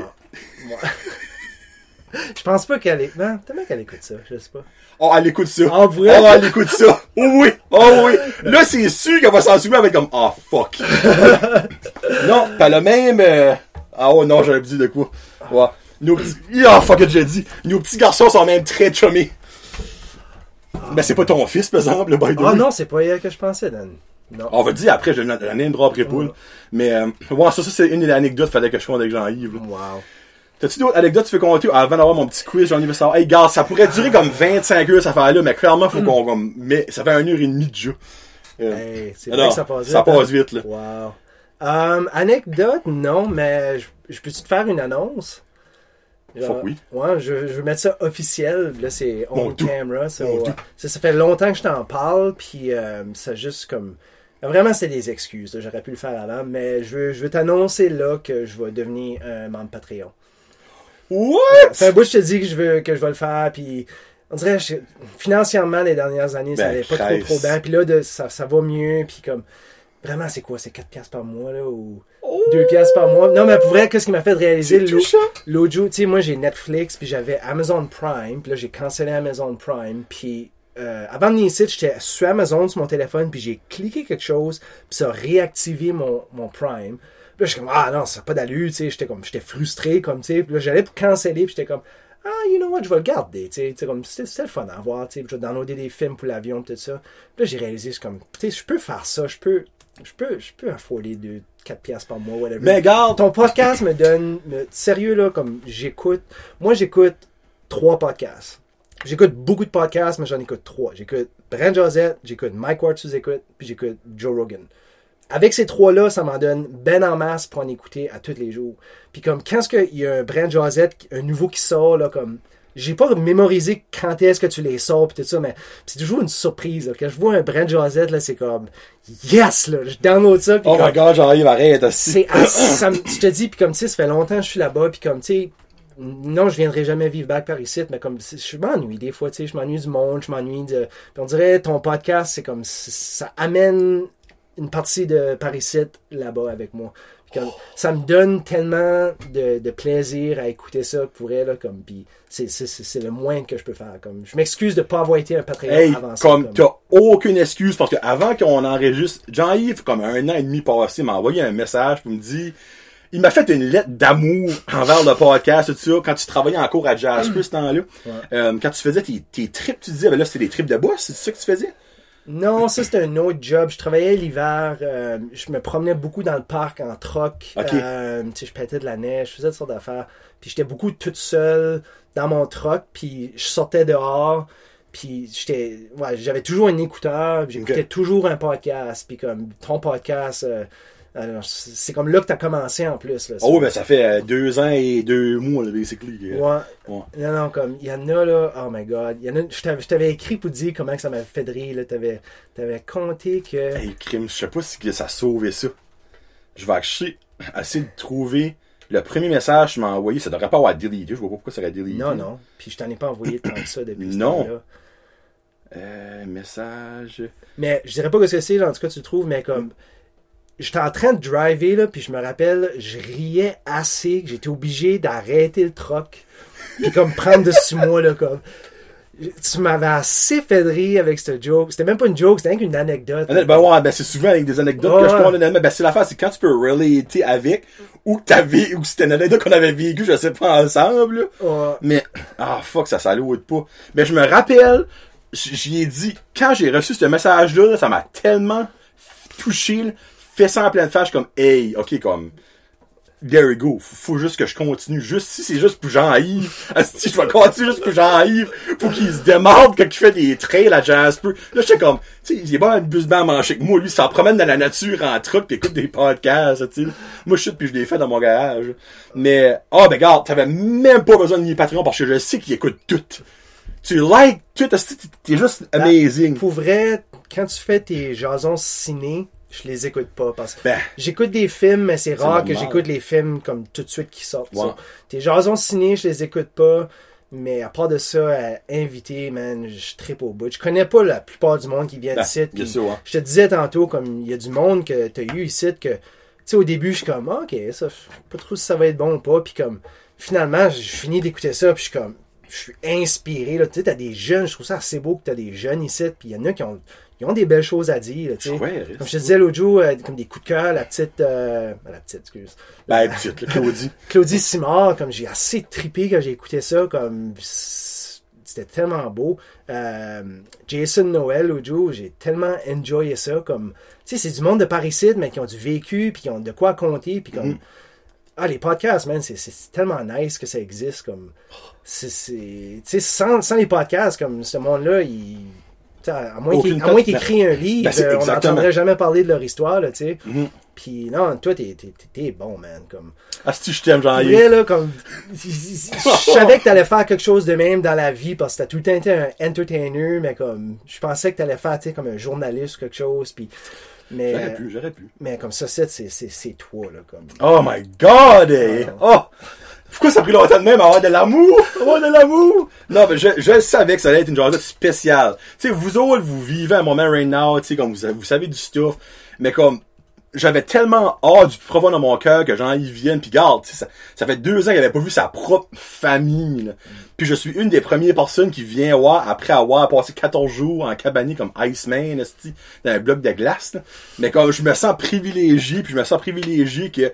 Je pense pas qu'elle est. Non, tellement qu'elle écoute ça, je sais pas. Oh, elle écoute ça. Ah, vrai? Oh, elle écoute ça. Oh oui. Oh oui. Là, c'est sûr qu'elle va s'en souvenir avec comme, oh fuck. <laughs> non, pas le même, euh, ah oh non, j'avais dit de quoi. Ouais. Nos petits, ah fuck it, j'ai dit. Nos petits garçons sont même très chummés. Ben, c'est pas ton fils, par exemple, le by the Ah non, c'est pas elle que je pensais, Dan. Non. On va dire après, je la name drop après poule. Mais, euh, ouais, ça, ça, c'est une des anecdotes, fallait que je fasse avec Jean-Yves. Wow. T'as-tu d'autres anecdotes que tu veux compter avant d'avoir mon petit quiz? J'en ai vu savoir. Hey, gars, ça pourrait durer comme 25 heures, cette affaire-là, mais clairement, faut qu'on, comme, mais ça fait une heure et demie de jeu. Euh, Hey, c'est vrai que ça passe vite. Ça passe hein? vite, là. Wow. Um, anecdote, non, mais je, je peux-tu te faire une annonce? Fuck oui. Ouais, je, je veux mettre ça officiel. Là, c'est on camera. Ouais. ça, ça fait longtemps que je t'en parle, puis euh, ça juste comme... Vraiment, c'est des excuses. J'aurais pu le faire avant, mais je veux, je veux t'annoncer là que je vais devenir un membre Patreon. What? C'est un bout, je te dis que je veux que je vais le faire, puis on dirait je- financièrement les dernières années, ça Ben, allait pas trop Christ. trop bien, puis là de, ça, ça va mieux, puis comme vraiment c'est quoi, c'est 4 piastres par mois là ou 2 piastres par mois? Non mais pour vrai, qu'est-ce qui m'a fait réaliser l'au- touchant. l'autre jour, tu sais moi j'ai Netflix, puis j'avais Amazon Prime, puis là j'ai cancellé Amazon Prime, puis euh, avant de venir ici, j'étais sur Amazon sur mon téléphone, puis j'ai cliqué quelque chose, puis ça a réactivé mon, mon Prime. Puis là, j'étais comme, ah non, ça n'a pas d'allure, tu sais, j'étais comme, j'étais frustré, comme, tu sais, puis là, j'allais pour canceller, puis j'étais comme, ah, you know what, je vais le garder, tu sais, comme, c'était le fun à voir, tu sais, puis je vais downloader des films pour l'avion, tout ça. Puis là, j'ai réalisé, je suis comme, tu sais, je peux faire ça, je peux, je peux, je peux afforder de 4 piastres par mois, whatever. Mais garde, Ton podcast me donne, me- sérieux là, comme j'écoute, moi j'écoute trois podcasts. J'écoute beaucoup de podcasts, mais j'en écoute trois. J'écoute Brent Josette, j'écoute Mike Ward sous écoute, puis j'écoute Joe Rogan. Avec ces trois-là, ça m'en donne ben en masse pour en écouter à tous les jours. Puis comme quand est-ce qu'il y a un Brent Josette, un nouveau qui sort, là, comme j'ai pas mémorisé quand est-ce que tu les sors pis tout ça, mais c'est toujours une surprise. là. Quand je vois un Brent Josette, là, c'est comme yes, là, je download ça. puis oh comme- my god, j'arrive, arrête, aussi. c'est je te dis puis comme tu sais ça fait longtemps que je suis là-bas puis comme tu sais non je viendrai jamais vivre back par ici mais comme je m'ennuie des fois tu sais je m'ennuie du monde je m'ennuie de puis on dirait ton podcast c'est comme ça amène une partie de par ici là-bas avec moi. Puis comme, ça me donne tellement de, de plaisir à écouter ça pour elle là, comme puis c'est c'est- c'est c'est le moins que je peux faire comme je m'excuse de pas avoir été un Patreon Hey, avant ça comme. t'as aucune excuse, parce que avant qu'on enregistre, Jean-Yves, comme un an et demi passé, m'a envoyé un message pour me dire, il m'a fait une lettre d'amour envers le podcast, tout ça, quand tu travaillais en cours à Jasper, ce temps-là. Euh, quand tu faisais tes, tes trips, tu disais, ben là, c'était des trips de boss, c'est ça que tu faisais? Non, ça c'était un autre job. Je travaillais l'hiver. euh, je me promenais beaucoup dans le parc en troc. Euh, je pétais de la neige, je faisais toutes sortes d'affaires. Puis j'étais beaucoup toute seule dans mon troc. Puis je sortais dehors. Puis j'étais, ouais, j'avais toujours un écouteur. J'écoutais toujours un podcast. Puis comme ton podcast, euh, alors, c'est comme là que t'as commencé en plus. Là, Oh, ben ça fait euh, deux ans et deux mois, là, basically. Ouais. Ouais. Non, non, comme, il y en a là, oh my god. Y en a, je t'avais- écrit pour dire comment que ça m'avait fait de rire, là. T'avais, t'avais compté que. Hey, crime, je sais pas si ça sauvé ça. Je vais acheter, essayer de trouver Le premier message que tu m'as envoyé, ça devrait pas avoir deleté. Je vois pas pourquoi ça aurait deleté. Non, non. Puis je t'en ai pas envoyé tant que ça depuis ce Non. temps-là. Euh, message. Mais je dirais pas que ce que c'est, en tout cas, tu trouves, mais comme. J'étais en train de driver, là, puis je me rappelle, je riais assez que j'étais obligé d'arrêter le troc. Puis comme prendre dessus moi, là, comme. Tu m'avais assez fait de rire avec ce joke. C'était même pas une joke, c'était qu'une anecdote. Ben ouais, ben c'est souvent avec des anecdotes que je honnêtement. Ben c'est l'affaire, c'est quand tu peux relater avec, ou que t'avais, ou que c'était une anecdote qu'on avait vécu, je sais pas, ensemble, là. Ouais. Mais, ah, fuck, ça salude pas. Mais je me rappelle, j'y ai dit, quand j'ai reçu ce message-là, là, ça m'a tellement touché, là, fait ça en pleine face, comme, hey, ok, comme, there you go, faut, juste que je continue, juste, si c'est juste pour Jean-Yves, <laughs> si je vais continuer juste pour Jean-Yves, faut qu'il se démarre quand il fait des trails à Jasper. Là, j'étais comme, tu sais, il est pas un bus à manger que moi, lui, il s'en promène dans la nature en truck pis écoute des podcasts, tu sais. Moi, je suis puis je l'ai fait dans mon garage. Mais, ah, ben, regarde, t'avais même pas besoin de nier Patreon parce que je sais qu'il écoute tout. Tu likes tout, t'es- juste amazing. Pour vrai, quand tu fais tes jasons ciné, je les écoute pas parce que Ben, j'écoute des films, mais c'est rare que j'écoute les films comme tout de suite qui sortent. Tes jasons ciné, je les écoute pas. Mais à part de ça, euh, invité, man, je tripe au bout. Je connais pas la plupart du monde qui vient ben, ici. sûr, hein. Je te disais tantôt, comme il y a du monde que t'as eu ici que, tu sais, au début, je suis comme, Ah, ok, ça, je sais pas trop si ça va être bon ou pas. Puis comme, finalement, j'ai fini d'écouter ça, puis je suis comme, je suis inspiré, là. Tu sais, t'as des jeunes, je trouve ça assez beau que t'as des jeunes ici, puis il y en a qui ont, ils ont des belles choses à dire, tu sais. Ouais, Comme je te disais l'autre jour, euh, comme des coups de cœur, la petite, euh, la petite, excuse. Ben, petite, là, Claudie. <laughs> Claudie Simard, comme j'ai assez trippé quand j'ai écouté ça, comme c'était tellement beau. Euh, Jason Noël l'autre jour, j'ai tellement enjoyé ça, comme tu sais, c'est du monde de Paris mais qui ont du vécu, puis qui ont de quoi compter, puis comme ah les podcasts, man, c'est tellement nice que ça existe, comme c'est c'est tu sais sans, sans les podcasts, comme ce monde-là, il à moins Aucune qu'il à moins qu'il ben, écrit un livre, ben, euh, on n'entendrait jamais parler de leur histoire, là, tu sais. Mhm. Puis non, toi, t'es bon, man, comme Ah, <laughs> si je t'aime, Jean-Yves. là, comme. Je savais que t'allais faire quelque chose de même dans la vie parce que t'as tout le temps été un entertainer, mais comme. Je pensais que t'allais faire, tu sais, comme un journaliste ou quelque chose, puis. Mais, J'aurais pu, j'aurais pu. mais comme ça, c'est, toi, là, comme. Oh my god, eh! Oh! Pourquoi ça a pris longtemps de même à avoir de l'amour? Avoir de l'amour? Non, mais je, je savais que ça allait être une journée spéciale. Tu sais, vous autres, vous vivez un moment right now, tu sais, comme vous, vous savez du stuff, mais comme, j'avais tellement hâte du plus profond de mon cœur que Jean-Yves vienne, pis garde, tu sais, ça, ça fait deux ans qu'il avait pas vu sa propre famille, là. Puis je suis une des premières personnes qui vient voir après avoir passé 14 jours en cabane comme Iceman, esti, dans un bloc de glace, là. Mais comme je me sens privilégié, puis je me sens privilégié que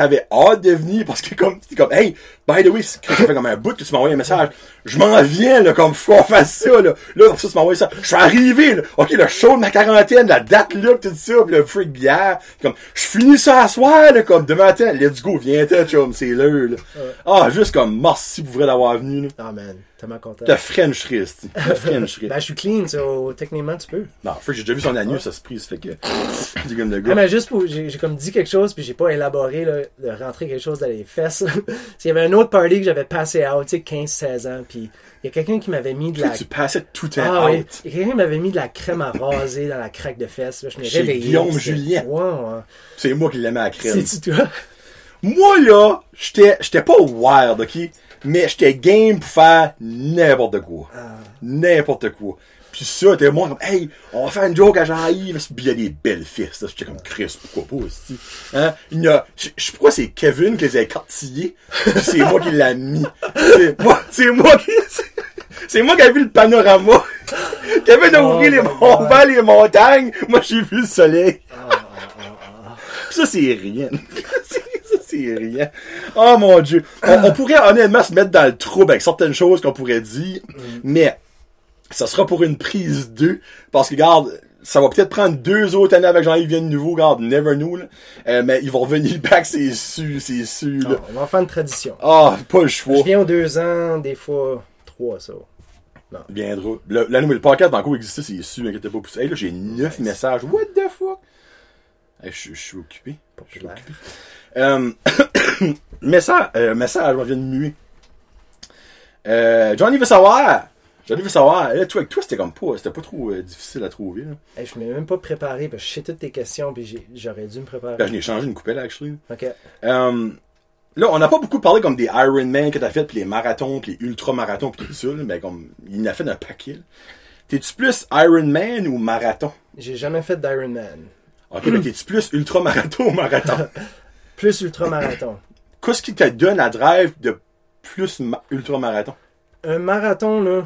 t'avais hâte de venir parce que comme c'est comme hey by the way ça fait comme un bout que tu envoyé un message. Je m'en viens là comme faut qu'on fasse ça là. Là pour ça tu envoyé ça. Je suis arrivé là. Ok le show de ma quarantaine la date là pis tout ça pis le freak bière. Comme je finis ça à soir là comme demain matin. Let's go viens toi chum c'est l'heure là. Ah juste comme merci pour vrai d'avoir venu là. Ah, man, tellement content. te frencherie te frencherie <laughs> Ben, je suis clean, ça, techniquement, tu peux. non freak j'ai déjà vu son anus ça se prise fait que c'est comme le Ah, gars mais juste pour. J'ai, comme dit quelque chose, puis j'ai pas élaboré, là, de rentrer quelque chose dans les fesses. <laughs> Il y avait un autre party que j'avais passé out, tu sais, 15-16 ans, puis il y a quelqu'un qui m'avait mis de la. tu passais tout temps Ah oui. Il y a quelqu'un qui m'avait mis de la crème à raser dans la craque de fesses. Là, je Chez réveillé. Guillaume Julien. Ouais. c'est moi qui l'aimais à la crème C'est-tu toi? Moi, là, j'étais, j'étais pas wild, ok? Mais j'étais game pour faire n'importe quoi. N'importe quoi. Puis ça, t'es moi comme, hey, on va faire une joke à Jean-Yves. Puis il y a des belles fesses. J'étais comme, Chris, pourquoi pas, aussi? Hein? Il y a, je sais pas pourquoi c'est Kevin qui les a écartillés. C'est moi qui l'a mis. C'est moi, c'est moi qui, c'est- moi qui ai vu le panorama. Kevin a Oh ouvert les, my on va les montagnes. Moi, j'ai vu le soleil. Ça, c'est rien. <laughs> c'est rien. Oh mon dieu. On, on pourrait honnêtement se mettre dans le trouble avec certaines choses qu'on pourrait dire, mais ça sera pour une prise 2. Parce que, regarde, ça va peut-être prendre deux autres années avec Jean-Yves Vienne nouveau, regarde, never know, là. Euh, mais ils vont revenir <laughs> back, c'est sûr, c'est sûr, là. Ah, on va en faire une tradition. Ah, pas le choix. Je viens aux deux ans, des fois trois, ça. Il viendra. Le, la nouvelle podcast dans quoi existait, c'est sûr, inquiétez pas. Hey, là, j'ai neuf messages. What the fuck? Hey, je, je suis occupé. Je suis occupé. Euh, <coughs> message, euh, message, je viens de muer. Euh, Johnny veut savoir. Johnny veut savoir. Là, toi, avec toi, c'était comme pas, c'était pas trop euh, difficile à trouver, là. Hey, je m'ai même pas préparé, parce que je sais toutes tes questions, puis j'aurais dû me préparer. Ben, je n'ai changé une coupelle, actually. Ok. Euh, là, on n'a pas beaucoup parlé comme des Ironman que t'as fait, puis les marathons, puis les ultra-marathons, puis tout ça, mais comme, il en a fait un paquet. T'es-tu plus Ironman ou marathon? J'ai jamais fait d'Ironman. Ok, mais t'es-tu plus ultra-marathon ou marathon? <laughs> Plus ultramarathon. <coughs> Qu'est-ce qui te donne la drive de plus ma- ultra-marathon? un marathon, là,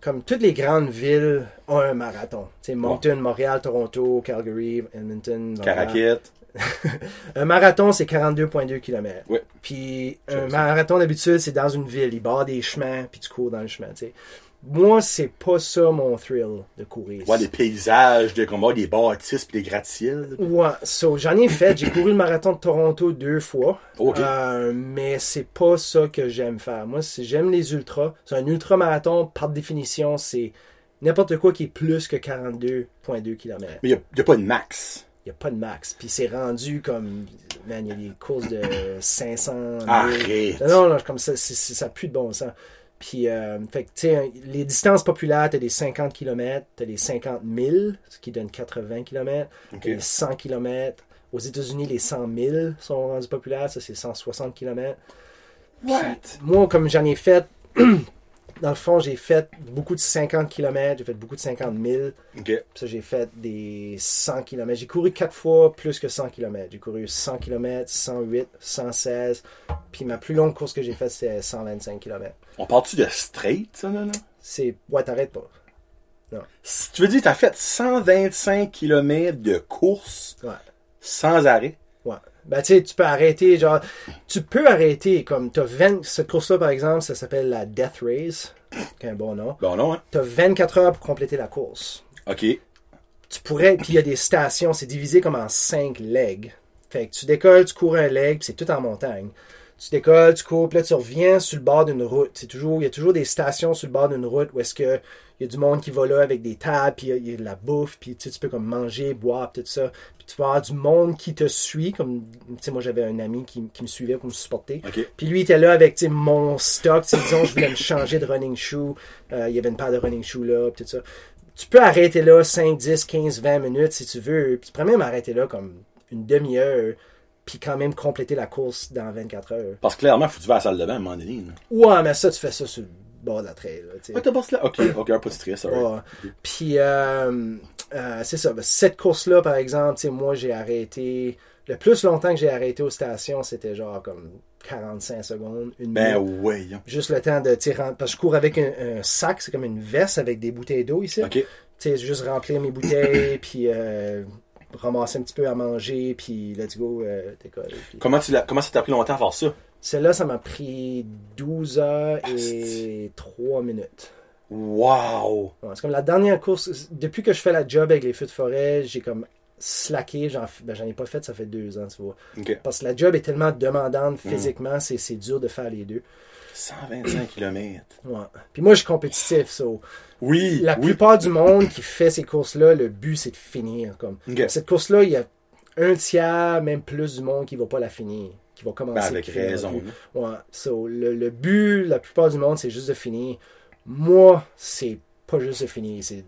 comme toutes les grandes villes ont un marathon. Tu sais, Moncton, Montréal, Toronto, Calgary, Edmonton. Caraquette. <laughs> Un marathon, c'est 42,2 km. Ouais. Puis un marathon, d'habitude, c'est dans une ville. Il barre des chemins, puis tu cours dans le chemin. tu sais. Moi, c'est pas ça mon thrill de courir. Ouais, des paysages, de combat, des bâtisses, des gratte-ciels. Ouais, so, j'en ai fait. J'ai couru le marathon de Toronto deux fois. Ok. Euh, mais c'est pas ça que j'aime faire. Moi, j'aime les ultras. C'est un ultra-marathon, par définition, c'est n'importe quoi qui est plus que 42,2 km. Mais y a, y a pas de max. Il n'y a pas de max. Puis c'est rendu comme. Man, il y a des courses de 500. 1000. Arrête. Non, non, comme ça, ça pue de bon sens. Puis, euh, fait que, tu sais, les distances populaires, t'as des 50 km, t'as des 50 000, ce qui donne 80 km, Ok. t'as des 100 km. Aux États-Unis, les 100 000 sont rendus populaires, ça c'est 160 km. What? Moi, comme j'en ai fait, <clears throat> dans le fond, j'ai fait beaucoup de 50 km, j'ai fait beaucoup de 50 000. Ok. Puis ça, j'ai fait des 100 km. J'ai couru quatre fois plus que 100 km. J'ai couru 100 km, 108, 116. Puis ma plus longue course que j'ai faite, c'était 125 km. On parle-tu de straight, ça, là, là? C'est. Ouais, t'arrêtes pas. Si tu veux dire, t'as fait 125 km de course Ouais. sans arrêt? Ben, tu sais, tu peux arrêter, genre. Tu peux arrêter, comme. T'as 20. Cette course-là, par exemple, ça s'appelle la Death Race. qui est un bon nom. Bon, non, hein? T'as 24 heures pour compléter la course. Ok. tu pourrais, puis il y a des stations, c'est divisé comme en cinq legs. Fait que tu décolles, tu cours un leg, puis c'est tout en montagne. Tu décolles, tu cours, puis là tu reviens sur le bord d'une route. C'est toujours, il y a toujours des stations sur le bord d'une route où est-ce que il y a du monde qui va là avec des tables, puis il y a- il y, a de la bouffe, puis tu sais, tu peux comme manger, boire, tout ça. Puis tu vas avoir du monde qui te suit, comme tu sais, moi j'avais un ami qui, qui me suivait pour me supporter. Puis lui il était là avec tu sais, mon stock, tu sais, disons je voulais me changer de running shoe, Euh, il y avait une paire de running shoe là, puis tout ça tu peux arrêter là 5, 10, 15, 20 minutes si tu veux. Puis tu pourrais même arrêter là comme une demi-heure. Puis quand même compléter la course dans 24 heures. Parce que clairement, faut que tu vas à la salle de bain à un moment donné. là. Ouais, mais ça, tu fais ça sur le bord de la trail. Là. Ouais, t'as passé là? Ok, ok, un pas de stress, alright. Ouais. Puis, euh, euh, c'est ça. Ben, Cette course-là, par exemple, moi, j'ai arrêté. Le plus longtemps que j'ai arrêté aux stations, c'était genre comme 45 secondes, une Ben minute. ouais. hein. Juste le temps de tirer. Parce que je cours avec un, un sac, c'est comme une veste avec des bouteilles d'eau ici. Ok. tu sais, juste remplir mes bouteilles, puis euh, ramasser un petit peu à manger, puis let's go, euh, puis- Comment, tu l'as- comment ça t'a pris longtemps à faire ça? Celle-là, ça m'a pris 12 heures et 3 minutes. Wow! Ouais, c'est comme la dernière course. Depuis que je fais la job avec les feux de forêt, j'ai comme slacké. J'en ben, j'en ai pas fait, ça fait deux ans, tu vois. Parce que la job est tellement demandante physiquement, c'est c'est dur de faire les deux. 125 km. Ouais. Puis moi, je suis compétitif, so. Oui, La oui. plupart du monde qui fait ces courses-là, le but, c'est de finir. Comme. Cette course-là, il y a un tiers, même plus du monde qui va pas la finir, qui va commencer. Ben, avec raison. Ouais. So, le, le but, la plupart du monde, c'est juste de finir. Moi, c'est pas juste de finir, c'est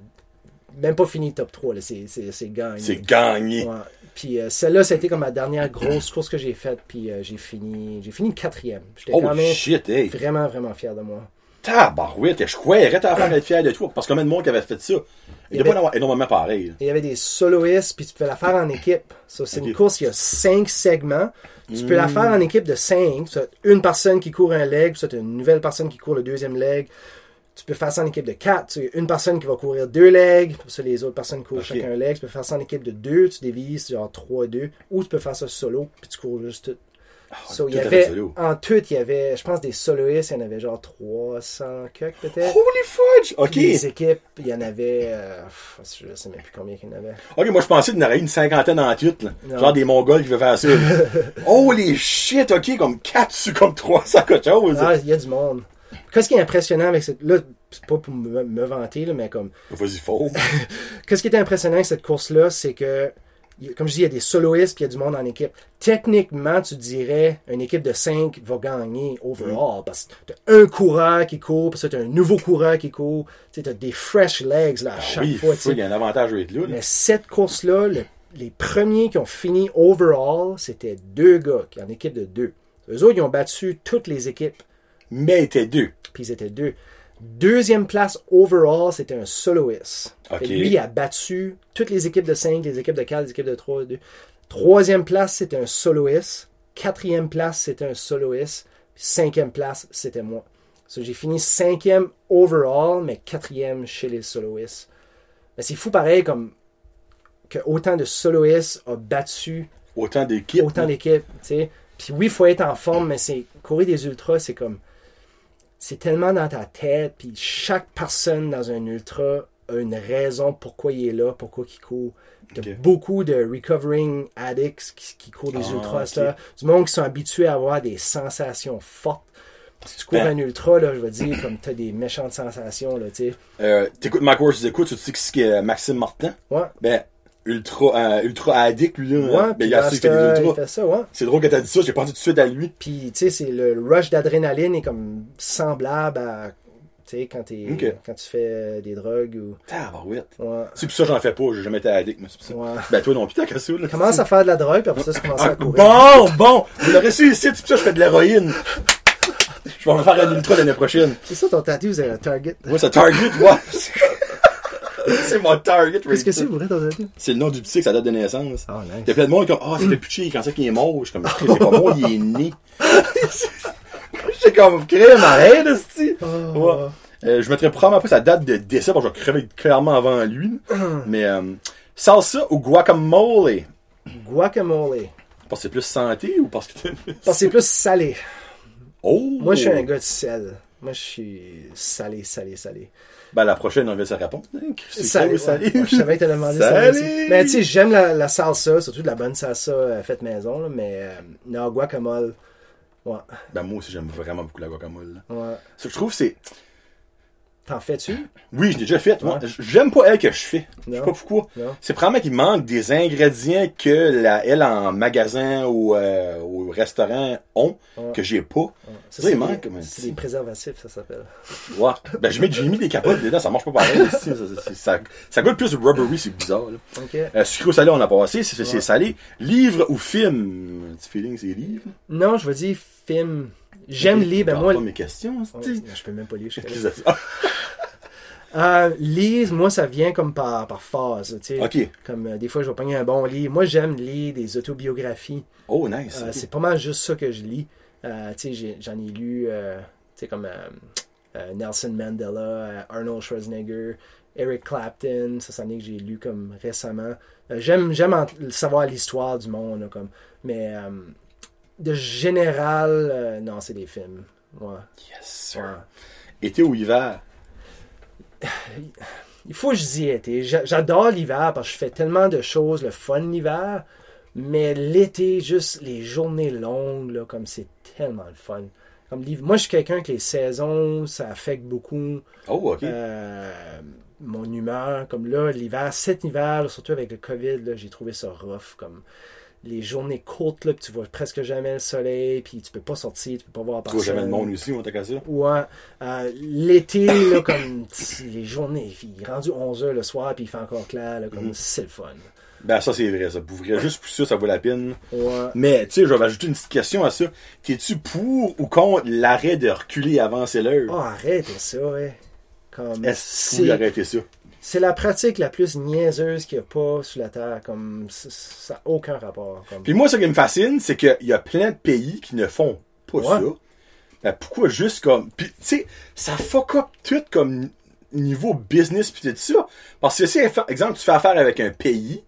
même pas fini top 3, là, c'est, gagné. C'est gagné. Ouais. Puis euh, celle-là, ça a été comme ma dernière grosse course que j'ai faite, puis euh, j'ai fini j'ai fini quatrième. J'étais Oh quand même shit, hey! vraiment, vraiment fier de moi. Tabarouette, je croirais t'as affaire à être fier de toi. Parce que combien de monde qui avait fait ça? Il Il doit pas avoir énormément pareil. il y avait des soloistes, puis tu peux la faire en équipe. So, c'est une course, il y a cinq segments. Tu peux la faire en équipe de cinq. Une personne qui court un leg, puis une nouvelle personne qui court le deuxième leg. Tu peux faire ça en équipe de quatre. Tu as une personne qui va courir deux legs, puis ça, les autres personnes courent Ok. chacun un leg. Tu peux faire ça en équipe de deux, tu divises, genre 3-2. Ou tu peux faire ça solo, puis tu cours juste tout. So, il y tout à avait, fait solo. en tout, il y avait, je pense, des soloistes, il y en avait genre 300 quelques peut-être. Holy fudge! Ok. Puis Les équipes, il y en avait, euh, je sais même plus combien il y en avait. Ok, moi je pensais qu'il y en aurait une cinquantaine en tout, là. Non. Genre des Mongols qui veulent faire ça. <laughs> Holy shit, ok, comme 4 sur <laughs> comme 300 quelque chose. Ah, il y a du monde. Qu'est-ce qui est impressionnant avec cette. Là, c'est pas pour me, me vanter, là, mais comme. Vas-y, faux. <laughs> Qu'est-ce qui est impressionnant avec cette course-là, c'est que. Comme je dis, il y a des soloistes puis il y a du monde en équipe. Techniquement, tu dirais, une équipe de 5 va gagner overall. Parce que t'as un coureur qui court, puis ça, t'as un nouveau coureur qui court. Tu t'as des fresh legs là, à chaque oui, fois. il y a un avantage là. là. Mais cette course-là, le- les premiers qui ont fini overall, c'était deux gars, qui en équipe de deux. Eux autres, ils ont battu toutes les équipes, Mais était deux. puis ils étaient deux. Deuxième place overall, c'était un soloist. Ok. Fait que Lui, il a battu toutes les équipes de 5, les équipes de 4, les équipes de 3, 2. Troisième place, c'était un soloist. Quatrième place, c'était un soloist. Puis Cinquième place, c'était moi. So, j'ai fini cinquième overall, mais quatrième chez les soloists. Mais c'est fou pareil comme que autant de soloists a battu Autant d'équipes. autant d'équipes, tu sais. Puis oui, il faut être en forme, mais c'est courir des ultras, c'est comme c'est tellement dans ta tête, puis chaque personne dans un ultra a une raison pourquoi il est là, pourquoi il court. T'as beaucoup de recovering addicts qui, qui courent des Ah, ultras, ok. ça. Du monde qui sont habitués à avoir des sensations fortes. Si tu cours Ben- un ultra, là, je veux dire, comme t'as des méchantes sensations, là, tu sais. Euh, T'écoutes Mike tu écoutes, tu sais ce qu'est Maxime Martin? Ouais. Ben, ultra, euh, ultra addict, lui, là. Ouais, ben, puis il y a ça, ouais. C'est drôle que t'as dit ça, j'ai pensé tout de suite à lui. Puis, tu sais, c'est le rush d'adrénaline est comme semblable à, tu sais, quand, tu fais euh, des drogues ou... Tabarouette. Ouais. C'est pour ça que j'en fais pas, j'ai jamais été addict, mais c'est pour ça. Ouais. Ben, toi non plus, t'as cassé, là. Commence à faire de la drogue, puis après ça, tu commences Ah, à courir. bon, bon! Vous l'aurez su ici, c'est pour ça que je fais de l'héroïne. Je vais me faire un ultra l'année prochaine. C'est ça ton tatou, c'est un target. Moi, c'est Target, moi. <laughs> <laughs> c'est mon Target, Qu'est-ce que c'est, tatou? C'est le nom du psy que ça date de naissance. Oh, Il y a plein de monde qui ont Ah, c'est le pitché, quand c'est qu'il est mort. Je suis comme, c'est pas moi, il est né. <laughs> J'ai comme, crème, arrête, esti. Oh. Ouais. Euh, je mettrais probablement pas sa date de décès, parce que je vais crever clairement avant lui. <coughs> Mais, euh, salsa ou guacamole? Guacamole. Parce que c'est plus santé ou parce que t'es- Parce que c'est plus salé. Oh! Moi, je suis un gars de sel. Moi, je suis salé, salé, salé. Ben, la prochaine, on va se répondre. Ouais. Ouais, Je savais que t'allais demander aussi. Mais tu sais, j'aime la, la salsa, surtout de la bonne salsa euh, faite maison, là, mais euh, non, guacamole. Ouais, Ben, moi aussi, j'aime vraiment beaucoup la guacamole. là. ouais. Ce que je trouve, c'est. T'en fais-tu? Oui, je l'ai déjà fait. moi. Ouais. J'aime pas elle que je fais. Je sais pas pourquoi. C'est probablement qu'il manque des ingrédients que la, elle en magasin ou euh, au restaurant ont Ouais. que j'ai pas. Ça, Ça, il manque C'est des préservatifs, ça s'appelle. Ouais. Ben, je mets, j'ai mis des capotes dedans, ça marche pas pareil. <laughs> ça, ça, goûte plus rubbery, c'est bizarre. Là. OK. Euh, salé, on a passé, c'est, c'est Ouais. salé. Livre ou film? Un petit feeling, c'est livre? Non, je veux dire film. J'aime lire. Ben moi, pas mes questions, Ouais, c'est je peux même pas lire. <laughs> Euh, lire, moi, ça vient comme par, par phase. Tu sais. Ok. Comme euh, des fois, je vais pogner un bon livre. Moi, j'aime lire des autobiographies. Oh, nice. Euh. C'est pas mal juste ça que je lis. Euh, tu sais, j'en ai lu, tu sais, comme Nelson Mandela, Arnold Schwarzenegger, Eric Clapton. Ça, c'en est que j'ai lu comme récemment. J'aime, j'aime savoir l'histoire du monde, là, comme. Mais de général, euh, non, c'est des films. Ouais. Yes, sir. ouais. Été ou hiver? Il faut que je dise été. J'a- J'adore l'hiver parce que je fais tellement de choses, le fun l'hiver. Mais l'été, juste les journées longues, là, comme c'est tellement le fun. Comme moi, je suis quelqu'un que les saisons, ça affecte beaucoup Oh, euh, mon humeur. Comme là, l'hiver, cet hiver, là, surtout avec le COVID, j'ai trouvé ça rough. Comme les journées courtes, là, tu vois presque jamais le soleil, puis tu peux pas sortir, tu peux pas voir Tu vois personne. jamais le monde aussi, on t'a ça? Ouais. Euh, L'été, là, comme <coughs> les journées, il est rendu 11h le soir, puis il fait encore clair, là, comme Mhm. c'est le fun. Ben, ça, c'est vrai, ça. Pour vrai, juste pour ça, ça vaut la peine. Ouais. Mais, tu sais, je vais ajouter une petite question à ça. T'es-tu pour ou contre l'arrêt de reculer et avancer l'heure? Oh, arrêtez ça, ouais. Comme, Est-ce que vous c'est arrêtez ça? C'est la pratique la plus niaiseuse qu'il n'y a pas sur la Terre. Comme, ça n'a aucun rapport. Comme. Puis moi, ce qui me fascine, c'est qu'il y a plein de pays qui ne font pas Ouais. ça. Ben, pourquoi juste comme... Puis, tu sais, ça fuck up tout comme niveau business pis tout ça. Parce que si, exemple, tu fais affaire avec un pays.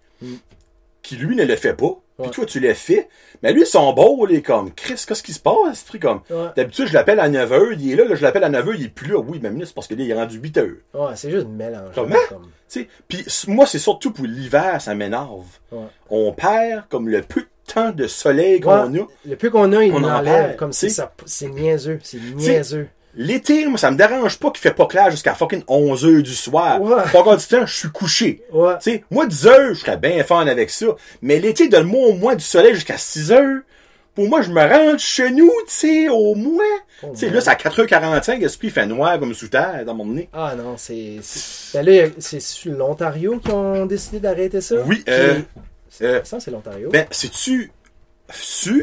Qui, lui, ne le fait pas, puis toi, tu le fais, mais lui, son beau, il est comme, Chris, qu'est-ce qui se passe? C'est comme... Ouais. D'habitude, je l'appelle à 9h, il est là, là je l'appelle à 9h, il est plus là. Oui, mais c'est parce que là, il est rendu 8h. Ouais, c'est juste mélange. Comment? Comme, Tu sais, Puis moi, c'est surtout pour l'hiver, ça m'énerve. Ouais. On perd comme le peu de temps de soleil qu'on a. le peu qu'on a, il On en l'enlève. perd, Comme. C'est niaiseux. C'est niaiseux. L'été, moi, ça me dérange pas qu'il fait pas clair jusqu'à fucking 11h du soir. Ouais. Pas encore du temps, je suis couché. Ouais. Tu sais, moi, 10 heures, je serais bien fan avec ça. Mais l'été, donne-moi au moins du soleil jusqu'à 6 heures. Pour moi, je me rentre chez nous, tu sais, au moins. Au tu sais, là, c'est à 4h45, l'esprit il fait noir comme sous terre dans mon nez. Ah non, c'est. Ben là, c'est sur l'Ontario qui ont décidé d'arrêter ça? Oui, Puis- euh, euh, Ça, c'est l'Ontario. Ben, c'est-tu sûr?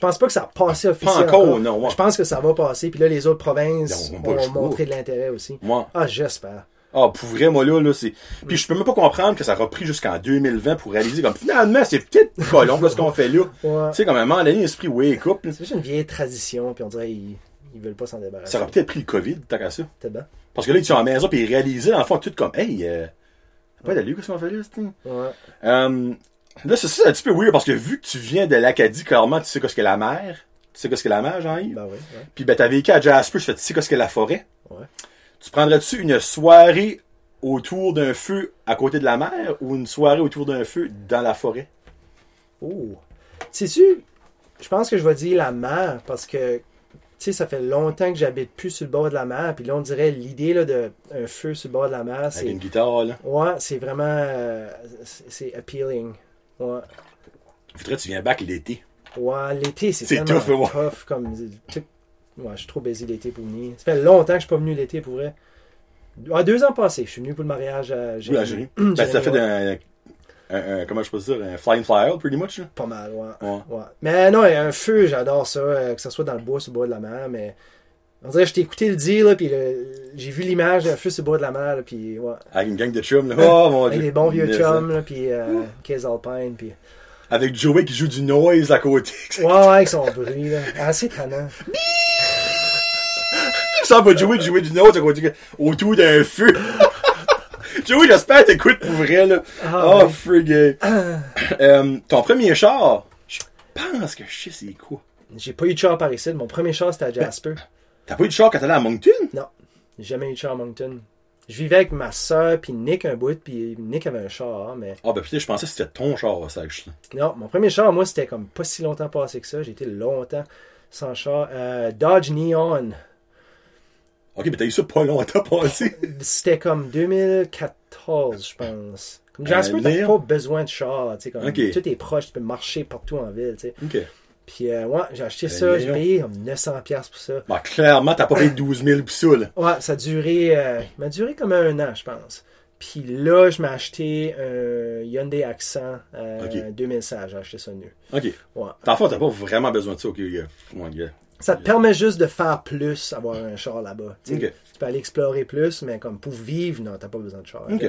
Je pense pas que ça a passé officiellement. encore, non, ouais. Je pense que ça va passer. Puis là, les autres provinces ont pas vont montrer de l'intérêt aussi. Moi, Ah, j'espère. ah, pour vrai, moi, là, là, c'est. Puis je peux même pas comprendre que ça a repris jusqu'en 2020 pour réaliser comme finalement, c'est peut-être colon, là, ce qu'on fait là. Ouais. Tu sais, comme à un moment donné, l'esprit wake up. C'est juste une vieille tradition, puis on dirait ils veulent pas s'en débarrasser. Ça aurait peut-être pris le COVID, tant qu'à ça. Peut-être bien. Parce que là, ils sont à la maison, puis ils réalisaient, dans le fond, tout comme, hey, euh, pas d'allure, qu'est-ce qu'on fait là, Ouais. Euh, là, c'est ça, c'est un petit peu weird parce que vu que tu viens de l'Acadie, clairement, tu sais qu'est-ce que la mer. Tu sais qu'est-ce que la mer, Jean-Yves? Ben oui, ouais. Puis ben, t'as vécu à Jasper, tu fais, tu sais qu'est-ce que la forêt? Ouais. Tu prendrais-tu une soirée autour d'un feu à côté de la mer ou une soirée autour d'un feu dans la forêt? Oh. Sais-tu, je pense que je vais dire la mer parce que, tu sais, ça fait longtemps que j'habite plus sur le bord de la mer. Puis là, on dirait l'idée là, de un feu sur le bord de la mer, Avec c'est. une guitare, là. Ouais, c'est vraiment. euh, c'est appealing. Ouais. Faudrait que tu viens back l'été. Ouais, l'été, c'est C'est tellement tough, ouais. tough comme. Ouais, je suis trop baisé l'été pour venir. Ça fait longtemps que je suis pas venu l'été pour vrai. Ah, deux ans passés, je suis venu pour le mariage à Oui, Géry. Ben, ça fait un, un- un- comment je peux dire, un flying flyer, pretty much, là. Pas mal, ouais. Ouais. Ouais. Mais non, un feu, j'adore ça, euh, que ce soit dans le bois, sur le bord de la mer, mais on dirait que je t'ai écouté le dire, là, puis le- j'ai vu l'image d'un feu sur le bord de la mer, là, puis ouais. Avec une gang de chums, là. Oh, mon Avec dieu. des bons vieux chums, là, puis euh, Case Alpine, puis... Avec Joey qui joue du noise à côté. <laughs> Ouais, ouais, avec son bruit, là. Assez tannant. Ça va Joey de jouer du noise à côté, autour d'un feu. <laughs> Joey, j'espère que t'écoutes pour vrai, là. Ah, oh, oui. frigate. Euh, ton premier char, je pense que je sais c'est quoi. J'ai pas eu de char par ici, mon premier char, c'était à Jasper. <laughs> T'as pas eu de char quand t'allais à Moncton? Non, j'ai jamais eu de char à Moncton. Je vivais avec ma soeur, puis Nick un bout, puis Nick avait un char, mais... Ah, ben putain, je pensais que c'était ton char, ça, actually. Non, mon premier char, moi, c'était comme pas si longtemps passé que ça. J'ai été longtemps sans char. Euh, Dodge Neon. Ok, mais t'as eu ça pas longtemps passé. <laughs> C'était comme 2014, je pense. Comme Jasper, Euh, t'as Neon? pas besoin de char. tu sais, Comme, Ok. Tout est proche, tu peux marcher partout en ville. tu sais. ok. Puis, euh, ouais, j'ai acheté Euh, ça, j'ai payé comme 900$ pour ça. Bah, clairement, t'as pas payé 12 000 pis ça, là. Ouais, ça a duré, euh, il m'a duré comme un an, je pense. Puis là, je m'ai acheté un Hyundai Accent euh, Ok. 2016. J'ai acheté ça nu. Ok. Ouais. Fond, t'as pas vraiment besoin de ça, ok, gars. Ça te permet juste de faire plus, avoir un char là-bas. tu sais. Ok. Tu peux aller explorer plus, mais comme pour vivre, non, t'as pas besoin de char. Ok.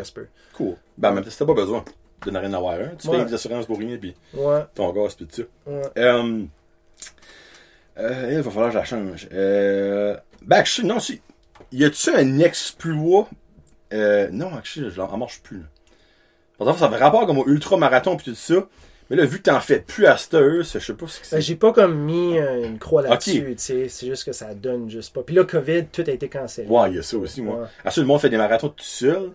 Cool. Ben, même si t'as pas besoin de n'en rien avoir un, tu Ouais. fais des assurances pour rien, pis Ouais, ton gaz, pis tout ça. ouais. Euh, euh, il va falloir que je la change. Euh, ben, actually, non, si. Y a-tu un exploit? Euh, non, actually, je en marche plus, là. Par exemple, ça avait rapport comme au ultra-marathon pis tout ça. Mais là, vu que t'en fais plus à cette heure, je sais pas ce que Ben, c'est. j'ai pas comme mis une croix là-dessus, Ok. tu sais. C'est juste que ça donne juste pas. Puis là, COVID, tout a été cancellé. Ouais, il y a ça aussi, moi. Ouais. Ça, le monde fait des marathons tout seul.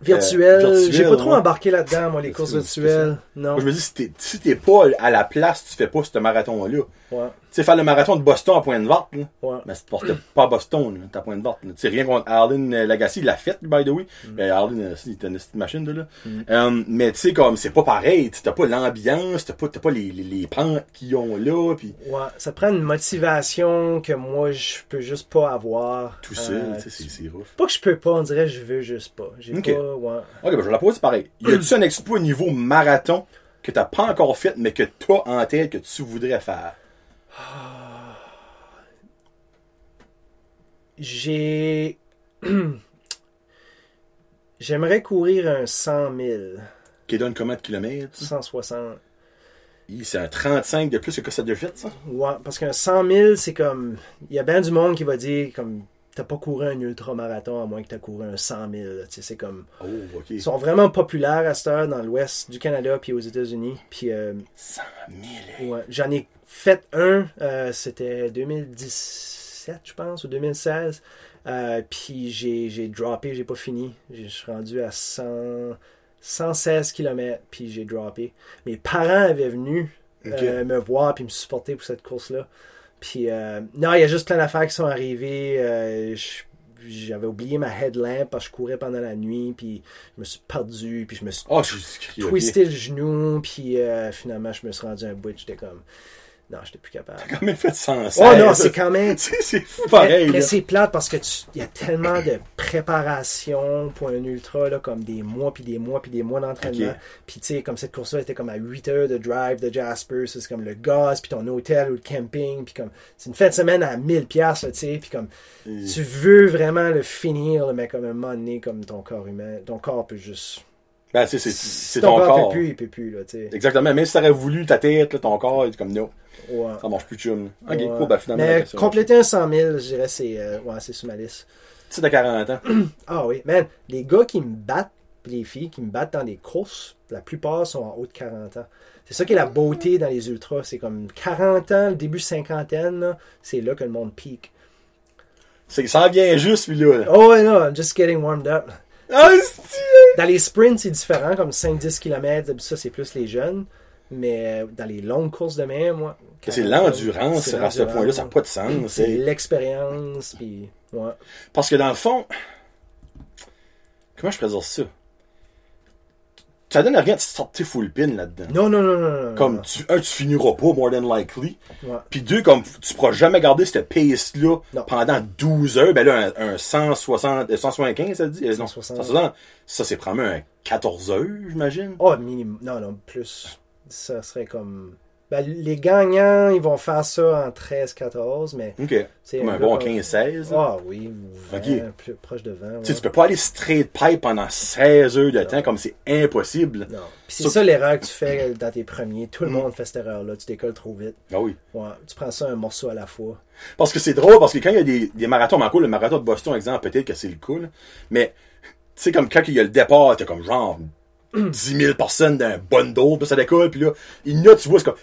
Virtuel, virtuel, j'ai pas trop ouais. embarqué là-dedans, moi, les courses virtuelles. Non. Moi, je me dis, si t'es, si t'es pas à la place, tu fais pas ce marathon-là. Ouais, sais, faire le marathon de Boston à point de vente, là. ouais. Mais c'est parce que pas à Boston, là, t'as point de vente. Tu sais, rien contre Arlen euh, Lagasse, il l'a fait, by the way. Mais Arlen, euh, il était une petite machine, de là. Euh, mais tu sais, comme, c'est pas pareil. Tu T'as pas l'ambiance, t'as pas, t'as pas les, les, les pentes qu'ils ont là, pis Ouais, ça prend une motivation que moi, je peux juste pas avoir. tout seul, Euh, c'est, c'est rough. Pas que je peux pas, on dirait je veux juste pas. J'ai Ok. pas, ouais. Ok, ben, je vais la poser pareil. Y a-tu un exploit au niveau marathon que t'as pas encore fait, mais que toi en tête que tu voudrais faire? J'ai. <clears throat> J'aimerais courir un 100 000. Qui donne combien de kilomètres? 160. Hi, C'est un 35 de plus que ça de fait, ça? Ouais, parce qu'un 100 000, c'est comme. Il y a bien du monde qui va dire, comme. T'as pas couru un ultramarathon à moins que t'as couru un 100 000. là. Tu sais, c'est comme. Oh. Ils sont vraiment populaires à cette heure dans l'ouest du Canada puis aux États-Unis. Puis euh, 100 000. ouais, j'en ai fait un, euh, c'était 2017, je pense, ou 2016. Euh, puis j'ai, droppé, j'ai pas fini. Je suis rendu à 100, 116 km, puis j'ai droppé. Mes parents avaient venu euh, me voir puis me supporter pour cette course-là. Puis euh, non, il y a juste plein d'affaires qui sont arrivées. Euh, j'avais oublié ma headlamp parce que je courais pendant la nuit, puis je me suis perdu, puis je me suis Oh, suis twisté le genou, puis euh, finalement, je me suis rendu un bout, j'étais comme... Non, j'étais plus capable. T'as quand même fait 116. Oh non, c'est quand même. <laughs> C'est fou pareil. Mais, c'est plate parce que tu- il y a tellement de préparation pour un ultra, là, comme des mois, puis des mois, puis des mois d'entraînement. Puis tu sais, comme cette course-là était comme à 8 heures de drive de Jasper, ça, c'est comme le gaz, puis ton hôtel ou le camping, puis comme c'est une fin de semaine à 1000 pièces, tu sais, puis comme tu veux vraiment le finir, là, mais comme un moment donné, comme ton corps humain, ton corps peut juste... Ben, tu sais, c'est Si c'est ton corps. peut plus, il peut plus, là, tu sais. Exactement. Même si t'aurais voulu ta tête, là, ton corps, il est comme non. Ouais. Ça marche plus de chum. Ok, Ouais. cool. Finalement, la Mais question- compléter un 100 000, je dirais, c'est euh, ouais, c'est sur ma liste. Tu sais, t'as 40 ans. <clears throat> Ah oui, man, les gars qui me battent, les filles qui me battent dans des courses, la plupart sont en haut de 40 ans. C'est ça qui est la beauté dans les ultras. C'est comme 40 ans, le début cinquantaine, c'est là que le monde pique. C'est ça vient juste, lui-là. là. Oh ouais, non, I'm just getting warmed up. Ah, Dans les sprints, c'est différent, comme 5-10 km, ça c'est plus les jeunes. Mais dans les longues courses de mer, moi. C'est 40, l'endurance à ce point-là, ça n'a pas de sens. C'est l'expérience, puis ouais. Parce que dans le fond, comment je dire ça? Ça donne à rien de sortir full pin là-dedans. Non, non, non, non. Comme, tu, un, tu finiras pas, more than likely. Puis deux, comme, tu pourras jamais garder cette pace-là pendant 12 heures. Ben là, un, un 160, euh, 175, ça dit? Euh, Non, 160. 160. Ça, c'est probablement un 14 heures, j'imagine. Oh, minimum. Non, non, plus. Ça serait comme. Ben, les gagnants, ils vont faire ça en 13-14, mais OK. c'est Comme un bon comme- 15-16. Ah oui, ou 20, Ok. plus proche de 20. Tu sais, ouais. tu peux pas aller straight pipe pendant 16 heures de temps, comme c'est impossible. Non. Puis c'est ça l'erreur que tu fais dans tes premiers. Tout le Mm. monde fait cette erreur-là. Tu décolles trop vite. Ah oui. Ouais. Tu prends ça un morceau à la fois. Parce que c'est drôle, parce que quand il y a des, des marathons, en cours, le marathon de Boston, exemple, peut-être que c'est le là. mais tu sais, comme quand il y a le départ, t'as comme genre 10 000 personnes d'un bundle, puis ça décolle, puis là, il y a, tu vois, c'est comme!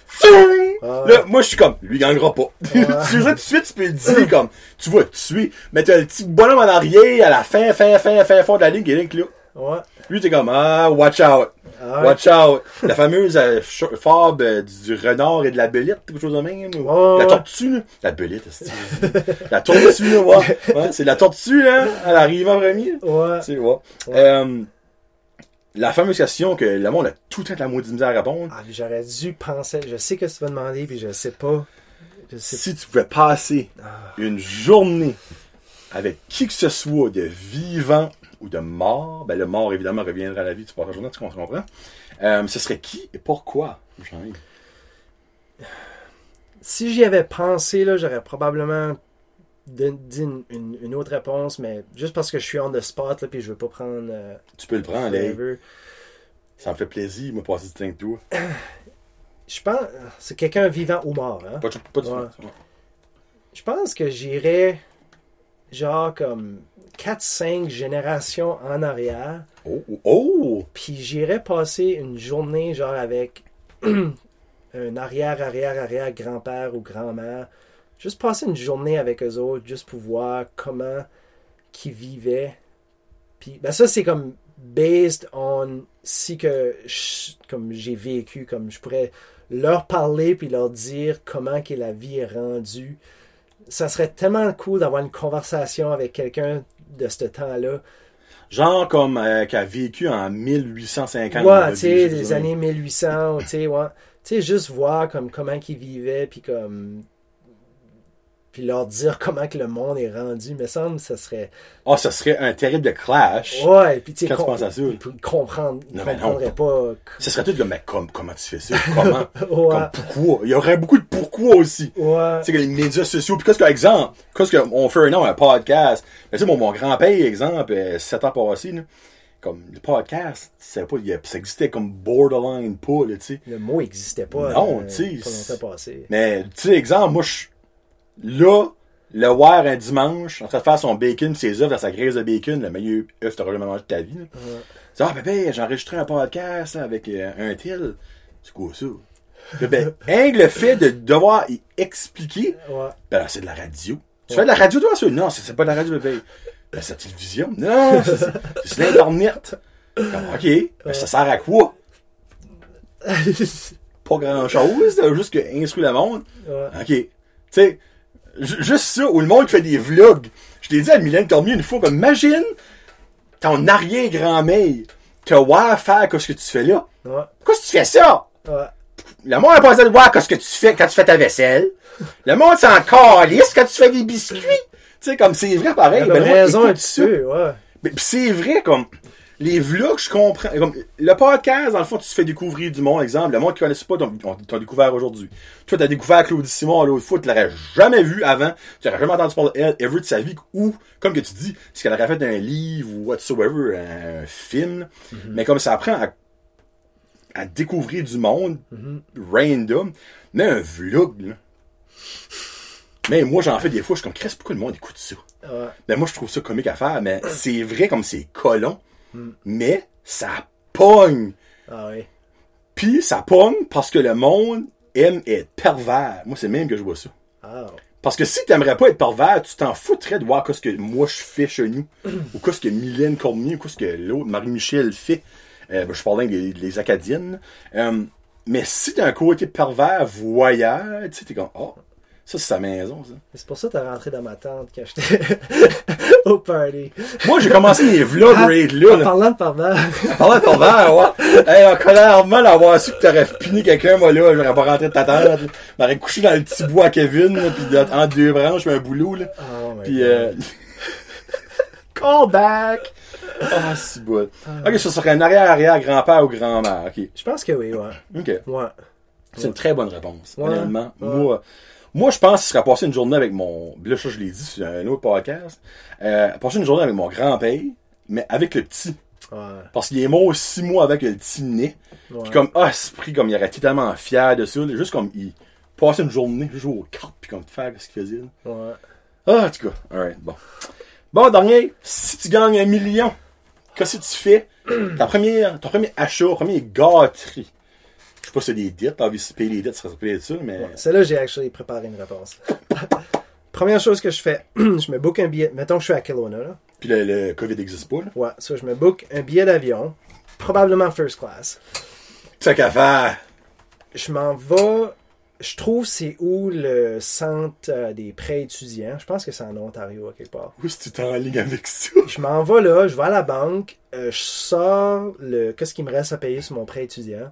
Ah. Là, moi, je suis comme, lui, il gagnera pas. <laughs> tu sais, tout de suite, tu peux le dire, comme, tu vois, tu suis, mais t'as le petit bonhomme en arrière, à la fin, fin, fin, fin, fin de la ligne, qui est là. Ouais. Lui, t'es comme, ah, watch out. Ah ouais. Watch out. La fameuse euh, fable euh, du renard et de la belette, quelque chose de même. la tortue, là. La belette, c'est La tortue, là, ouais. <laughs> Ouais, c'est la tortue, là. Elle arrive en premier. Ouais. C'est, ouais. Euh, la fameuse question que le monde a tout temps la maudite misère à répondre. Ah, j'aurais dû penser. Je sais que tu vas demander, puis je sais pas. Je sais Si tu pouvais passer une journée avec qui que ce soit de vivant ou de mort, ben le mort évidemment reviendra à la vie, tu passes la journée, tu comprends? Euh, ce serait qui et pourquoi? Si j'y avais pensé, là, j'aurais probablement dit une, une- une autre réponse, mais juste parce que je suis on the spot, là, puis je veux pas prendre euh, Tu peux le prendre, forever. Ça me fait plaisir, moi, passer du temps toi. Je pense, c'est quelqu'un vivant ou mort, hein? Pas, de- pas de Ouais. ouais. Je pense que j'irais genre comme 4-5 générations en arrière, Oh, oh, puis j'irais passer une journée genre avec <clears throat> un arrière, arrière, arrière grand-père ou grand-mère. Juste passer une journée avec eux autres, juste pour voir comment qu'ils vivaient. Puis, ben ça, c'est comme based on si que je- comme j'ai vécu, comme je pourrais leur parler puis leur dire comment que la vie est rendue. Ça serait tellement cool d'avoir une conversation avec quelqu'un de ce temps-là. Genre comme euh, qui a vécu en 1850. Ouais, tu sais, des- des années 1800, tu sais, ouais. Tu sais, juste voir comme comment ils vivaient, puis comme... Puis leur dire comment que le monde est rendu, me semble, ça serait... Ah, ça serait un terrible clash. Ouais, puis tu sais... Quand tu penses à ça. Ils comprendre, ils Non, mais non. comprendraient pas... Ça serait tout comme, mais comme, comment tu fais ça? Comment? <laughs> Ouais, Comme pourquoi? Il y aurait beaucoup de pourquoi aussi. ouais. Tu sais, que les médias sociaux. Puis, qu'est-ce que, exemple, qu'est-ce qu'on fait un nom, un podcast. Mais tu sais, mon, mon grand-père, exemple, euh, sept ans passés, là, comme, le podcast, c'est pas, il ça existait comme borderline pas, tu sais. Le mot n'existait pas. Non, euh, tu sais, passé. Mais, tu sais, exemple, moi, je, là, le voir un dimanche, en train de faire son bacon, ses œufs dans sa graisse de bacon, le meilleur œuf que t'auras jamais mangé de ta vie, là. Ouais. Ah, bébé, j'ai enregistré un podcast, là, avec euh, un tel. C'est quoi ça? Ben, <laughs> hein, le fait de devoir y expliquer, Ouais. ben, c'est de la radio. Tu fais de la radio, toi, ça? Non, c'est c'est pas de la radio, bébé. Ben, c'est la télévision. Non, c'est- c'est c'est l'Internet. Comme, OK, ben, ça sert à quoi? <laughs> Pas grand-chose, juste que instruire le monde. OK. Tu sais, juste ça, où le monde fait des vlogs. Je t'ai dit à Mylène Cormier une fois, comme, imagine ton arrière-grand-mère te voir faire ce que tu fais là. Ouais. Pourquoi tu fais ça? Ouais. le monde a pas besoin de voir qu'est-ce que tu fais quand tu fais ta vaisselle. Le monde s'en calisse quand tu fais des biscuits. Tu sais, comme c'est vrai pareil. Il a Ben, raison un petit peu, ouais. Mais c'est vrai, comme, les vlogs, je comprends. Comme, le podcast, dans le fond, tu te fais découvrir du monde. Exemple, le monde qui connaissent pas, t'ont t'ont découvert aujourd'hui. Toi, t'as découvert Claudie Simon l'autre fois, tu l'aurais jamais vu avant. Tu n'aurais jamais entendu parler d'elle, ever de sa vie. Ou, comme que tu dis, c'est qu'elle aurait fait un livre ou whatsoever, un, film. Mais comme ça apprend à, à découvrir du monde, random. Mais un vlog, là. Mais moi, j'en fais des fois, je suis comme, Chris, pourquoi le monde écoute ça? Ben moi je trouve ça comique à faire, mais c'est vrai comme c'est colon, mais ça pogne. Ah oui. Puis ça pogne parce que le monde aime être pervers. Moi c'est même que je vois ça. Ah. Parce que si t'aimerais pas être pervers, tu t'en foutrais de voir ce que moi je fais chez nous, ou ce que Mylène Cormier, ou ce que l'autre Marie-Michel fait. Euh, ben, je parlais des, des Acadiennes. Euh, mais si t'as un côté pervers, voyeur, tu sais, t'es comme, oh, ça c'est sa maison, ça. C'est pour ça que t'as rentré dans ma tente quand j'étais <laughs> au party. Moi j'ai commencé mes vlogs Ah, raid là. en là. parlant de pardon. Parlant de verre, ouais. Hey, en colère mal d'avoir su que t'aurais piné quelqu'un, moi, là, j'aurais pas rentré de ta tente. J'aurais couché dans le petit bois à Kevin, là, pis entre deux branches, un boulot, là. Oh my Pis, euh, <laughs> Call back! ah, si bon. Ok, ça serait un arrière-arrière grand-père ou grand-mère, ok. Je pense que oui, ouais. Ok. Ouais. C'est une très bonne réponse, Ouais. honnêtement. Ouais. Moi, moi, je pense ce serait passer une journée avec mon, là, ça, je l'ai dit sur un autre podcast, euh, passer une journée avec mon grand-père, mais avec le petit. Ouais. Parce qu'il est mort six mois avec le petit nez. Ouais. Puis comme, ah, esprit, comme il aurait été tellement fier de ça, juste comme il passait une journée, jouer aux cartes, puis comme faire ce qu'il faisait. là. Ouais. Ah, en tout cas, alright, bon. Bon, dernier, si tu gagnes un million, qu'est-ce que tu fais? Ta première, ton premier achat, première gâterie. Pas si c'est des dettes, t'as envie de payer les dettes, ça serait être ça, mais. Celle-là, j'ai actually préparé une réponse. <laughs> Première chose que je fais, <clears throat> je me book un billet. Mettons que je suis à Kelowna, là. Puis le, le COVID n'existe pas, là. Ouais, ça, je me book un billet d'avion, probablement first class. Ça qu'à faire. Je m'en vais. Je trouve c'est où le centre euh, des prêts étudiants. Je pense que c'est en Ontario, à quelque part. Où est-ce que tu t'es en ligne avec ça? Je m'en vais là, je vais à la banque, euh, je sors le qu'est-ce qu'il me reste à payer sur mon prêt étudiant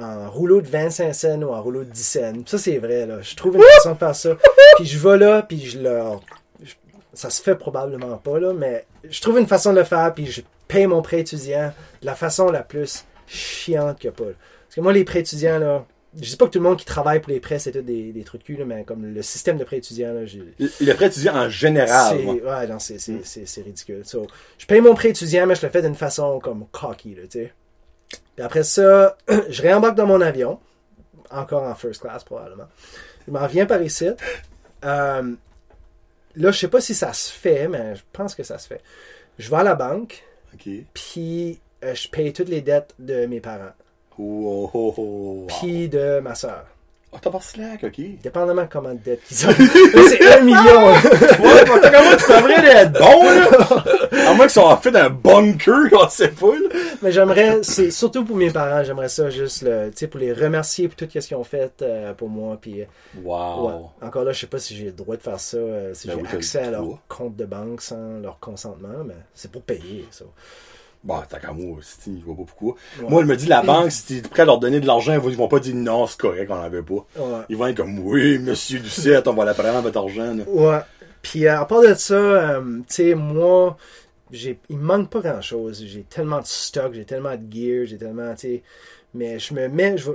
en rouleau de 25 cents ou en rouleau de 10 cents. Ça c'est vrai là, je trouve une façon de faire ça. Puis je vais là, puis je leur je- ça se fait probablement pas là, mais je trouve une façon de le faire puis je paye mon prêt étudiant de la façon la plus chiante a pas. là. Parce que moi les prêts étudiants là, je dis pas que tout le monde qui travaille pour les prêts c'est tout des, des trucs de cul, là, mais comme le système de prêts étudiants là, j'ai Le, le prêt étudiant en général, c'est, ouais, non, c'est, c'est, c'est, c'est ridicule. So, je paye mon prêt étudiant, mais je le fais d'une façon comme cocky, là, tu sais. Puis après ça, <clears throat> je réembarque dans mon avion, encore en first class probablement. Je m'en viens par ici. Euh, là, je sais pas si ça se fait, mais je pense que ça se fait. Je vais à la banque, puis euh, je paye toutes les dettes de mes parents, Oh, oh, oh, oh, wow. puis de ma soeur. Oh, t'as pas slack, ok. Dépendamment de comment de dettes qu'ils ont. <laughs> C'est un million. Ouais, comment tu devrais être bon, là? À moins qu'ils soient fait d'un bunker, on sait pas, là. Mais j'aimerais, c'est surtout pour mes parents, j'aimerais ça juste, tu sais, pour les remercier pour tout ce qu'ils ont fait euh, pour moi. Puis, euh, Wow. ouais. Encore là, je sais pas si j'ai le droit de faire ça, euh, si Ben j'ai oui, accès à leur compte de banque sans leur consentement, mais c'est pour payer, ça. Bah, t'as qu'à moi, je vois pas pourquoi. Moi, elle me dit, la banque, si t'es prêt à leur donner de l'argent, ils vont- pas dire non, c'est correct, on en avait pas. Ouais. Ils vont être comme, oui, monsieur Ducette, on va la prendre votre argent, là. Ouais. Puis euh, à part de ça, euh, tu sais, moi, j'ai, il me manque pas grand chose. J'ai tellement de stock, j'ai tellement de gear, j'ai tellement, tu sais. Mais je me mets, je,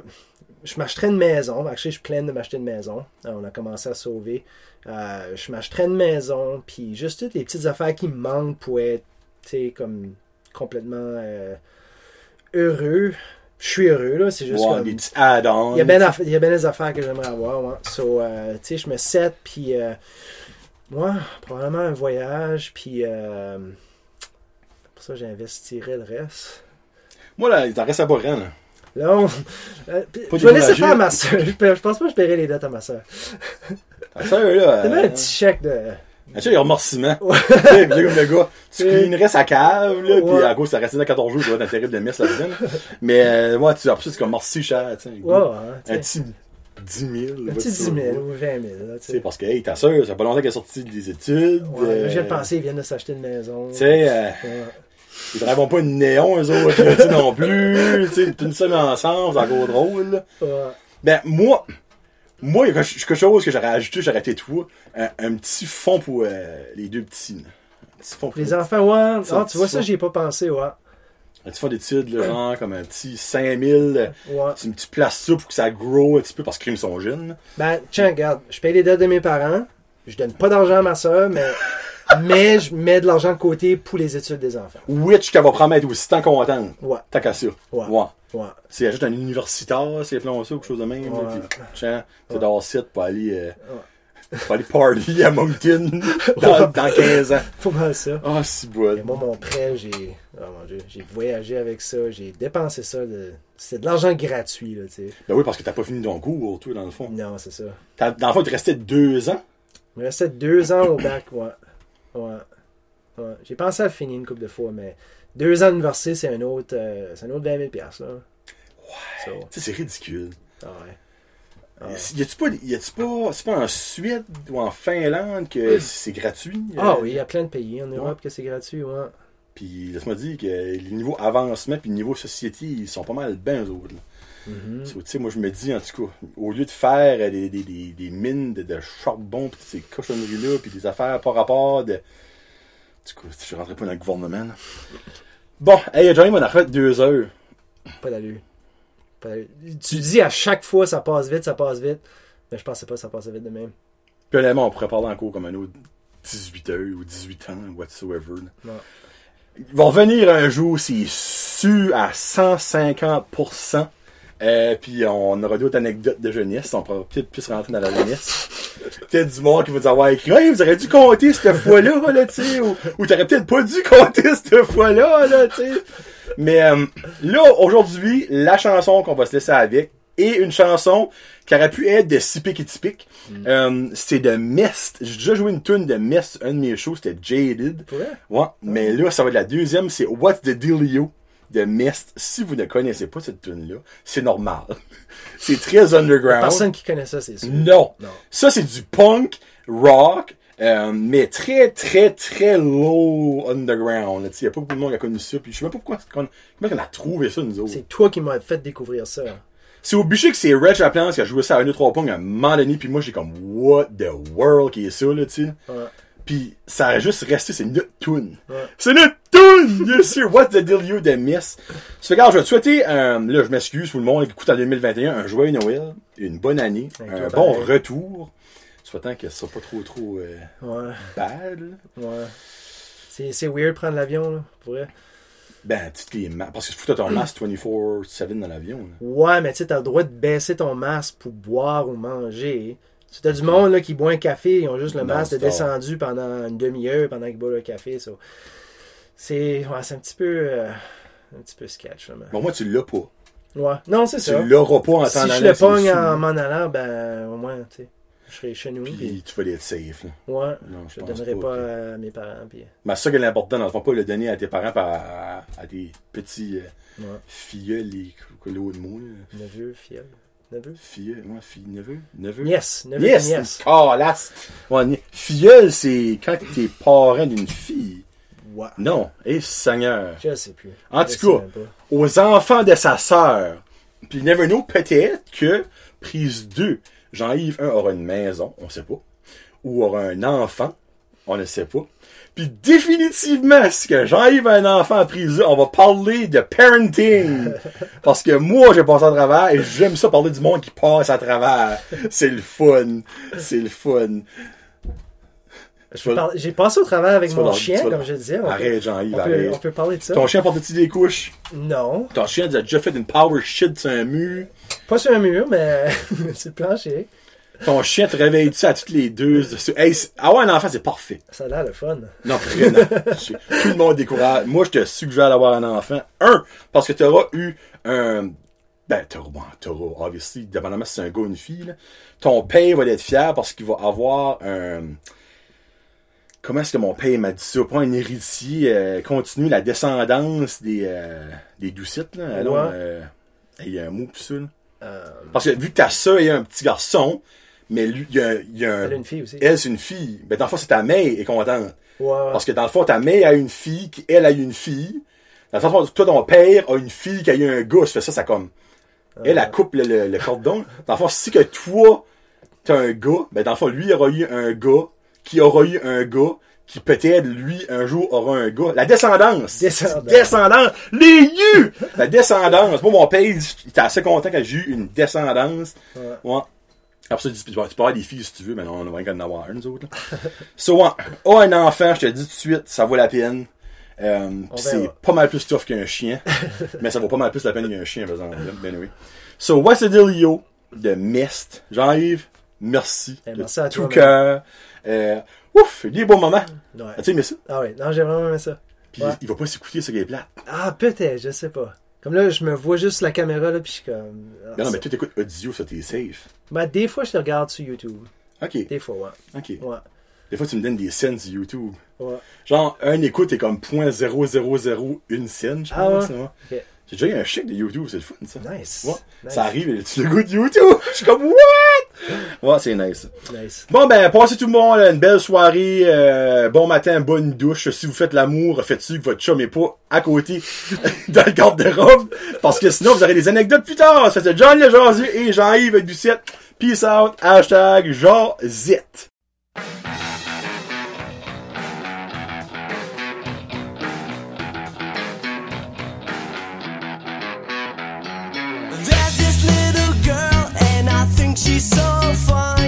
je m'achèterais une maison. Actually, je suis plein de m'acheter une maison. Euh, on a commencé à sauver. Euh, je m'achèterais une maison, puis juste toutes les petites affaires qui me manquent pour être, tu sais, comme complètement euh, heureux. Je suis heureux, là. C'est juste Ouais, comme. des petits add-ons. Il y a bien aff- bien des affaires que j'aimerais avoir, ouais. So, euh, tu sais, je me set, puis euh, moi, probablement un voyage, puis euh, pour ça, j'investirais le reste. Moi, là, il t'en reste à pas rien, là. Là, on- euh, je vais laisser faire à ma soeur. <laughs> Je, pense pas que je paierai les dettes à ma soeur. Ta sœur, là. <laughs> C'est euh, même un petit chèque de. <laughs> Tu sais, les remerciements. Tu sais, là, comme le gars, tu Ouais. cleanerais sa cave, là, pis Ouais. à cause, ça restait dans 14 jours, tu vois, dans terrible de messe là-dedans. là. Mais, euh, ouais, tu, ça, c'est comme merci cher, tu sais. Ouais, ouais, Un petit 10 000. Un petit 10 000 ou 20 000. Là, tu Tu sais, sais. parce que, hey, ta soeur, ça fait pas longtemps qu'elle est sortie des études. Ouais, euh, J'ai pensé, ils viennent de s'acheter une maison. Tu sais, euh, Ouais. Ils travaillent pas une néon, eux autres, non plus. Tu sais, une semaine ensemble, c'est encore drôle. Ouais. Ben, moi, moi, il y a quelque chose que j'aurais ajouté, j'aurais été toi, un, un petit fond pour euh, les deux petits. Un petit fond pour Les enfants, ouais. Ah, tu vois, ça, j'y ai pas pensé, ouais. Un petit fond d'études, là, genre, comme un petit 5000. euh, Ouais. Tu, tu places ça pour que ça grow un petit peu parce qu'ils sont jeunes. Ben, tiens, regarde, je paye les dettes de mes parents. Je donne pas d'argent à ma soeur, mais, <laughs> mais je mets de l'argent de côté pour les études des enfants. Which qu'elle va promettre aussi tant contente. Ouais. Tant qu'à ça. Ouais. Ouais. Ouais. C'est juste un universitaire, c'est appelons ça, ou quelque chose de même. Ouais. c'est d'avoir site pour aller, euh, Ouais. pour aller party à Moncton <laughs> dans, dans 15 ans. Pas mal ça. Ah, si bon. Et moi, mon prêt, j'ai. Oh mon Dieu, j'ai voyagé avec ça, j'ai dépensé ça. De... C'est de l'argent gratuit, là, tu sais. Ben oui, parce que t'as pas fini ton cours, toi, dans le fond. Non, c'est ça. Dans le fond, il te restait deux ans? Il me restait deux ans au bac, ouais. Ouais. ouais. J'ai pensé à finir une couple de fois, mais deux ans d'université, c'est un autre, euh, c'est un autre 20 000 piastres, là. Ouais. Tu sais, c'est ridicule. ah ouais. Ah. Y a-tu pas, y a-tu pas, c'est pas en Suède ou en Finlande que c'est gratuit? Ah euh, oui, il y a plein de pays en Europe que c'est gratuit, ouais. Puis laisse-moi dire que les niveaux avancement puis le niveau société, ils sont pas mal bien eux autres. Mhm. So, sais, moi je me dis en tout cas, au lieu de faire des, des, des, des mines de, de charbon pis ces cochonneries-là, puis des affaires par rapport de. En tout cas, je rentrais pas dans le gouvernement. là. Bon, hey Johnny, on a fait deux heures. Pas d'allure. Tu dis à chaque fois ça passe vite, ça passe vite. Mais je pensais pas que ça passait vite de même. Puis honnêtement, on pourrait parler encore comme un autre 18 heures ou 18 ans, whatsoever. Ouais. Il va revenir un jour, c'est sûr, à 150%. Euh, puis on aura d'autres anecdotes de jeunesse. On pourra peut-être plus rentrer dans la jeunesse. peut-être du monde qui va nous avoir écrit Hey, vous auriez dû compter cette fois-là, là, tu sais. Ou, ou t'aurais peut-être pas dû compter cette fois-là, là, tu sais. Mais euh, là, aujourd'hui, la chanson qu'on va se laisser avec est une chanson qui aurait pu être de Sipic et Typique. Euh, c'est de Mist. J'ai déjà joué une tune de Mist, un de mes shows, c'était Jaded. Vrai? Ouais, mais là, ça va être la deuxième, c'est What's the Dealio? De Mist. Si vous ne connaissez pas cette tune-là, c'est normal. <laughs> c'est très underground. Personne qui connaît ça, c'est sûr. Non. Non. Ça, c'est du punk, rock, euh, mais très, très, très low underground. Il n'y a pas beaucoup de monde qui a connu ça. Puis je sais même pas pourquoi, comment on a trouvé ça, nous autres? C'est toi qui m'as fait découvrir ça. C'est au bûcher que c'est Reg Laplante qui a joué ça à 1 2 3 pong à un moment donné, puis moi j'ai comme what the world qui est ça là, tu sais? Ouais. Puis ça a juste resté, c'est notre tune. Ouais. C'est notre tune, bien sûr. What's the deal you de Miss? Que, alors, je vais te souhaiter, euh, là je m'excuse pour le monde qui écoute en 2021, un joyeux Noël, une bonne année, Avec un bon pareil. retour. Souhaitant que ce soit pas trop trop euh, Ouais. bad. là. Ouais. C'est, c'est weird prendre l'avion, là, pour vrai. Ben, tu te les ma- parce que tu fous ton <clears throat> masque 24-7 dans l'avion. là. Ouais, mais tu sais, t'as le droit de baisser ton masque pour boire ou manger. Tu t'as du monde là, qui boit un café, ils ont juste le masque c'est descendu pendant une demi-heure pendant qu'ils boivent le café. so. C'est, ouais, c'est un petit peu, euh, un petit peu sketch. Là, mais- Bon, moi tu l'as pas. Ouais, non, c'est Tu ça. l'auras pas en Si temps je le pogne en m'en allant, ben, au moins, tu sais, je serai chez nous. Puis Puis, tu vas être safe. Là. ouais, Non, je je le donnerai pas à mes parents. Puis, Mais c'est ça qui est l'important, dans le fond, pas le donner à tes parents, par à, à tes petits euh, ouais, filleuls, et que l'autre mot, là. neveu, fiel, neveu? Filleul, ouais, fille, neveu, neveu. Nièce, neveu, Yes, nièce. calasse. Ouais, filleul, c'est quand t'es parent d'une fille. Ouais, Non, et Seigneur. je sais plus. En tout cas, aux enfants de sa sœur. Puis never know, peut-être que prise 2, Jean-Yves 1 aura une maison, on sait pas. Ou aura un enfant, on ne sait pas. Puis définitivement, si que Jean-Yves a un enfant à prise 2, on va parler de parenting. <laughs> Parce que moi, j'ai passé à travers et j'aime ça parler du monde qui passe à travers. C'est le fun. C'est le fun. J'ai passé au travers avec mon chien, comme leur- je disais. On Arrête, peut, Jean-Yves, on, peut, arrête. on peut parler de ça. Ton chien porte-tu des couches? Non, Ton chien a déjà fait une power shit sur un mur? pas sur un mur, mais <laughs> le plancher. Ton chien te réveille-tu à toutes les deux? Hey, avoir un enfant, c'est parfait. Ça a l'air le fun. Non, vraiment. Tout le monde décourage. Moi, je te suggère d'avoir un enfant. Un, parce que tu auras eu un... Ben, t'auras, bon, t'auras, obviously, dépendamment si c'est un gars ou une fille, là. ton père va être fier parce qu'il va avoir un... Comment est-ce que mon père m'a dit ça? Pas un héritier, euh, continue la descendance des, euh, des doucites, là. Alors, Ouais. euh, il y a un mot pour ça, là. Euh, Parce que vu que ta soeur est un petit garçon, mais lui, il y a, il y a un... elle a une fille aussi. Elle, c'est une fille. Ben, dans le fond, c'est ta mère qui est contente. Ouais. Parce que dans le fond, ta mère a une fille, qui, elle a une fille. Dans le sens, toi, ton père a une fille qui a eu un gars, ça fait ça, ça comme. Elle, Ah. elle coupe le, le, le cordon. Dans le fond, si que toi, t'as un gars, ben dans le fond, lui aura eu un gars, qui aura eu un gars, qui peut-être, lui, un jour, aura un gars. La descendance. Descendance. Descendance. Les yeux! La descendance. Moi, mon père, il il était assez content quand j'ai eu une descendance. Ouais. Ouais. Après ça, tu, tu peux avoir des filles si tu veux, mais non, on va rien qu'à en avoir un, nous autres. là. so, ouais. Oh, un enfant, je te le dis tout de suite, ça vaut la peine. Pis c'est pas mal plus tough qu'un chien. <laughs> mais ça vaut pas mal plus la peine qu'un chien, par exemple. Ben oui. So, what's the dealio de Mist? Jean-Yves, merci. Eh, de merci à tout cœur. Euh, ouf, des bons moments. Ouais. As-tu aimé ça? Ah ouais, non, j'ai vraiment aimé ça. Puis Ouais. il va pas s'écouter ce qui est plate. Ah, peut-être, je sais pas. Comme là, je me vois juste la caméra, là, puis je suis comme... ah, Non, non, mais toi, t'écoutes audio, ça, t'es safe. Ben, des fois, je te regarde sur YouTube. Ok, Des fois, ouais. ok. Ouais, Des fois, tu me donnes des scènes sur YouTube. ouais. Genre, un écoute est comme .0001 scène, je Ah pense. ouais? J'ai déjà eu un chèque de YouTube, c'est le fun, ça. Nice. Ouais. Nice. Ça arrive, et tu le goût de YouTube. <laughs> Je suis comme, what? Ouais, c'est nice. Nice. Bon, ben, passez tout le monde une belle soirée, euh, bon matin, bonne douche. Si vous faites l'amour, faites-tu que votre chum est pas à côté <laughs> dans le garde-robe? Parce que sinon, vous aurez des anecdotes plus tard. C'était John Le Jasu et Jean-Yves Ducette. Peace out. Hashtag I think she's so fine.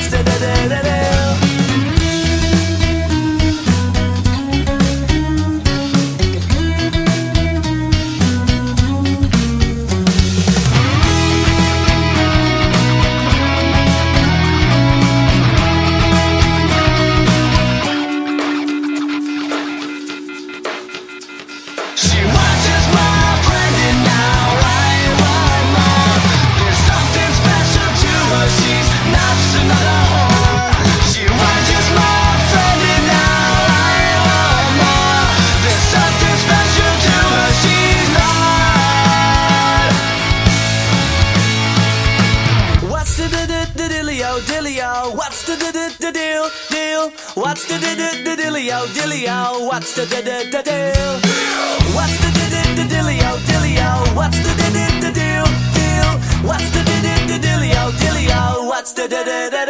What's the the the the the dealio, dealio? What's the the the the deal? What's the the the the dealio, dealio? What's the the the the deal, deal? What's the the the the dealio, dealio? What's the the the the deal?